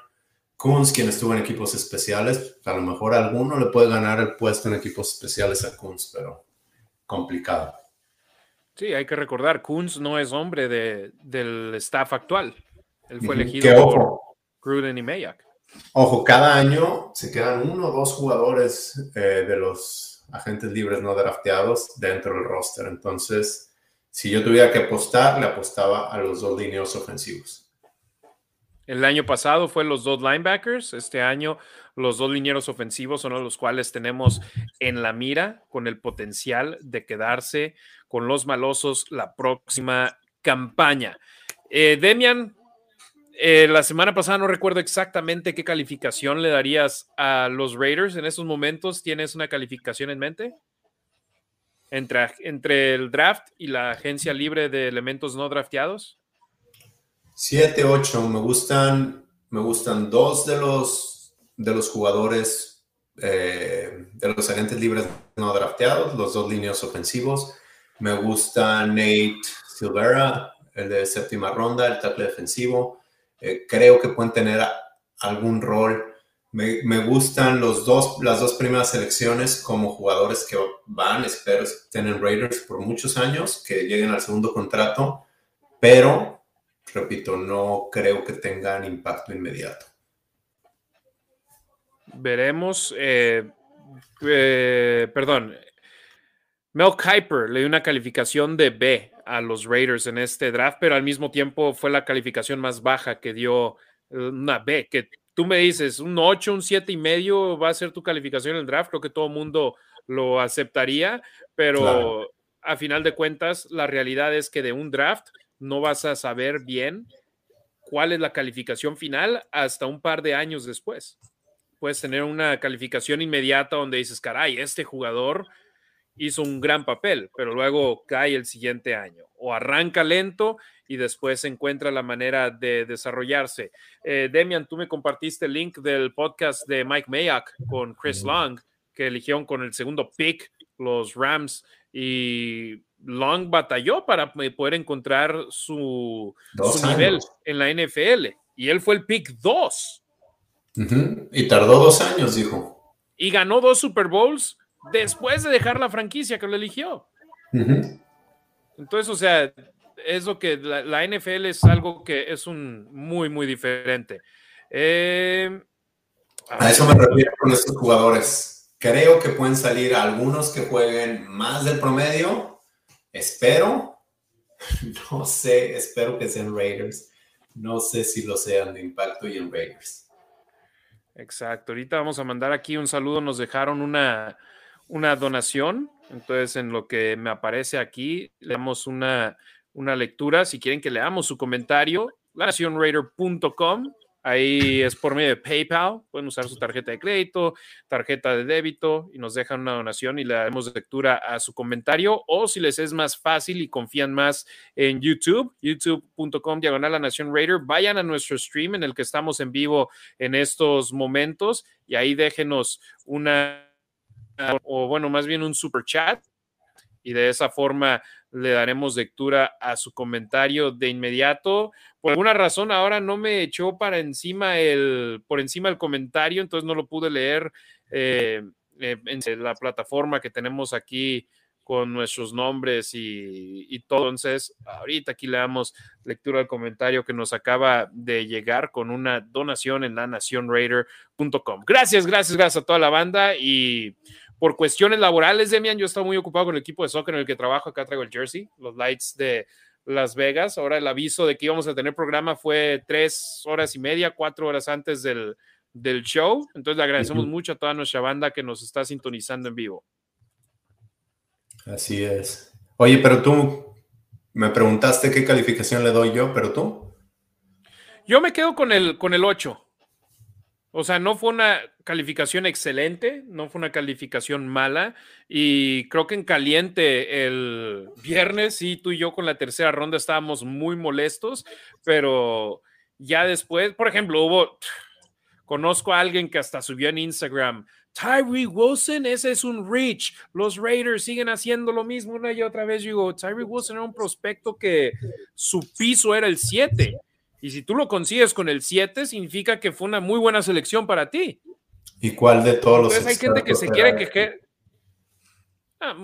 Speaker 2: Kunz, quien estuvo en equipos especiales. A lo mejor alguno le puede ganar el puesto en equipos especiales a Kunz, pero complicado.
Speaker 1: Sí, hay que recordar, Kunz no es hombre de, del staff actual. Él fue elegido por Gruden y Mayak.
Speaker 2: Ojo, cada año se quedan uno o dos jugadores eh, de los agentes libres no drafteados dentro del roster. Entonces, si yo tuviera que apostar, le apostaba a los dos lineos ofensivos.
Speaker 1: El año pasado fue los dos linebackers, este año los dos linieros ofensivos son los cuales tenemos en la mira con el potencial de quedarse con los malosos la próxima campaña. Eh, Demian, eh, la semana pasada no recuerdo exactamente qué calificación le darías a los Raiders. En esos momentos, ¿tienes una calificación en mente? entre, el draft y la agencia libre de elementos no drafteados?
Speaker 2: Siete, ocho. Me gustan, me gustan dos de los, de los jugadores, eh, de los agentes libres no drafteados, los dos líneas ofensivos. Me gusta Nate Silvera, el de séptima ronda, el tackle defensivo. Eh, creo que pueden tener algún rol me, gustan los dos, las dos primeras selecciones como jugadores que van, espero tener Raiders por muchos años, que lleguen al segundo contrato, pero, repito, no creo que tengan impacto inmediato.
Speaker 1: Veremos. Eh, eh, perdón. Mel Kiper le dio una calificación de B a los Raiders en este draft, pero al mismo tiempo fue la calificación más baja que dio eh, una B que tú me dices, un 8, un siete y medio va a ser tu calificación en el draft, creo que todo mundo lo aceptaría, pero a final de cuentas, la realidad es que de un draft no vas a saber bien cuál es la calificación final hasta un par de años después. Puedes tener una calificación inmediata donde dices, caray, este jugador hizo un gran papel, pero luego cae el siguiente año o arranca lento y después encuentra la manera de desarrollarse. Eh, Demian, tú me compartiste el link del podcast de Mike Mayak con Chris Long, que eligieron con el segundo pick los Rams y Long batalló para eh, poder encontrar su, nivel en la NFL y él fue el pick dos.
Speaker 2: Y tardó dos años, dijo.
Speaker 1: Y ganó dos Super Bowls después de dejar la franquicia que lo eligió. Entonces, o sea, es lo que la, NFL es algo que es un muy, muy diferente.
Speaker 2: Em, a eso me refiero con estos jugadores. Creo que pueden salir algunos que jueguen más del promedio. Espero. No sé, espero que sean Raiders. No sé si lo sean de impacto y en Raiders.
Speaker 1: Exacto. Ahorita vamos a mandar aquí un saludo. Nos dejaron una, una donación. Entonces, en lo que me aparece aquí, le damos una, una lectura. Si quieren que leamos su comentario, Raider.com. Ahí es por medio de PayPal. Pueden usar su tarjeta de crédito, tarjeta de débito y nos dejan una donación y le damos lectura a su comentario. O si les es más fácil y confían más en YouTube, youtube.com diagonal a Nación vayan a nuestro stream en el que estamos en vivo en estos momentos y ahí déjenos una o bueno, más bien un super chat y de esa forma le daremos lectura a su comentario de inmediato. Por alguna razón ahora no me echó para encima el, por encima el comentario, entonces no lo pude leer eh, eh, en la plataforma que tenemos aquí con nuestros nombres y, todo. Entonces, ahorita aquí le damos lectura al comentario que nos acaba de llegar con una donación en la nacionraider.com. Gracias, gracias, gracias a toda la banda y por cuestiones laborales, Demian, yo estaba muy ocupado con el equipo de soccer en el que trabajo, acá traigo el jersey, los lights de las Vegas. Ahora el aviso de que íbamos a tener programa fue tres horas y media, cuatro horas antes del, show. Entonces le agradecemos mucho a toda nuestra banda que nos está sintonizando en vivo.
Speaker 2: Así es. Oye, pero tú me preguntaste qué calificación le doy yo, pero tú.
Speaker 1: Yo me quedo con el, con el 8. O sea, no fue una calificación excelente, no fue una calificación mala. Y creo que en caliente el viernes, sí, tú y yo con la tercera ronda estábamos muy molestos, pero ya después, por ejemplo, hubo, conozco a alguien que hasta subió en Instagram Tyree Wilson, ese es un reach. Los Raiders siguen haciendo lo mismo una y otra vez. Digo, Tyree Wilson era un prospecto que su piso era el 7. Y si tú lo consigues con el 7, significa que fue una muy buena selección para ti.
Speaker 2: ¿Y cuál de todos los
Speaker 1: Hay gente que se quiere quejar. Ah,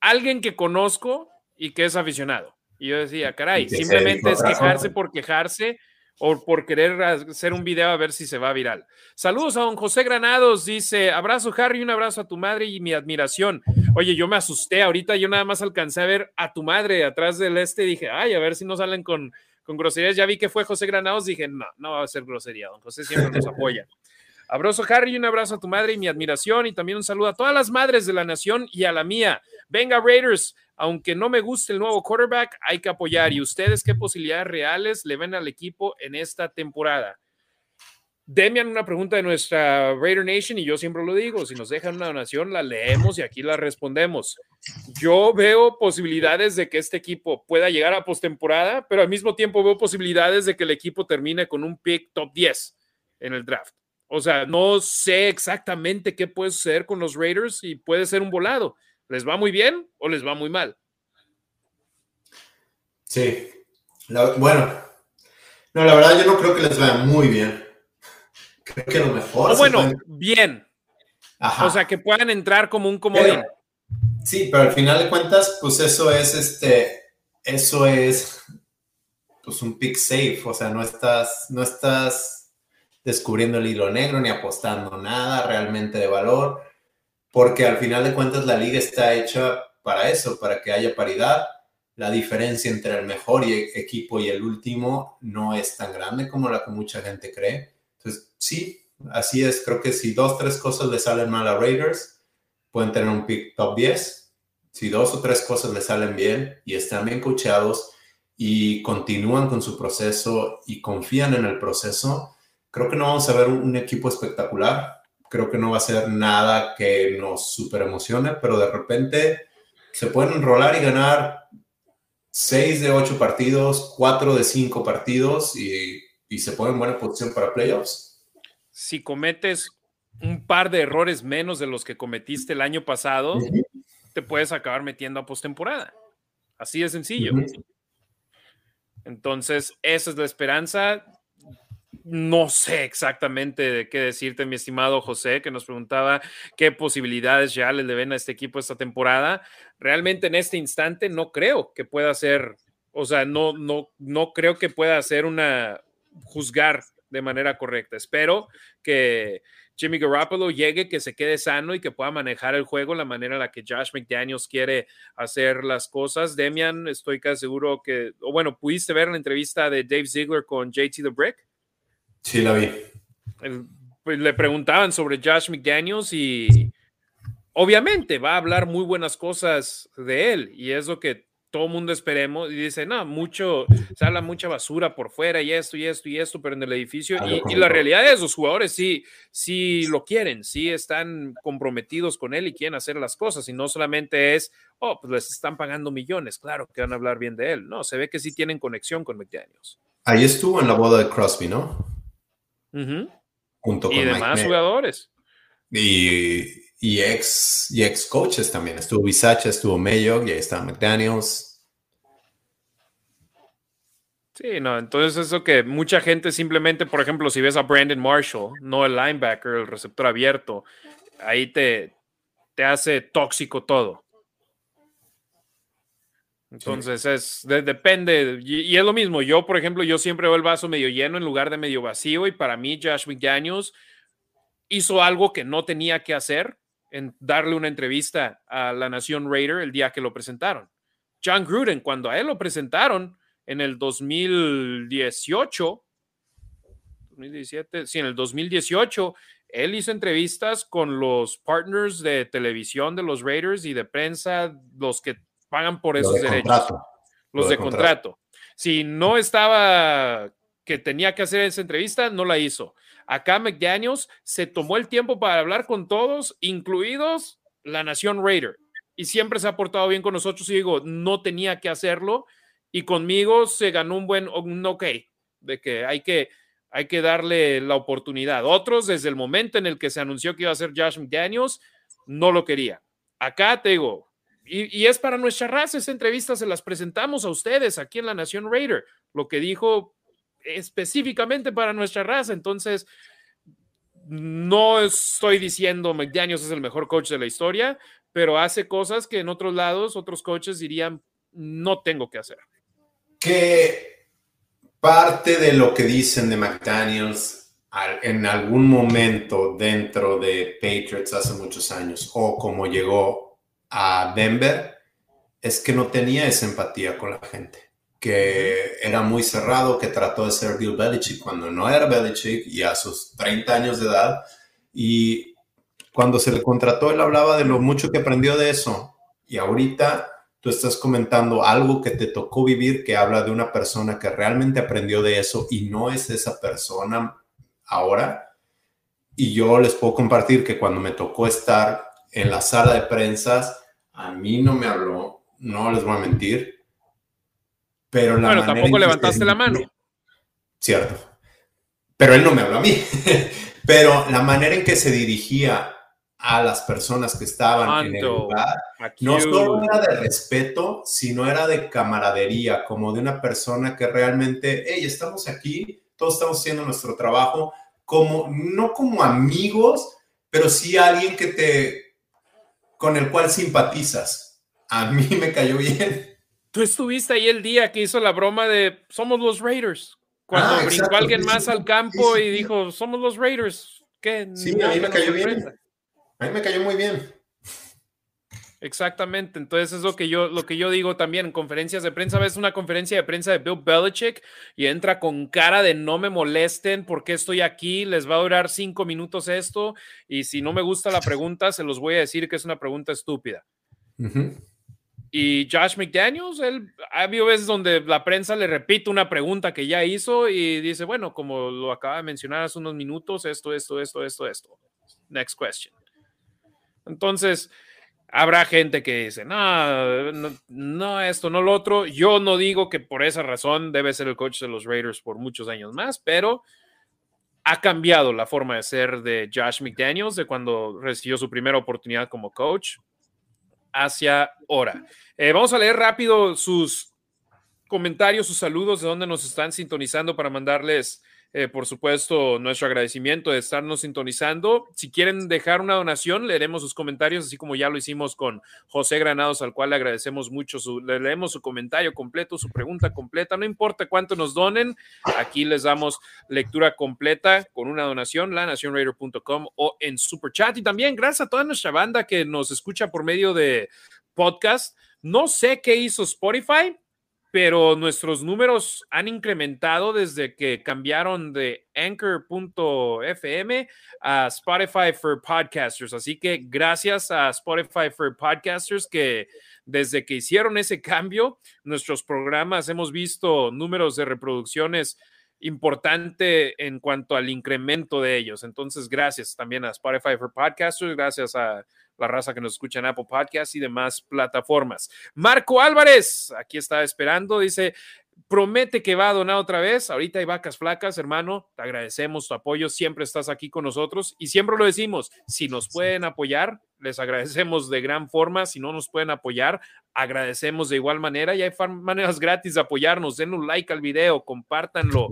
Speaker 1: alguien que conozco y que es aficionado. Y yo decía, caray, simplemente es quejarse por quejarse o por querer hacer un video a ver si se va viral. Saludos a don José Granados, dice, abrazo Harry, un abrazo a tu madre y mi admiración. Oye, yo me asusté ahorita, yo nada más alcancé a ver a tu madre atrás del este dije, ay, a ver si no salen con, con groserías. Ya vi que fue José Granados, dije, no, no va a ser grosería, don José siempre nos apoya. Abrazo Harry, un abrazo a tu madre y mi admiración y también un saludo a todas las madres de la nación y a la mía. Venga, Raiders, aunque no me guste el nuevo quarterback, hay que apoyar. ¿Y ustedes qué posibilidades reales le ven al equipo en esta temporada? Demian, una pregunta de nuestra Raider Nation, y yo siempre lo digo: si nos dejan una donación, la leemos y aquí la respondemos. Yo veo posibilidades de que este equipo pueda llegar a postemporada, pero al mismo tiempo veo posibilidades de que el equipo termine con un pick top 10 en el draft. O sea, no sé exactamente qué puede ser con los Raiders y puede ser un volado. ¿Les va muy bien o les va muy mal?
Speaker 2: Sí. bueno, no, la verdad yo no creo que les vaya muy bien. Creo que lo mejor. No,
Speaker 1: bueno, bien. O sea, que puedan entrar como un comodín.
Speaker 2: sí, pero al final de cuentas, pues eso es este, eso es pues un pick safe, o sea, no estás, no estás descubriendo el hilo negro ni apostando nada realmente de valor porque al final de cuentas la liga está hecha para eso, para que haya paridad. La diferencia entre el mejor equipo y el último no es tan grande como la que mucha gente cree. Entonces, sí, así es. Creo que si dos, tres cosas le salen mal a Raiders, pueden tener un pick top 10. Si dos o tres cosas le salen bien y están bien coachados y continúan con su proceso y confían en el proceso, creo que no vamos a ver un equipo espectacular creo que no va a ser nada que nos super emocione, pero de repente se pueden enrolar y ganar 6 de 8 partidos, 4 de 5 partidos y, y se ponen en buena posición para playoffs.
Speaker 1: Si cometes un par de errores menos de los que cometiste el año pasado, te puedes acabar metiendo a postemporada. Así de sencillo. Entonces, esa es la esperanza. No sé exactamente de qué decirte, mi estimado José, que nos preguntaba qué posibilidades ya le deben a este equipo esta temporada. Realmente en este instante no creo que pueda ser, o sea, no, no, no creo que pueda hacer una juzgar de manera correcta. Espero que Jimmy Garoppolo llegue, que se quede sano y que pueda manejar el juego la manera en la que Josh McDaniels quiere hacer las cosas. Demian, estoy casi seguro que, o bueno, pudiste ver la entrevista de Dave Ziegler con JT The Brick.
Speaker 2: Sí, la vi. Eh,
Speaker 1: pues, le preguntaban sobre Josh McDaniels y obviamente va a hablar muy buenas cosas de él y es lo que todo mundo esperemos y dice, no, mucho, se habla mucha basura por fuera y esto y esto y esto, pero en el edificio y, la realidad es, los jugadores sí, sí lo quieren, sí están comprometidos con él y quieren hacer las cosas y no solamente es, oh, pues les están pagando millones, claro que van a hablar bien de él, no, se ve que sí tienen conexión con McDaniels.
Speaker 2: Ahí estuvo en la boda de Crosby, ¿no?
Speaker 1: junto y demás jugadores.
Speaker 2: Y, ex, y ex coaches también. Estuvo Bisacha, estuvo Mayock, y ahí está McDaniels.
Speaker 1: Sí, no, entonces eso que mucha gente simplemente, por ejemplo, si ves a Brandon Marshall, no el linebacker, el receptor abierto, ahí te, te hace tóxico todo. Entonces es, depende, y, es lo mismo, yo por ejemplo, yo siempre veo el vaso medio lleno en lugar de medio vacío y para mí Josh McDaniels hizo algo que no tenía que hacer en darle una entrevista a la Nación Raider el día que lo presentaron. John Gruden, cuando a él lo presentaron en el 2018, 2017, sí, en el 2018, él hizo entrevistas con los partners de televisión de los Raiders y de prensa, los que pagan por esos derechos. Los de, contrato. Si no estaba que tenía que hacer esa entrevista, no la hizo. Acá McDaniels se tomó el tiempo para hablar con todos, incluidos la Nación Raider. Y siempre se ha portado bien con nosotros y digo, no tenía que hacerlo. Y conmigo se ganó un buen ok, de que hay que, hay que darle la oportunidad. Otros, desde el momento en el que se anunció que iba a ser Josh McDaniels, no lo quería. Acá te digo, y, es para nuestra raza, esa entrevista se las presentamos a ustedes aquí en la Nación Raider, lo que dijo específicamente para nuestra raza. Entonces, no estoy diciendo McDaniels es el mejor coach de la historia, pero hace cosas que en otros lados otros coaches dirían, no tengo que hacer.
Speaker 2: Que parte de lo que dicen de McDaniels en algún momento dentro de Patriots hace muchos años o como llegó a Denver es que no tenía esa empatía con la gente, que era muy cerrado, que trató de ser Bill Belichick cuando no era Belichick y a sus 30 años de edad. Y cuando se le contrató, él hablaba de lo mucho que aprendió de eso. Y ahorita tú estás comentando algo que te tocó vivir que habla de una persona que realmente aprendió de eso y no es esa persona ahora. Y yo les puedo compartir que cuando me tocó estar en la sala de prensas, a mí no me habló, no les voy a mentir.
Speaker 1: Pero la Bueno, tampoco levantaste la mano.
Speaker 2: Cierto. Pero él no me habló a mí. pero la manera en que se dirigía a las personas que estaban en el lugar, no solo era de respeto, sino era de camaradería, como de una persona que realmente, hey, estamos aquí, todos estamos haciendo nuestro trabajo, como, no como amigos, pero sí alguien que te, con el cual simpatizas. A mí me cayó bien.
Speaker 1: Tú estuviste ahí el día que hizo la broma de somos los Raiders. Cuando ah, alguien más al campo
Speaker 2: y
Speaker 1: dijo somos los Raiders.
Speaker 2: ¿Qué? Sí, a mí me cayó bien. A mí me cayó muy bien.
Speaker 1: Exactamente, entonces es lo que yo lo que yo digo también en conferencias de prensa, ves una conferencia de prensa de Bill Belichick y entra con cara de no me molesten porque estoy aquí, les va a durar cinco minutos esto y si no me gusta la pregunta se los voy a decir que es una pregunta estúpida. Y Josh McDaniels, él ha habido veces donde la prensa le repite una pregunta que ya hizo y dice, bueno, como lo acaba de mencionar hace unos minutos, esto, esto, esto, esto, esto. Next question. Entonces, habrá gente que dice, no, no, esto, no lo otro. Yo no digo que por esa razón debe ser el coach de los Raiders por muchos años más, pero ha cambiado la forma de ser de Josh McDaniels de cuando recibió su primera oportunidad como coach hacia ahora. Eh, vamos a leer rápido sus comentarios, sus saludos, de dónde nos están sintonizando para mandarles eh, por supuesto, nuestro agradecimiento de estarnos sintonizando. Si quieren dejar una donación, leeremos sus comentarios, así como ya lo hicimos con José Granados, al cual le agradecemos mucho. Su, leemos su comentario completo, su pregunta completa. No importa cuánto nos donen, aquí les damos lectura completa con una donación, lanacionraider.com o en Super Chat. Y también gracias a toda nuestra banda que nos escucha por medio de podcast. No sé qué hizo Spotify, pero nuestros números han incrementado desde que cambiaron de anchor.fm a Spotify for Podcasters. Así que gracias a Spotify for Podcasters que desde que hicieron ese cambio, nuestros programas hemos visto números de reproducciones importante en cuanto al incremento de ellos. Entonces, gracias también a Spotify for Podcasters, gracias a la raza que nos escucha en Apple Podcasts y demás plataformas. Marco Álvarez, aquí está esperando, dice, promete que va a donar otra vez. Ahorita hay vacas flacas, hermano. Te agradecemos tu apoyo. Siempre estás aquí con nosotros y siempre lo decimos. Si nos pueden apoyar, les agradecemos de gran forma. Si no nos pueden apoyar, agradecemos de igual manera. Y hay maneras gratis de apoyarnos. Den un like al video, eh, compártanlo,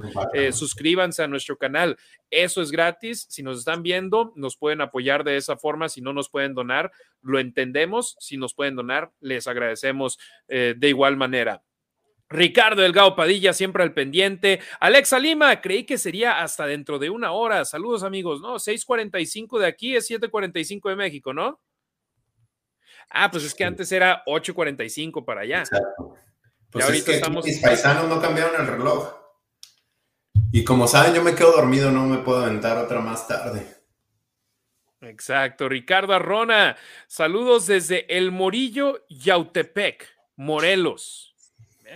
Speaker 1: suscríbanse a nuestro canal. Eso es gratis. Si nos están viendo, nos pueden apoyar de esa forma. Si no nos pueden donar, lo entendemos. Si nos pueden donar, les agradecemos eh, de igual manera. Ricardo Delgado Padilla, siempre al pendiente. Alexa Lima, creí que sería hasta dentro de una hora. Saludos, amigos, ¿no? 6.45 de aquí es 7.45 de México, ¿no? Ah, pues es que antes era 8.45 para allá. Exacto.
Speaker 2: Pues ahorita es que estamos... mis paisanos no cambiaron el reloj. Y como saben, yo me quedo dormido, no me puedo aventar otra más tarde.
Speaker 1: Exacto. Ricardo Arrona, saludos desde El Morillo, Yautepec, Morelos.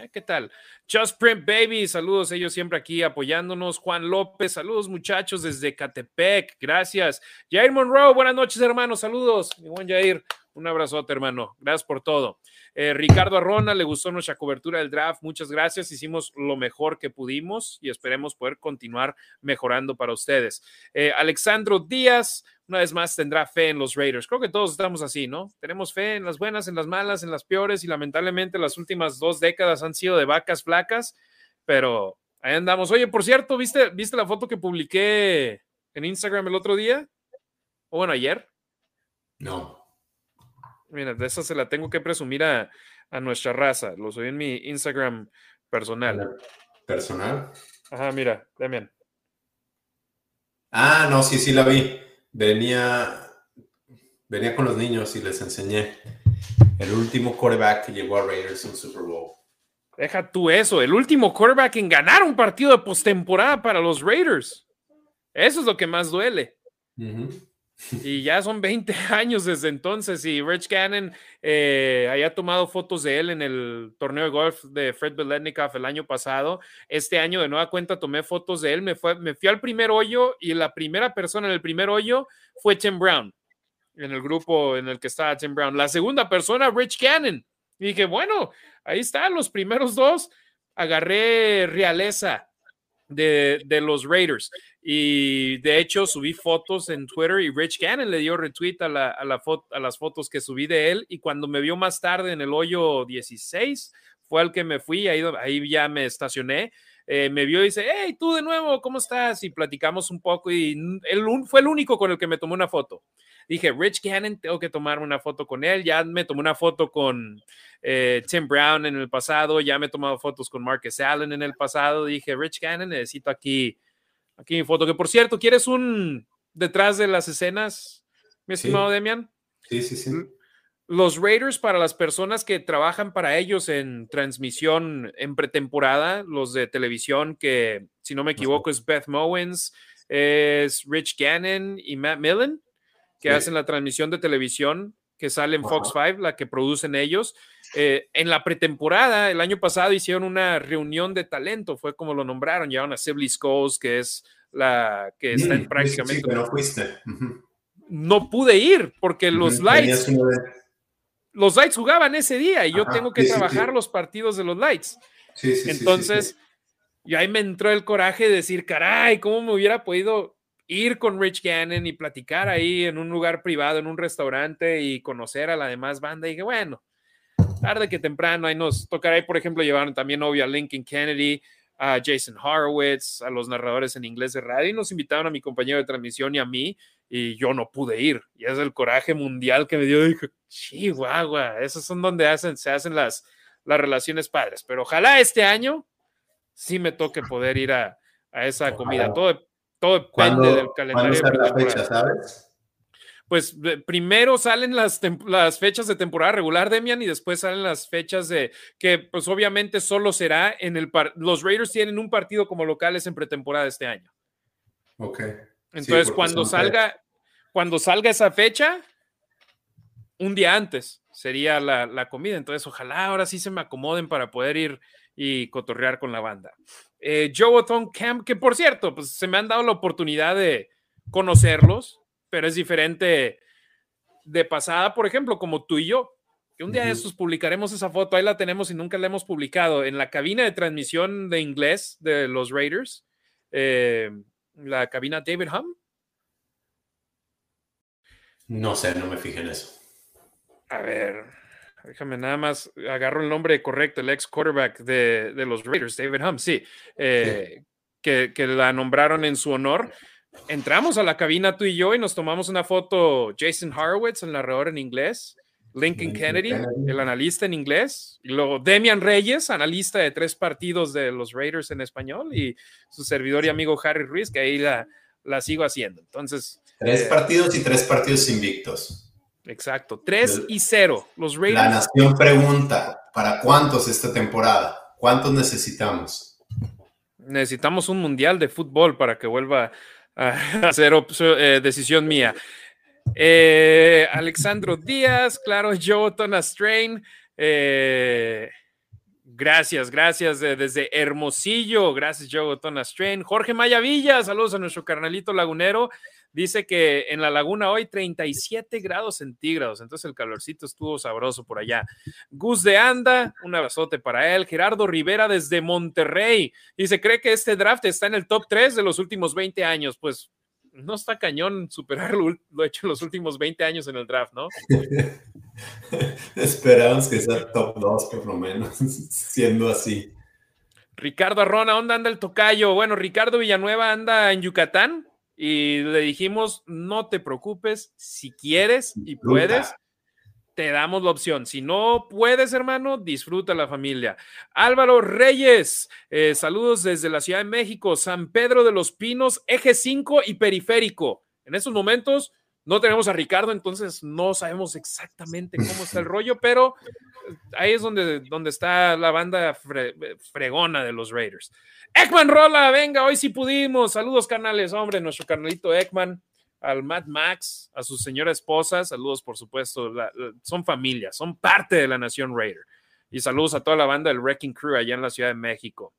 Speaker 1: ¿Eh? ¿Qué tal? Just Print Baby, saludos ellos siempre aquí apoyándonos. Juan López, saludos muchachos desde Catepec, gracias. Jair Monroe, buenas noches hermanos, saludos. Mi buen Jair, un abrazote, hermano. Gracias por todo. Eh, Ricardo Arrona, le gustó nuestra cobertura del draft. Muchas gracias. Hicimos lo mejor que pudimos y esperemos poder continuar mejorando para ustedes. Eh, Alexandro Díaz, una vez más, tendrá fe en los Raiders. Creo que todos estamos así, ¿no? Tenemos fe en las buenas, en las malas, en las peores y lamentablemente las últimas dos décadas han sido de vacas flacas, pero ahí andamos. Oye, por cierto, ¿viste, ¿viste la foto que publiqué en Instagram el otro día? O bueno, ayer.
Speaker 2: No.
Speaker 1: Mira, de esa se la tengo que presumir a, nuestra raza. Lo soy en mi Instagram personal.
Speaker 2: ¿Personal?
Speaker 1: Ajá, mira, también.
Speaker 2: Ah, no, sí, sí la vi. Venía, venía con los niños y les enseñé. El último quarterback que llegó a Raiders en Super Bowl.
Speaker 1: Deja tú eso, el último quarterback en ganar un partido de postemporada para los Raiders. Eso es lo que más duele. Ajá. Y ya son 20 años desde entonces y Rich Cannon eh, haya tomado fotos de él en el torneo de golf de Fred Beletnikov el año pasado. Este año de nueva cuenta tomé fotos de él, me, fue, me fui al primer hoyo y la primera persona en el primer hoyo fue Tim Brown, en el grupo en el que estaba Tim Brown. La segunda persona, Rich Cannon Y dije, bueno, ahí están los primeros dos. Agarré realeza de, los Raiders. Y de hecho subí fotos en Twitter y Rich Cannon le dio retweet a, a las fotos que subí de él y cuando me vio más tarde en el hoyo 16 fue al que me fui, ahí, ahí ya me estacioné eh, me vio y dice, hey, tú de nuevo, ¿cómo estás? Y platicamos un poco y él fue el único con el que me tomó una foto. Dije, Rich Cannon, tengo que tomarme una foto con él. Ya me tomé una foto con eh, Tim Brown en el pasado, ya me he tomado fotos con Marcus Allen en el pasado. Dije, Rich Cannon, necesito aquí, aquí mi foto. Que por cierto, ¿quieres un detrás de las escenas, mi estimado llamado Demian?
Speaker 2: Sí, sí, sí.
Speaker 1: Los Raiders, para las personas que trabajan para ellos en transmisión en pretemporada, los de televisión, que si no me equivoco es Beth Mowens, es Rich Gannon y Matt Millen, que hacen la transmisión de televisión que sale en Fox 5, la que producen ellos. Eh, en la pretemporada, el año pasado hicieron una reunión de talento, fue como lo nombraron, llevaron a Sibley Scholes, que es la que está en prácticamente... No pude ir porque los lights los Lights jugaban ese día y yo tengo que trabajar los partidos de los Lights. Entonces, y ahí me entró el coraje de decir, caray, ¿cómo me hubiera podido ir con Rich Gannon y platicar ahí en un lugar privado, en un restaurante y conocer a la demás banda? Y dije, bueno, tarde que temprano, ahí nos tocará. por ejemplo, llevaron también, obvio, a Lincoln Kennedy, a Jason Horowitz, a los narradores en inglés de radio y nos invitaron a mi compañero de transmisión y a mí y yo no pude ir. Y es el coraje mundial que me dio. Dije, chihuahua, esos son donde hacen, se hacen las, las relaciones padres. Pero ojalá este año sí me toque poder ir a, esa comida. Todo, todo depende del calendario. ¿cuándo la fechas, sabes? Pues eh, primero salen las, las fechas de temporada regular, Demian, y después salen las fechas de que, pues obviamente solo será en el... Los Raiders tienen un partido como locales en pretemporada este año.
Speaker 2: Ok.
Speaker 1: Entonces, cuando salga, cuando salga esa fecha, un día antes sería la, comida. Entonces, ojalá ahora sí se me acomoden para poder ir y cotorrear con la banda. Eh, Joboton Camp, que por cierto, pues se me han dado la oportunidad de conocerlos, pero es diferente de pasada, por ejemplo, como tú y yo, que un día de estos publicaremos esa foto, ahí la tenemos y nunca la hemos publicado, en la cabina de transmisión de inglés de los Raiders. Eh, la cabina David Hum?
Speaker 2: No sé, no me fijé en eso.
Speaker 1: A ver, déjame nada más, agarro el nombre correcto, el ex quarterback de, los Raiders, David Hum, sí, eh, Que, la nombraron en su honor. Entramos a la cabina tú y yo y nos tomamos una foto Jason en la red en inglés, Lincoln Kennedy, el analista en inglés, y luego Demian Reyes, analista de tres partidos de los Raiders en español, y su servidor y amigo Harry Ruiz, que ahí la, la sigo haciendo. Entonces.
Speaker 2: Tres eh, partidos y tres partidos invictos.
Speaker 1: Exacto, tres y cero. Los Raiders.
Speaker 2: La Nación pregunta: ¿para cuántos esta temporada? ¿Cuántos necesitamos?
Speaker 1: Necesitamos un mundial de fútbol para que vuelva a ser eh, decisión mía. Eh, Alexandro Díaz, claro, yo, Otona Strain. Eh, gracias, gracias eh, desde Hermosillo. Gracias, yo, Otona Strain. Jorge Mayavilla, saludos a nuestro carnalito lagunero. Dice que en la laguna hoy 37 grados centígrados, entonces el calorcito estuvo sabroso por allá. Gus de Anda, un abrazote para él. Gerardo Rivera desde Monterrey. Dice, cree que este draft está en el top 3 de los últimos 20 años. Pues no está cañón superar lo, hecho en los últimos 20 años en el draft, ¿no?
Speaker 2: Esperamos que sea top 2 por lo menos, siendo así.
Speaker 1: Ricardo Arrona, ¿dónde anda el tocayo? Bueno, Ricardo Villanueva anda en Yucatán y le dijimos, no te preocupes, si quieres y puedes, te damos la opción. Si no puedes, hermano, disfruta la familia. Álvaro Reyes, eh, saludos desde la Ciudad de México, San Pedro de los Pinos, eje 5 y periférico. En estos momentos no tenemos a Ricardo, entonces no sabemos exactamente cómo está el rollo, pero eh, ahí es donde, donde está la banda fregona de los Raiders. Ekman Rola, venga, hoy sí pudimos. Saludos, canales, hombre, nuestro canalito Ekman al Mad Max, a su señora esposa, saludos por supuesto, son familia, son parte de la Nación Raider. Y saludos a toda la banda del Wrecking Crew allá en la Ciudad de México.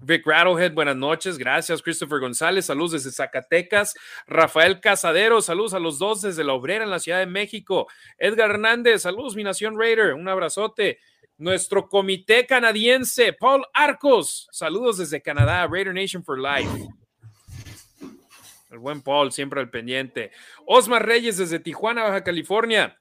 Speaker 1: Vic Rattlehead, buenas noches, gracias. Christopher González, saludos desde Zacatecas. Rafael Casadero, saludos a los dos desde La Obrera en la Ciudad de México. Edgar Hernández, saludos, mi Nación Raider, un abrazote. Nuestro comité canadiense, Paul Arcos, saludos desde Canadá, Raider Nation for Life. El buen Paul, siempre al pendiente. Osmar Reyes desde Tijuana, Baja California.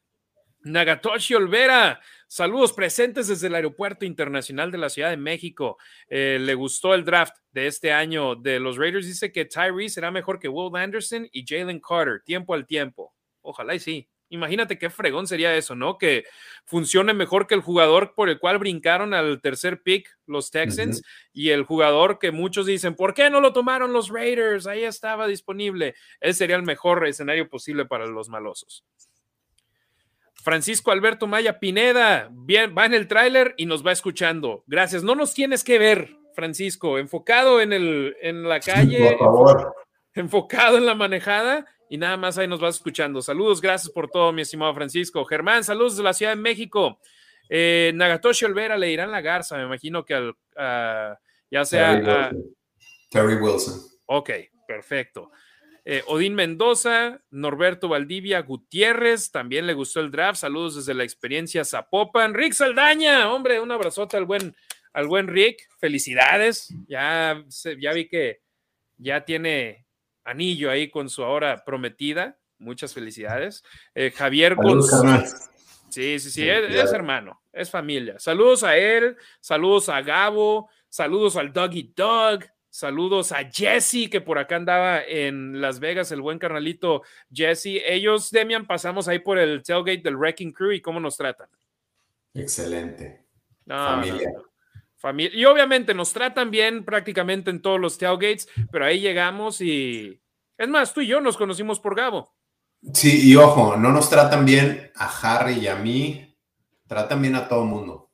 Speaker 1: Nagatoshi Olvera, saludos presentes desde el Aeropuerto Internacional de la Ciudad de México. Eh, le gustó el draft de este año de los Raiders. Dice que Tyree será mejor que Will Anderson y Jalen Carter, tiempo al tiempo. Ojalá y sí. Imagínate qué fregón sería eso, ¿no? Que funcione mejor que el jugador por el cual brincaron al tercer pick los Texans y el jugador que muchos dicen, ¿por qué no lo tomaron los Raiders? Ahí estaba disponible. Ese sería el mejor escenario posible para los malosos. Francisco Alberto Maya Pineda, va en el tráiler y nos va escuchando. Gracias. No nos tienes que ver, Francisco, enfocado en, el, en la calle, por favor. enfocado en la manejada y nada más ahí nos vas escuchando. Saludos, gracias por todo, mi estimado Francisco. Germán, saludos de la Ciudad de México. Eh, Nagatoshi Olvera le irán la garza, me imagino que al, ya
Speaker 2: sea... Terry Wilson.
Speaker 1: Ok, perfecto. Eh, Odín Mendoza, Norberto Valdivia Gutiérrez, también le gustó el draft. Saludos desde la experiencia Zapopan. Rick Saldaña, hombre, un abrazote al buen, al buen Rick. Felicidades. Ya, ya vi que ya tiene anillo ahí con su ahora prometida. Muchas felicidades. Eh, Javier González. Sí, sí, sí, es, hermano, es familia. Saludos a él, saludos a Gabo, saludos al Doggy Dog, saludos a Jesse, que por acá andaba en Las Vegas, el buen carnalito Jesse. Ellos, Demian, pasamos ahí por el tailgate del Wrecking Crew y cómo nos tratan.
Speaker 2: Excelente.
Speaker 1: familia. Y obviamente nos tratan bien prácticamente en todos los gates pero ahí llegamos y. Es más, tú y yo nos conocimos por Gabo.
Speaker 2: Sí, y ojo, no nos tratan bien a Harry y a mí, tratan bien a todo mundo.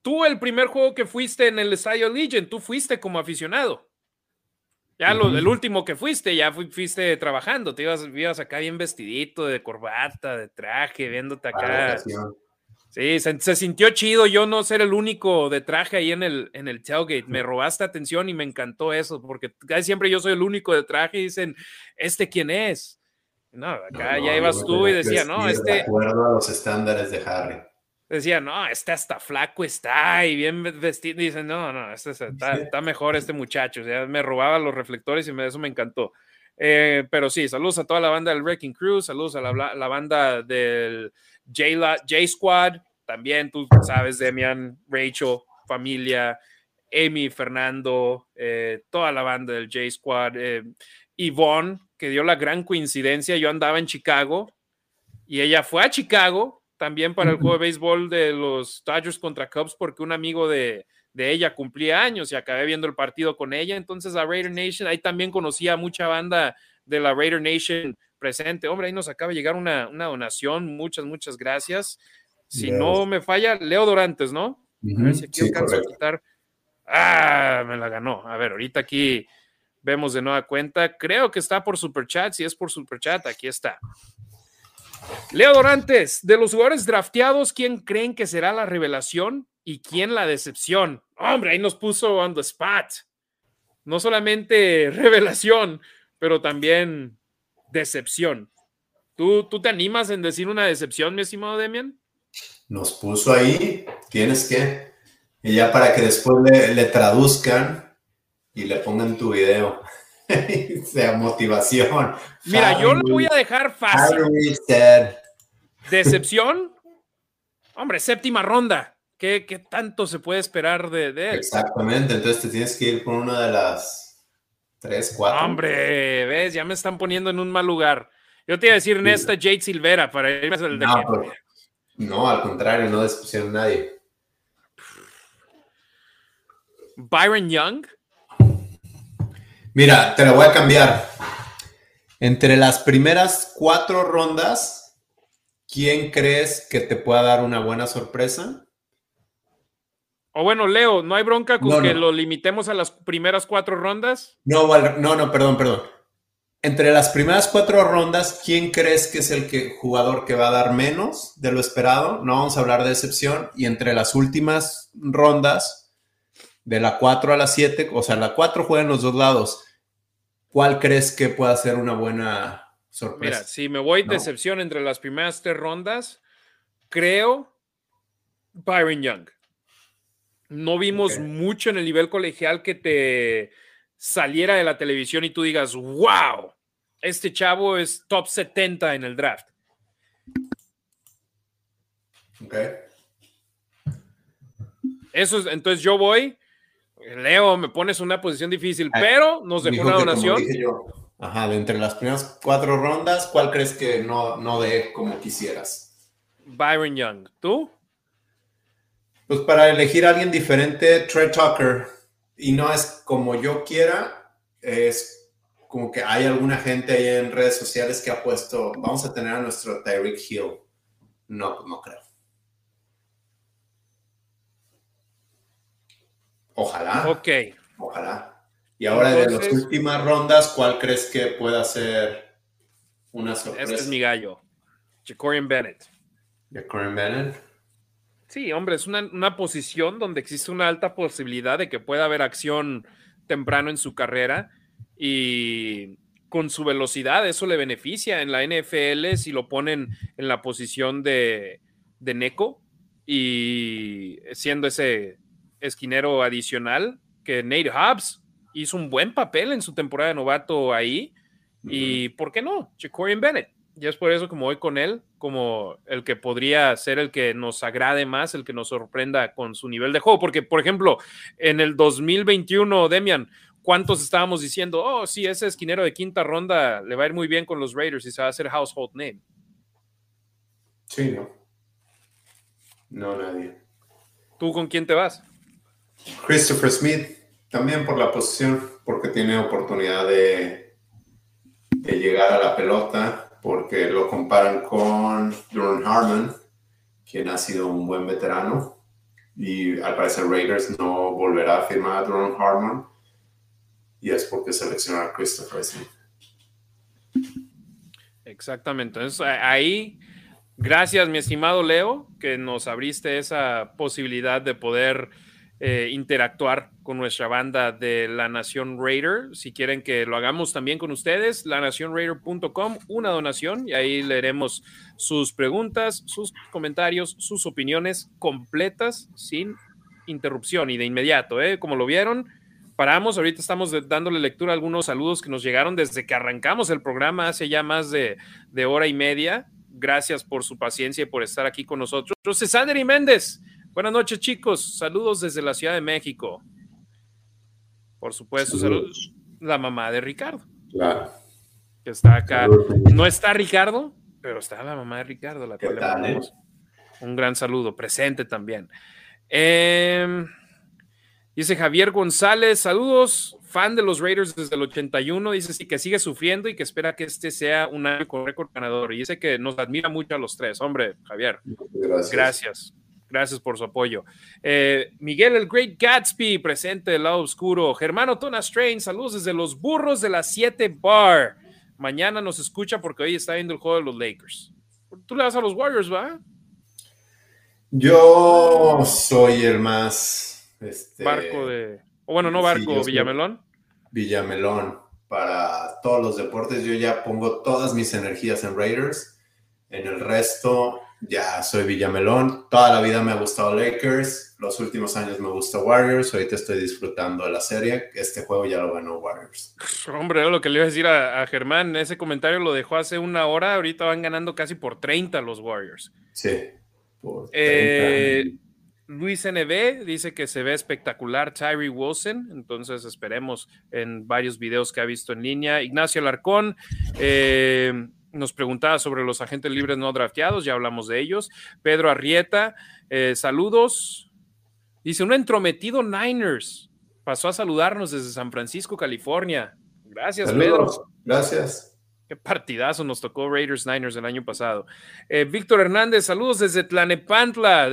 Speaker 1: Tú, el primer juego que fuiste en el Estadio Legion, tú fuiste como aficionado. Ya lo, el último que fuiste, ya fuiste trabajando, te ibas, ibas acá bien vestidito, de corbata, de traje, viéndote acá. Sí, se, sintió chido yo no ser el único de traje ahí en el, en el tailgate. Me robaste atención y me encantó eso, porque casi siempre yo soy el único de traje y dicen, ¿este quién es? No, acá ya ibas tú y decía, no, este.
Speaker 2: De acuerdo a los estándares de Harry.
Speaker 1: Decía, no, este hasta flaco está y bien vestido. dicen, no, no, este está, mejor este muchacho. O sea, me robaba los reflectores y me, eso me encantó. Eh, pero sí, saludos a toda la banda del Wrecking Crew, saludos a la, la banda del J-Squad, también tú sabes, Demian, Rachel, familia, Amy, Fernando, eh, toda la banda del J-Squad, eh, Yvonne, que dio la gran coincidencia, yo andaba en Chicago y ella fue a Chicago también para el juego de béisbol de los Dodgers contra Cubs porque un amigo de, de ella cumplía años y acabé viendo el partido con ella, entonces a Raider Nation, ahí también conocía mucha banda de la Raider Nation presente. Hombre, ahí nos acaba de llegar una, donación. Muchas, muchas gracias. Si no me falla, Leo Dorantes, ¿no? A ver si aquí a quitar. Ah, me la ganó. A ver, ahorita aquí vemos de nueva cuenta. Creo que está por Superchat. Si es por Superchat, aquí está. Leo Dorantes, de los jugadores drafteados, ¿quién creen que será la revelación y quién la decepción? Hombre, ahí nos puso on the spot. No solamente revelación, pero también decepción. ¿Tú, ¿Tú te animas en decir una decepción, mi estimado Demian?
Speaker 2: Nos puso ahí, tienes que. Y ya para que después le, traduzcan y le pongan tu video. sea motivación.
Speaker 1: Mira, yo lo voy a dejar fácil. Decepción. Hombre, séptima ronda. ¿Qué, tanto se puede esperar de, de él?
Speaker 2: Exactamente, entonces te tienes que ir con una de las Tres, cuatro.
Speaker 1: Hombre, ves, ya me están poniendo en un mal lugar. Yo te iba a decir Nesta Jade Silvera para irme al de. No, pues,
Speaker 2: no, al contrario, no despusieron a nadie.
Speaker 1: Byron Young.
Speaker 2: Mira, te lo voy a cambiar. Entre las primeras cuatro rondas, ¿quién crees que te pueda dar una buena sorpresa?
Speaker 1: O bueno, Leo, ¿no hay bronca con que lo limitemos a las primeras cuatro rondas?
Speaker 2: No, no, no, perdón, perdón. Entre las primeras cuatro rondas, ¿quién crees que es el que, jugador que va a dar menos de lo esperado? No vamos a hablar de excepción. Y entre las últimas rondas, de la cuatro a la siete, o sea, la cuatro juega en los dos lados. ¿Cuál crees que pueda ser una buena sorpresa? Mira,
Speaker 1: si me voy de excepción entre las primeras tres rondas, creo Byron Young. No vimos mucho en el nivel colegial que te saliera de la televisión y tú digas, wow, este chavo es top 70 en el draft. Ok. Eso es, entonces yo voy, Leo, me pones una posición difícil, ah, pero nos dejó una donación.
Speaker 2: ajá, de entre las primeras cuatro rondas, ¿cuál crees que no, no de como quisieras?
Speaker 1: Byron Young, ¿tú?
Speaker 2: Pues para elegir a alguien diferente, Trey Tucker. Y no es como yo quiera, es como que hay alguna gente ahí en redes sociales que ha puesto, vamos a tener a nuestro Tyreek Hill. No, pues, no creo. Ojalá. Ok. Ojalá. Y ahora de las últimas rondas, ¿cuál crees que pueda ser una sorpresa? Este
Speaker 1: es mi gallo. Jacorian Bennett. Jacorian Bennett. Sí, hombre, es una, posición donde existe una alta posibilidad de que pueda haber acción temprano en su carrera y con su velocidad eso le beneficia en la NFL si lo ponen en la posición de, de Neko y siendo ese esquinero adicional que Nate Hobbs hizo un buen papel en su temporada de novato ahí. ¿Y por qué no? Jacorian Bennett. Y es por eso como voy con él, como el que podría ser el que nos agrade más, el que nos sorprenda con su nivel de juego. Porque, por ejemplo, en el 2021, Demian, ¿cuántos estábamos diciendo, oh, sí, ese esquinero de quinta ronda le va a ir muy bien con los Raiders y se va a hacer household name?
Speaker 2: Sí, no. No, nadie.
Speaker 1: ¿Tú con quién te vas?
Speaker 2: Christopher Smith, también por la posición, porque tiene oportunidad de, de llegar a la pelota porque lo comparan con Jordan Harmon, quien ha sido un buen veterano. Y al parecer Raiders no volverá a firmar a Jordan Harmon. Y es porque seleccionaron a Christopher Smith.
Speaker 1: Exactamente. Entonces ahí, gracias mi estimado Leo, que nos abriste esa posibilidad de poder eh, interactuar con nuestra banda de La Nación Raider. Si quieren que lo hagamos también con ustedes, lanacionraider.com, una donación y ahí leeremos sus preguntas, sus comentarios, sus opiniones completas, sin interrupción y de inmediato, ¿eh? Como lo vieron, paramos, ahorita estamos dándole lectura a algunos saludos que nos llegaron desde que arrancamos el programa hace ya más de, hora y media. Gracias por su paciencia y por estar aquí con nosotros. y Méndez Buenas noches, chicos. Saludos desde la Ciudad de México. Por supuesto, saludos. la mamá de Ricardo. Claro. Que está acá. no está Ricardo, pero está la mamá de Ricardo, la cual eh? un gran saludo. Presente también. Em, dice Javier González, saludos, fan de los Raiders desde el 81. Dice sí, que sigue sufriendo y que espera que este sea un año con récord ganador. Y dice que nos admira mucho a los tres. Hombre, Javier. gracias. Gracias por su apoyo. Eh, Miguel el Great Gatsby, presente del lado oscuro. Germano Tona Strain, saludos desde los burros de las 7 Bar. Mañana nos escucha porque hoy está viendo el juego de los Lakers. Tú le das a los Warriors, ¿va?
Speaker 2: Yo soy el más.
Speaker 1: Este, barco de. O bueno, no barco, Villamelón.
Speaker 2: Villamelón. Para todos los deportes, yo ya pongo todas mis energías en Raiders. En el resto, ya soy Villamelón. Toda la vida me ha gustado Lakers. Los últimos años me gusta Warriors. Ahorita estoy disfrutando de la serie. Este juego ya lo ganó Warriors.
Speaker 1: Hombre, lo que le iba a decir a, Germán, ese comentario lo dejó hace una hora. Ahorita van ganando casi por 30 los Warriors.
Speaker 2: Sí. Por eh,
Speaker 1: Luis NB dice que se ve espectacular Tyree Wilson, entonces esperemos en varios videos que ha visto en línea. Ignacio Alarcón, eh, nos preguntaba sobre los agentes libres no drafteados, ya hablamos de ellos. Pedro Arrieta, eh, saludos. Dice, un entrometido Niners pasó a saludarnos desde San Francisco, California. Gracias, Pedro.
Speaker 2: Gracias.
Speaker 1: Qué partidazo nos tocó Raiders Niners el año pasado. Eh, Víctor Hernández, saludos desde Tlanepantla.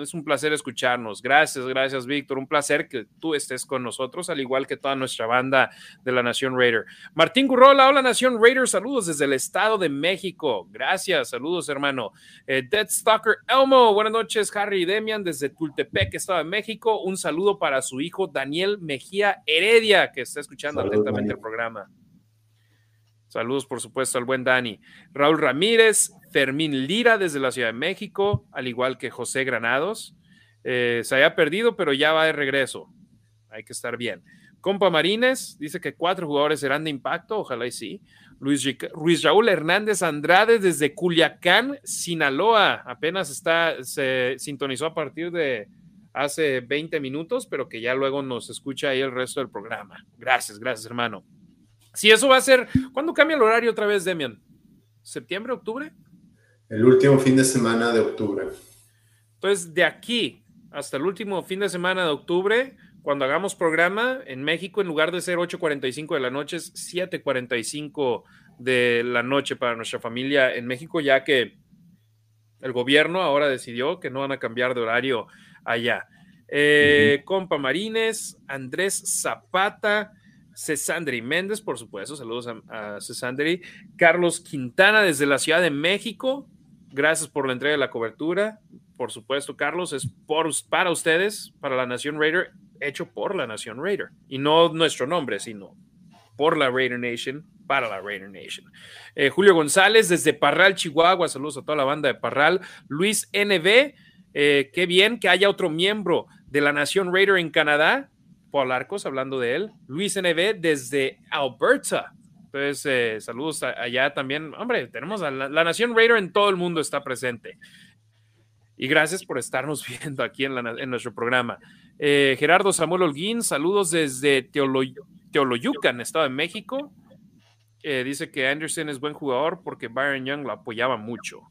Speaker 1: Es un placer escucharnos. Gracias, gracias, Víctor. Un placer que tú estés con nosotros, al igual que toda nuestra banda de la Nación Raider. Martín Gurrola, hola Nación Raider, saludos desde el Estado de México. Gracias, saludos, hermano. Eh, Dead Stalker Elmo, buenas noches, Harry y Demian, desde Tultepec, Estado de México. Un saludo para su hijo Daniel Mejía Heredia, que está escuchando atentamente el programa. Saludos, por supuesto, al buen Dani. Raúl Ramírez, Fermín Lira desde la Ciudad de México, al igual que José Granados. Eh, se haya perdido, pero ya va de regreso. Hay que estar bien. Compa Marines dice que cuatro jugadores serán de impacto, ojalá y sí. Luis, Raúl Hernández Andrade desde Culiacán, Sinaloa. Apenas está, se sintonizó a partir de, hace 20 minutos, pero que ya luego nos escucha ahí el resto del programa. Gracias, gracias, hermano. Si eso va a ser, ¿cuándo cambia el horario otra vez, Demian? ¿Septiembre, octubre?
Speaker 2: El último fin de semana de octubre.
Speaker 1: Entonces, de aquí hasta el último fin de semana de octubre, cuando hagamos programa en México, en lugar de ser 8.45 de la noche, es 7.45 de la noche para nuestra familia en México, ya que el gobierno ahora decidió que no van a cambiar de horario allá. Eh, Compa Marines, Andrés Zapata, Cesandri Méndez, por supuesto, saludos a, a, Cesandri. Carlos Quintana desde la Ciudad de México, gracias por la entrega de la cobertura. Por supuesto, Carlos, es para ustedes, para la Nación Raider, hecho por la Nación Raider. Y no nuestro nombre, sino por la Raider Nation, para la Raider Nation. Eh, Julio González desde Parral, Chihuahua, saludos a toda la banda de Parral. Luis NB, eh, qué bien que haya otro miembro de la Nación Raider en Canadá Paul Arcos, hablando de él. Luis NB desde Alberta. Entonces, eh, saludos allá también. Hombre, tenemos a la, Nación Raider en todo el mundo está presente. Y gracias por estarnos viendo aquí en, nuestro programa. Eh, Gerardo Samuel Holguín, saludos desde Teolo, Teoloyucan, Estado de México. Eh, dice que Anderson es buen jugador porque Byron Young lo apoyaba mucho.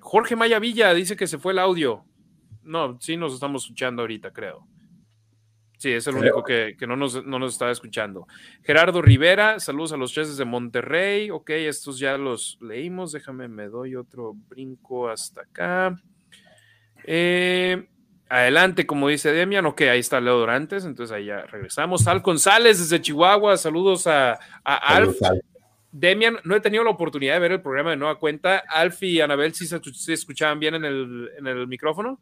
Speaker 1: Jorge Maya Villa dice que se fue el audio. No, sí nos estamos escuchando ahorita, creo. Sí, es el único que, no, nos, no, estaba escuchando. Gerardo Rivera, saludos a los cheses de Monterrey. Ok, estos ya los leímos. Déjame, me doy otro brinco hasta acá. Eh, adelante, como dice Demian. Ok, ahí está Leo Dorantes. Entonces ahí ya regresamos. Al González desde Chihuahua. Saludos a, a Alf. Demian, no he tenido la oportunidad de ver el programa de nueva cuenta. Alf y Anabel, ¿sí se, escuchaban bien en el, micrófono?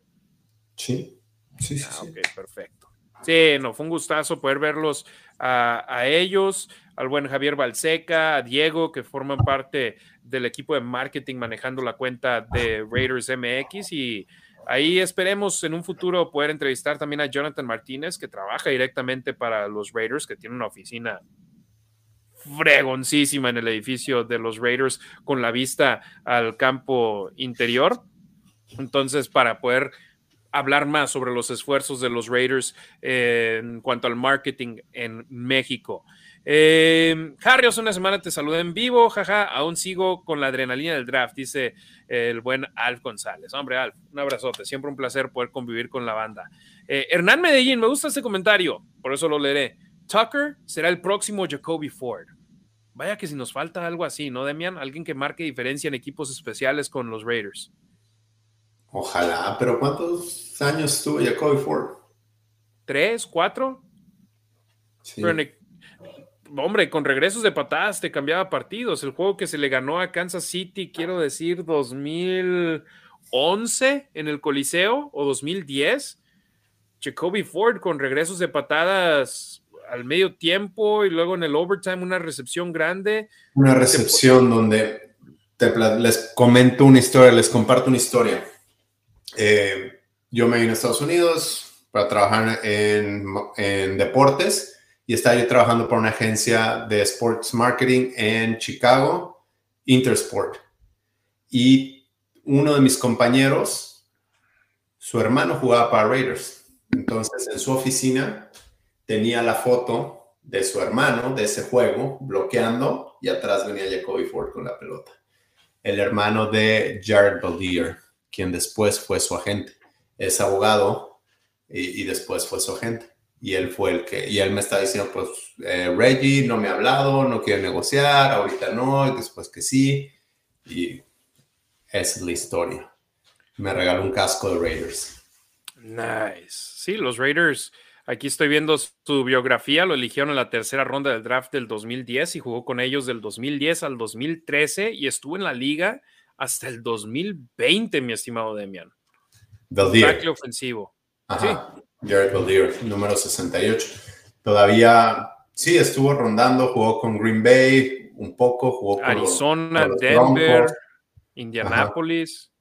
Speaker 2: Sí, sí, sí. Ah, ok,
Speaker 1: perfecto. Sí, no, fue un gustazo poder verlos a, ellos, al buen Javier Balseca, a Diego, que forman parte del equipo de marketing manejando la cuenta de Raiders MX y ahí esperemos en un futuro poder entrevistar también a Jonathan Martínez, que trabaja directamente para los Raiders, que tiene una oficina fregoncísima en el edificio de los Raiders con la vista al campo interior. Entonces, para poder hablar más sobre los esfuerzos de los Raiders eh, en cuanto al marketing en México. Em, Harry, hace una semana te saludé en vivo, jaja, aún sigo con la adrenalina del draft, dice el buen Alf González. Hombre, Alf, un abrazote, siempre un placer poder convivir con la banda. Eh, Hernán Medellín, me gusta este comentario, por eso lo leeré. Tucker será el próximo Jacoby Ford. Vaya que si nos falta algo así, ¿no, Demian? Alguien que marque diferencia en equipos especiales con los Raiders.
Speaker 2: Ojalá, pero ¿cuántos años tuvo Jacoby Ford?
Speaker 1: ¿Tres? ¿Cuatro? Sí. hombre, con regresos de patadas te cambiaba partidos. El juego que se le ganó a Kansas City, quiero decir, 2011 en el Coliseo o 2010. Jacoby Ford con regresos de patadas al medio tiempo y luego en el overtime una recepción grande.
Speaker 2: Una recepción donde les comento una historia, les comparto una historia. Eh, yo me vine a Estados Unidos para trabajar en, deportes y estaba yo trabajando para una agencia de sports marketing en Chicago, Intersport. Y uno de mis compañeros, su hermano jugaba para Raiders. Entonces en su oficina tenía la foto de su hermano de ese juego bloqueando y atrás venía Jacoby Ford con la pelota. El hermano de Jared Baldier quien después fue su agente. Es abogado y, después fue su agente. Y él fue el que, y él me está diciendo, pues eh, Reggie no me ha hablado, no quiere negociar, ahorita no, y después que sí. Y esa es la historia. Me regaló un casco de Raiders.
Speaker 1: Nice. Sí, los Raiders. Aquí estoy viendo su biografía, lo eligieron en la tercera ronda del draft del 2010 y jugó con ellos del 2010 al 2013 y estuvo en la liga hasta el 2020, mi estimado Demian. Tackle ofensivo.
Speaker 2: Ajá. Jared Valdir, número 68. Todavía, sí, estuvo rondando, jugó con Green Bay un poco, jugó
Speaker 1: con Arizona, Denver, Indianapolis.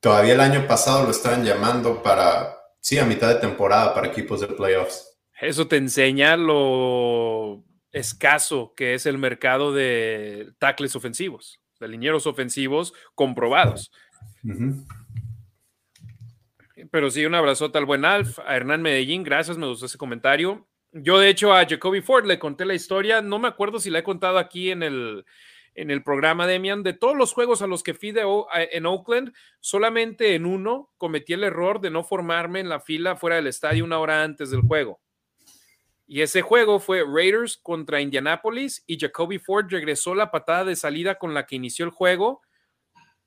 Speaker 2: Todavía el año pasado lo estaban llamando para, sí, a mitad de temporada para equipos de playoffs.
Speaker 1: Eso te enseña lo escaso que es el mercado de tackles ofensivos de linieros ofensivos comprobados. Pero sí, un abrazote al buen Alf, a Hernán Medellín, gracias, me gustó ese comentario. Yo, de hecho, a Jacoby Ford le conté la historia, no me acuerdo si la he contado aquí en el, en el programa, Demian, de todos los juegos a los que fui en Oakland, solamente en uno cometí el error de no formarme en la fila fuera del estadio una hora antes del juego. Y ese juego fue Raiders contra Indianapolis y Jacoby Ford regresó la patada de salida con la que inició el juego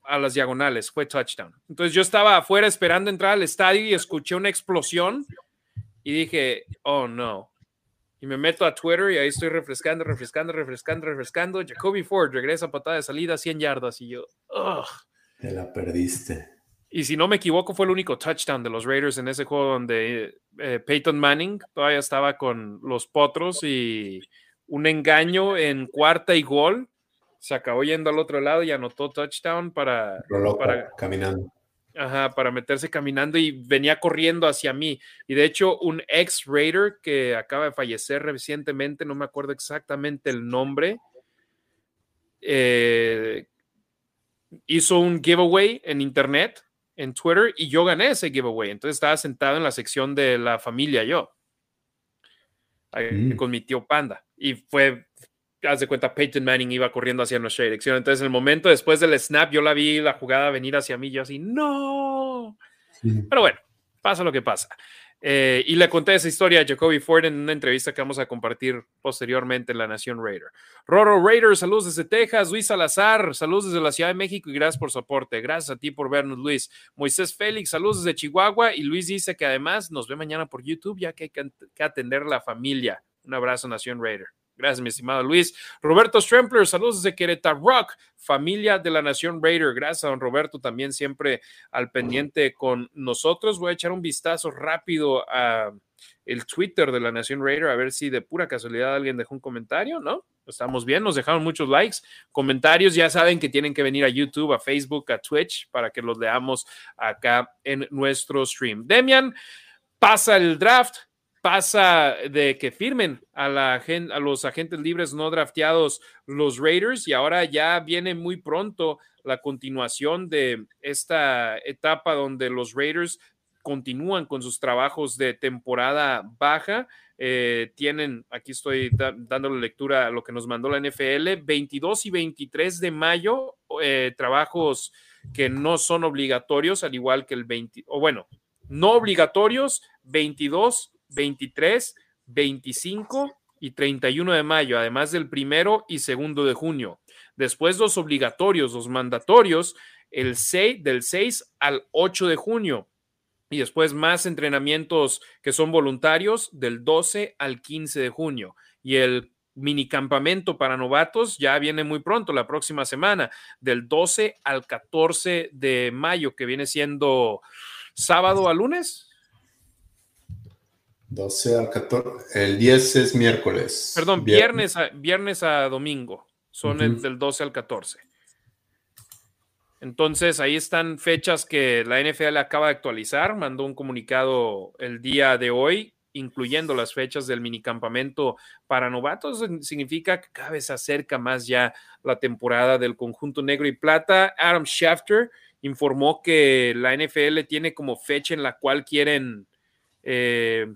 Speaker 1: a las diagonales, fue touchdown. Entonces yo estaba afuera esperando entrar al estadio y escuché una explosión y dije, oh no. Y me meto a Twitter y ahí estoy refrescando, refrescando, refrescando, refrescando. Jacoby Ford regresa patada de salida 100 yardas y yo,
Speaker 2: Te la perdiste.
Speaker 1: Y si no me equivoco, fue el único touchdown de los Raiders en ese juego donde eh, Peyton Manning todavía estaba con los potros y un engaño en cuarta y gol. Se acabó yendo al otro lado y anotó touchdown para,
Speaker 2: caminando.
Speaker 1: Ajá, para meterse caminando y venía corriendo hacia mí. Y de hecho, un ex Raider que acaba de fallecer recientemente, no me acuerdo exactamente el nombre, eh, hizo un giveaway en internet en Twitter y yo gané ese giveaway. Entonces estaba sentado en la sección de la familia yo, mm. con mi tío Panda. Y fue, haz de cuenta, Peyton Manning iba corriendo hacia nuestra dirección. Entonces en el momento después del snap yo la vi, la jugada venir hacia mí, yo así, no. Pero bueno, pasa lo que pasa. Eh, y le conté esa historia a Jacoby Ford en una entrevista que vamos a compartir posteriormente en La Nación Raider. Roro Raider, saludos desde Texas. Luis Salazar, saludos desde la Ciudad de México y gracias por su aporte. Gracias a ti por vernos, Luis. Moisés Félix, saludos desde Chihuahua. Y Luis dice que además nos ve mañana por YouTube, ya que hay que atender la familia. Un abrazo, Nación Raider. Gracias, mi estimado Luis. Roberto Strempler, saludos desde Querétaro Rock, familia de la Nación Raider. Gracias a don Roberto también siempre al pendiente con nosotros. Voy a echar un vistazo rápido a el Twitter de la Nación Raider a ver si de pura casualidad alguien dejó un comentario, ¿no? Estamos bien, nos dejaron muchos likes, comentarios, ya saben que tienen que venir a YouTube, a Facebook, a Twitch para que los leamos acá en nuestro stream. Demian, pasa el draft, pasa de que firmen a, la, los agentes libres no drafteados los Raiders y ahora ya viene muy pronto la continuación de esta etapa donde los Raiders continúan con sus trabajos de temporada baja. Eh, tienen, aquí estoy dando dándole lectura a lo que nos mandó la NFL, 22 y 23 de mayo, eh, trabajos que no son obligatorios, al igual que el 20, o bueno, no obligatorios, 22 23, 25 y 31 de mayo, además del primero y segundo de junio. Después los obligatorios, los mandatorios, el 6, del 6 al 8 de junio. Y después más entrenamientos que son voluntarios del 12 al 15 de junio. Y el minicampamento para novatos ya viene muy pronto, la próxima semana, del 12 al 14 de mayo, que viene siendo sábado a lunes,
Speaker 2: 12 al 14. El 10 es miércoles.
Speaker 1: Perdón, viernes, a, domingo. Son del 12 al 14. Entonces, ahí están fechas que la NFL acaba de actualizar. Mandó un comunicado el día de hoy, incluyendo las fechas del minicampamento para novatos. Significa que cada vez se acerca más ya la temporada del conjunto negro y plata. Adam Shafter informó que la NFL tiene como fecha en la cual quieren. Eh,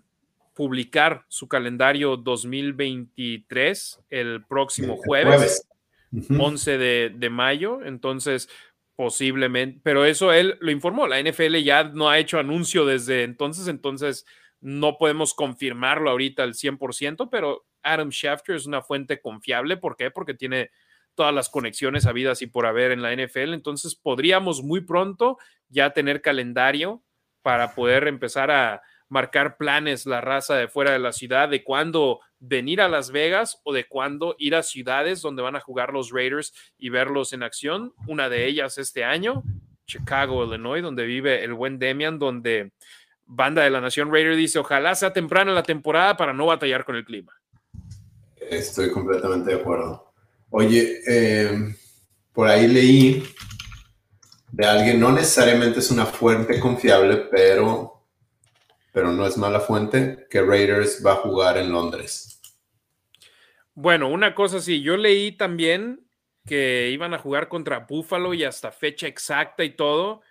Speaker 1: publicar su calendario 2023 el próximo jueves, 11 de, mayo. Entonces, posiblemente, pero eso él lo informó. La NFL ya no ha hecho anuncio desde entonces, entonces no podemos confirmarlo ahorita al 100%, pero Adam Shafter es una fuente confiable. ¿Por qué? Porque tiene todas las conexiones habidas y por haber en la NFL. Entonces podríamos muy pronto ya tener calendario para poder empezar a, marcar planes la raza de fuera de la ciudad, de cuándo venir a Las Vegas o de cuándo ir a ciudades donde van a jugar los Raiders y verlos en acción. Una de ellas este año, Chicago, Illinois, donde vive el buen Demian, donde banda de la Nación Raider dice, ojalá sea temprano la temporada para no batallar con el clima.
Speaker 2: Estoy completamente de acuerdo. Oye, em, por ahí leí de alguien, no necesariamente es una fuente confiable, pero pero no es mala fuente, que Raiders va a jugar en Londres.
Speaker 1: Bueno, una cosa sí, yo leí también que iban a jugar contra Buffalo y hasta fecha exacta y todo.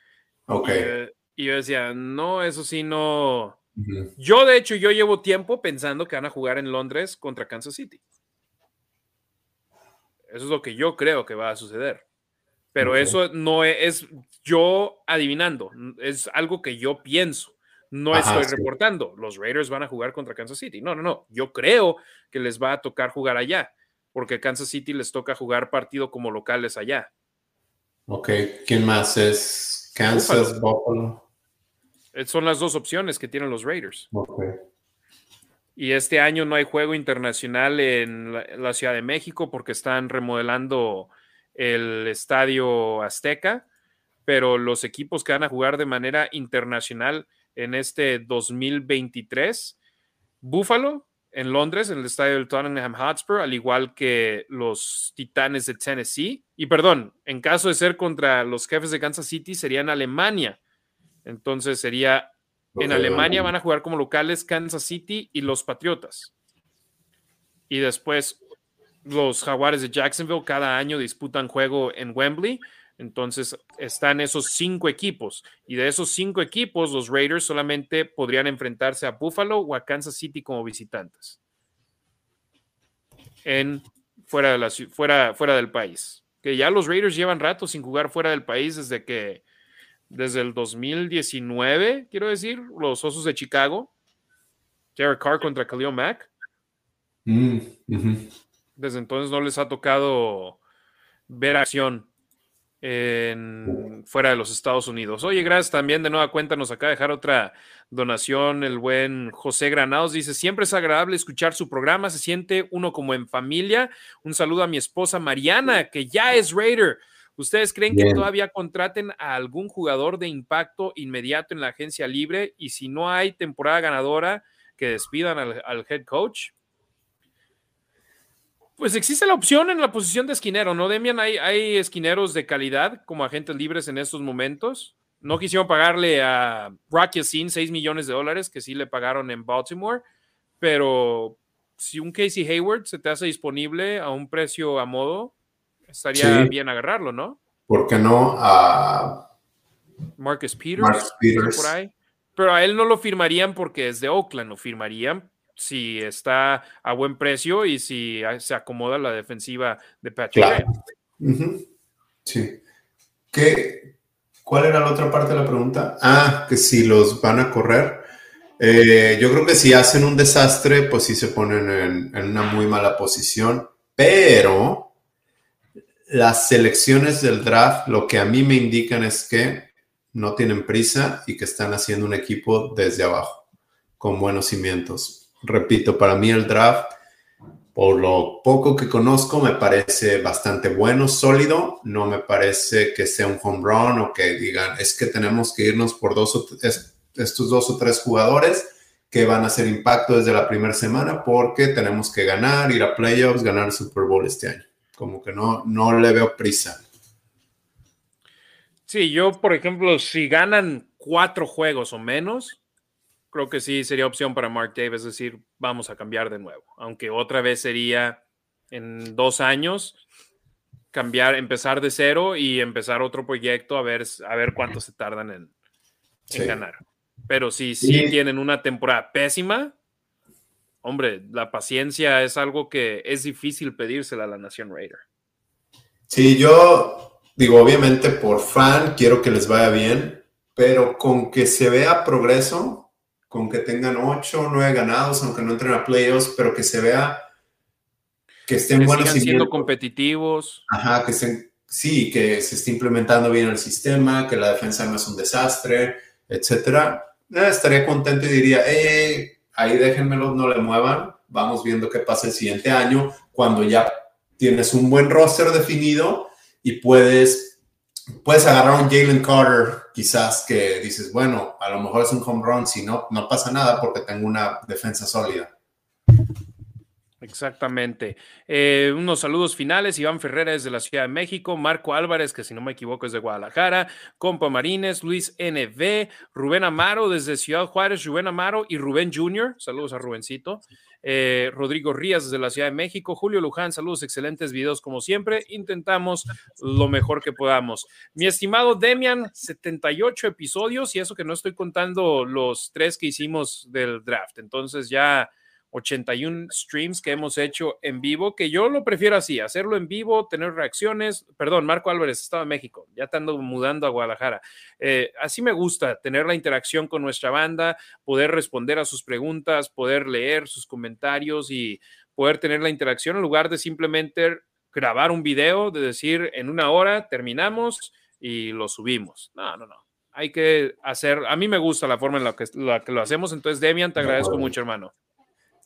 Speaker 1: Eh, y, yo decía, no, eso sí, no. Yo, de hecho, yo llevo tiempo pensando que van a jugar en Londres contra Kansas City. Eso es lo que yo creo que va a suceder. Pero eso no es, yo adivinando, es algo que yo pienso. No estoy reportando, los Raiders van a jugar contra Kansas City. No, no, no, yo creo que les va a tocar jugar allá, porque Kansas City les toca jugar partido como locales allá.
Speaker 2: Ok, ¿quién más es? Kansas, Buffalo. Eh,
Speaker 1: son las dos opciones que tienen los Raiders. Y este año no hay juego internacional en la, Ciudad de México porque están remodelando el estadio Azteca, pero los equipos que van a jugar de manera internacional en este 2023. Buffalo en Londres, en el estadio del Tottenham Hotspur, al igual que los Titanes de Tennessee. Y perdón, en caso de ser contra los jefes de Kansas City, sería en Alemania. Entonces sería en Alemania van a jugar como locales Kansas City y los Patriotas. Y después los Jaguares de Jacksonville cada año disputan juego en Wembley. Entonces están esos cinco equipos y de esos cinco equipos los Raiders solamente podrían enfrentarse a Buffalo o a Kansas City como visitantes en fuera de la, fuera fuera del país. Que ya los Raiders llevan rato sin jugar fuera del país desde que desde el 2019, quiero decir, los Osos de Chicago, Jared Carr contra Khalil Mack. Mm, desde entonces no les ha tocado ver acción en, fuera de los Estados Unidos. Oye, gracias también de nueva cuenta, nos acaba de dejar otra donación el buen José Granados. Dice, siempre es agradable escuchar su programa, se siente uno como en familia. Un saludo a mi esposa Mariana, que ya es Raider. ¿Ustedes creen que todavía contraten a algún jugador de impacto inmediato en la agencia libre? Y si no hay temporada ganadora, que despidan al head coach. Pues existe la opción en la posición de esquinero, ¿no, Demian? Hay, esquineros de calidad como agentes libres en estos momentos. No quisieron pagarle a Rocky sin 6 millones de dólares, que sí le pagaron en Baltimore, pero si un Casey Hayward se te hace disponible a un precio a modo, estaría bien agarrarlo, ¿no?
Speaker 2: ¿Por qué no a
Speaker 1: Marcus Peters? Marcus Pero a él no lo firmarían porque es de Oakland, lo firmarían si está a buen precio y si se acomoda la defensiva de Patrick.
Speaker 2: Sí. ¿Cuál era la otra parte de la pregunta? Ah, que si los van a correr. Eh, yo creo que si hacen un desastre, pues sí se ponen en una muy mala posición, pero las selecciones del draft lo que a mí me indican es que no tienen prisa y que están haciendo un equipo desde abajo, con buenos cimientos repito, para mí el draft, por lo poco que conozco, me parece bastante bueno, sólido. No me parece que sea un home run o que digan, es que tenemos que irnos por dos estos dos o tres jugadores que van a hacer impacto desde la primera semana porque tenemos que ganar, ir a playoffs, ganar el Super Bowl este año. Como que no, no le veo prisa.
Speaker 1: Sí, yo, por ejemplo, si ganan cuatro juegos o menos, creo que sí sería opción para Mark Davis decir, vamos a cambiar de nuevo, aunque otra vez sería en dos años cambiar, empezar de cero y empezar otro proyecto a ver, a ver cuánto se tardan en, ganar. Pero si sí, tienen una temporada pésima, hombre, la paciencia es algo que es difícil pedírsela a la Nación Raider.
Speaker 2: Sí, yo digo, obviamente por fan quiero que les vaya bien, pero con que se vea progreso, con que tengan ocho o 9 ganados, aunque no entren a playoffs, pero que se vea
Speaker 1: que estén que buenos. siendo competitivos.
Speaker 2: Ajá, que estén, sí, que se esté implementando bien el sistema, que la defensa no es un desastre, etcétera. Eh, estaría contento y diría, hey, eh, ahí déjenmelo, no le muevan, vamos viendo qué pasa el siguiente año, cuando ya tienes un buen roster definido y puedes puedes agarrar un Jalen Carter, quizás que dices, bueno, a lo mejor es un home run, si no, no pasa nada porque tengo una defensa sólida.
Speaker 1: Exactamente. Eh, unos saludos finales. Iván Ferrera desde la Ciudad de México, Marco Álvarez, que si no me equivoco es de Guadalajara, Compa Marines, Luis NV, Rubén Amaro desde Ciudad Juárez, Rubén Amaro y Rubén Jr., Saludos a Rubencito. Eh, Rodrigo Rías desde la Ciudad de México, Julio Luján, saludos, excelentes videos como siempre. Intentamos lo mejor que podamos. Mi estimado Demian, 78 episodios y eso que no estoy contando los tres que hicimos del draft. Entonces ya... 81 streams que hemos hecho en vivo, que yo lo prefiero así, hacerlo en vivo, tener reacciones. Perdón, Marco Álvarez, estaba en México, ya te mudando a Guadalajara. Eh, así me gusta tener la interacción con nuestra banda, poder responder a sus preguntas, poder leer sus comentarios y poder tener la interacción en lugar de simplemente grabar un video, de decir en una hora terminamos y lo subimos. No, no, no hay que hacer, a mí me gusta la forma en la que, la que lo hacemos, entonces Demian, te agradezco mucho, hermano.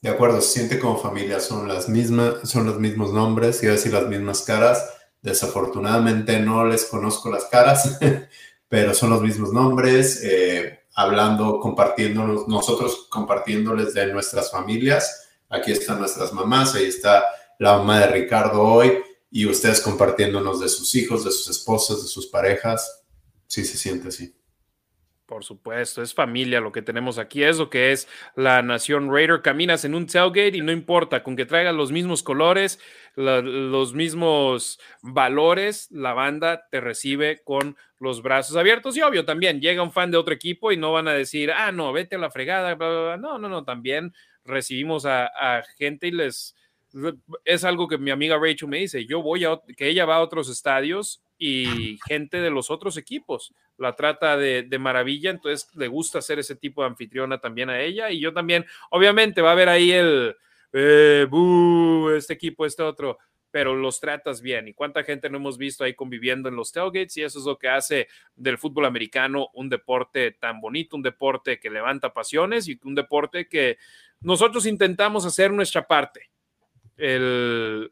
Speaker 2: De acuerdo, se siente como familia, son, las mismas, son los mismos nombres, iba a decir las mismas caras. Desafortunadamente no les conozco las caras, pero son los mismos nombres, eh, hablando, compartiéndonos, nosotros compartiéndoles de nuestras familias. Aquí están nuestras mamás, ahí está la mamá de Ricardo hoy, y ustedes compartiéndonos de sus hijos, de sus esposas, de sus parejas. Sí, se siente así.
Speaker 1: Por supuesto, es familia lo que tenemos aquí, es lo que es la Nación Raider. Caminas en un tailgate y no importa, con que traigas los mismos colores, los mismos valores, la banda te recibe con los brazos abiertos. Y obvio, también llega un fan de otro equipo y no van a decir, ah, no, vete a la fregada, No, no, no, también recibimos a gente y les es algo que mi amiga Rachel me dice, yo voy a, que ella va a otros estadios y gente de los otros equipos la trata de, maravilla, entonces le gusta ser ese tipo de anfitriona también a ella y yo también, obviamente va a haber ahí el, eh, este equipo, este otro, pero los tratas bien. ¿Y cuánta gente no hemos visto ahí conviviendo en los tailgates? Y eso es lo que hace del fútbol americano un deporte tan bonito, un deporte que levanta pasiones y un deporte que nosotros intentamos hacer nuestra parte el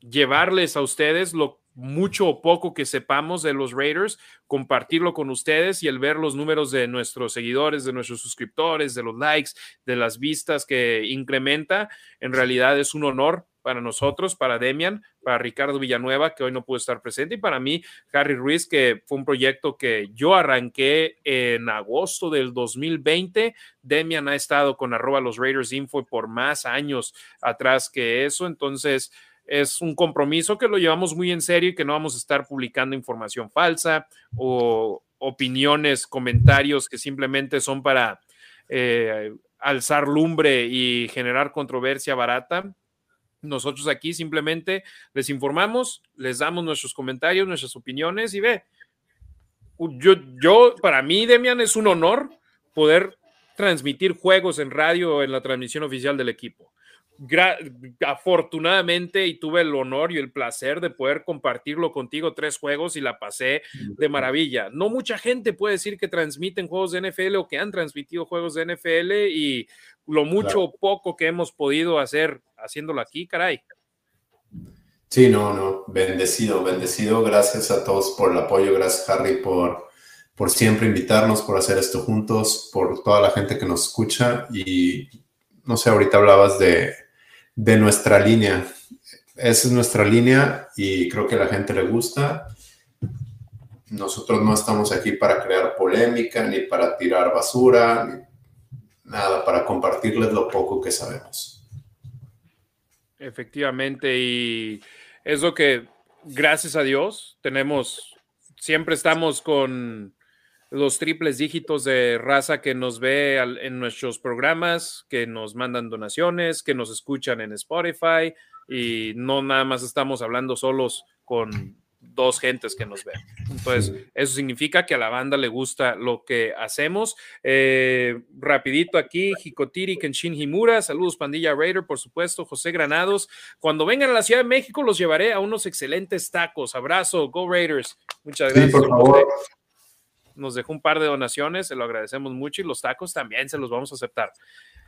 Speaker 1: llevarles a ustedes lo mucho o poco que sepamos de los Raiders, compartirlo con ustedes y el ver los números de nuestros seguidores, de nuestros suscriptores, de los likes, de las vistas que incrementa, en realidad es un honor para nosotros, para Demian, para Ricardo Villanueva, que hoy no pudo estar presente, y para mí, Harry Ruiz, que fue un proyecto que yo arranqué en agosto del 2020. Demian ha estado con arroba los Raiders Info por más años atrás que eso, entonces es un compromiso que lo llevamos muy en serio y que no vamos a estar publicando información falsa o opiniones, comentarios que simplemente son para eh, alzar lumbre y generar controversia barata. Nosotros aquí simplemente les informamos, les damos nuestros comentarios, nuestras opiniones y ve. Yo, yo, para mí, Demian, es un honor poder transmitir juegos en radio en la transmisión oficial del equipo afortunadamente y tuve el honor y el placer de poder compartirlo contigo tres juegos y la pasé de maravilla. No mucha gente puede decir que transmiten juegos de NFL o que han transmitido juegos de NFL y lo mucho o poco que hemos podido hacer haciéndolo aquí, caray.
Speaker 2: Sí, no, no, bendecido, bendecido. Gracias a todos por el apoyo, gracias Harry por, por siempre invitarnos, por hacer esto juntos, por toda la gente que nos escucha y no sé, ahorita hablabas de, de nuestra línea. Esa es nuestra línea y creo que a la gente le gusta. Nosotros no estamos aquí para crear polémica, ni para tirar basura, nada, para compartirles lo poco que sabemos.
Speaker 1: Efectivamente, y es lo que, gracias a Dios, tenemos, siempre estamos con los triples dígitos de raza que nos ve en nuestros programas, que nos mandan donaciones, que nos escuchan en Spotify y no nada más estamos hablando solos con dos gentes que nos ven. Entonces, eso significa que a la banda le gusta lo que hacemos. Eh, rapidito aquí, Hikotiri Kenshin Himura, saludos Pandilla Raider, por supuesto, José Granados. Cuando vengan a la Ciudad de México los llevaré a unos excelentes tacos. Abrazo, Go Raiders. Muchas gracias nos dejó un par de donaciones, se lo agradecemos mucho y los tacos también se los vamos a aceptar.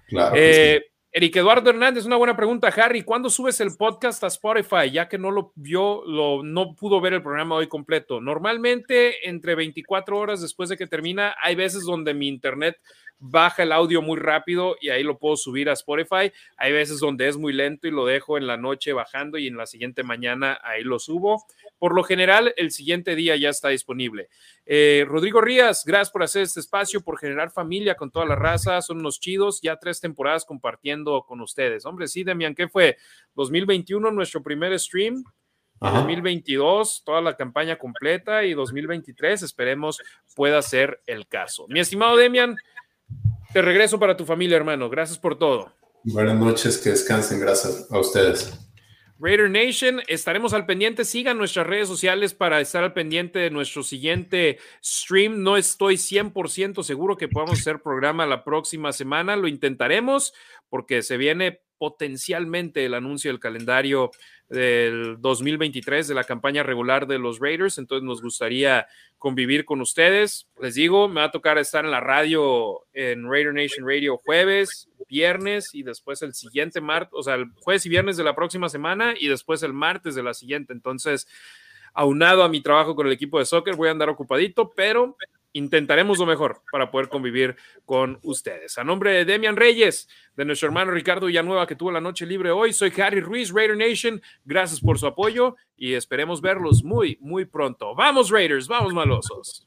Speaker 1: Claro. Eh, Eric Eduardo Hernández, una buena pregunta, Harry. ¿Cuándo subes el podcast a Spotify? Ya que no lo vio, lo, no pudo ver el programa hoy completo. Normalmente entre 24 horas después de que termina, hay veces donde mi internet baja el audio muy rápido y ahí lo puedo subir a Spotify. Hay veces donde es muy lento y lo dejo en la noche bajando y en la siguiente mañana ahí lo subo. Por lo general, el siguiente día ya está disponible. Eh, Rodrigo Rías, gracias por hacer este espacio, por generar familia con toda la raza. Son unos chidos, ya tres temporadas compartiendo con ustedes. Hombre, sí, Demian, ¿qué fue? 2021, nuestro primer stream. 2022, toda la campaña completa y 2023, esperemos pueda ser el caso. Mi estimado Demian, regreso para tu familia, hermano. Gracias por todo.
Speaker 2: Buenas noches, que descansen. Gracias a ustedes.
Speaker 1: Raider Nation, estaremos al pendiente. Sigan nuestras redes sociales para estar al pendiente de nuestro siguiente stream. No estoy 100% seguro que podamos hacer programa la próxima semana. Lo intentaremos porque se viene potencialmente el anuncio del calendario del 2023 de la campaña regular de los Raiders. Entonces nos gustaría convivir con ustedes. Les digo, me va a tocar estar en la radio en Raider Nation Radio jueves, viernes y después el siguiente martes, o sea, el jueves y viernes de la próxima semana y después el martes de la siguiente. Entonces, aunado a mi trabajo con el equipo de soccer, voy a andar ocupadito, pero intentaremos lo mejor para poder convivir con ustedes. A nombre de Demian Reyes, de nuestro hermano Ricardo Villanueva, que tuvo la noche libre hoy, soy Harry Ruiz, Raider Nation. Gracias por su apoyo y esperemos verlos muy, muy pronto. Vamos, Raiders, vamos, malosos.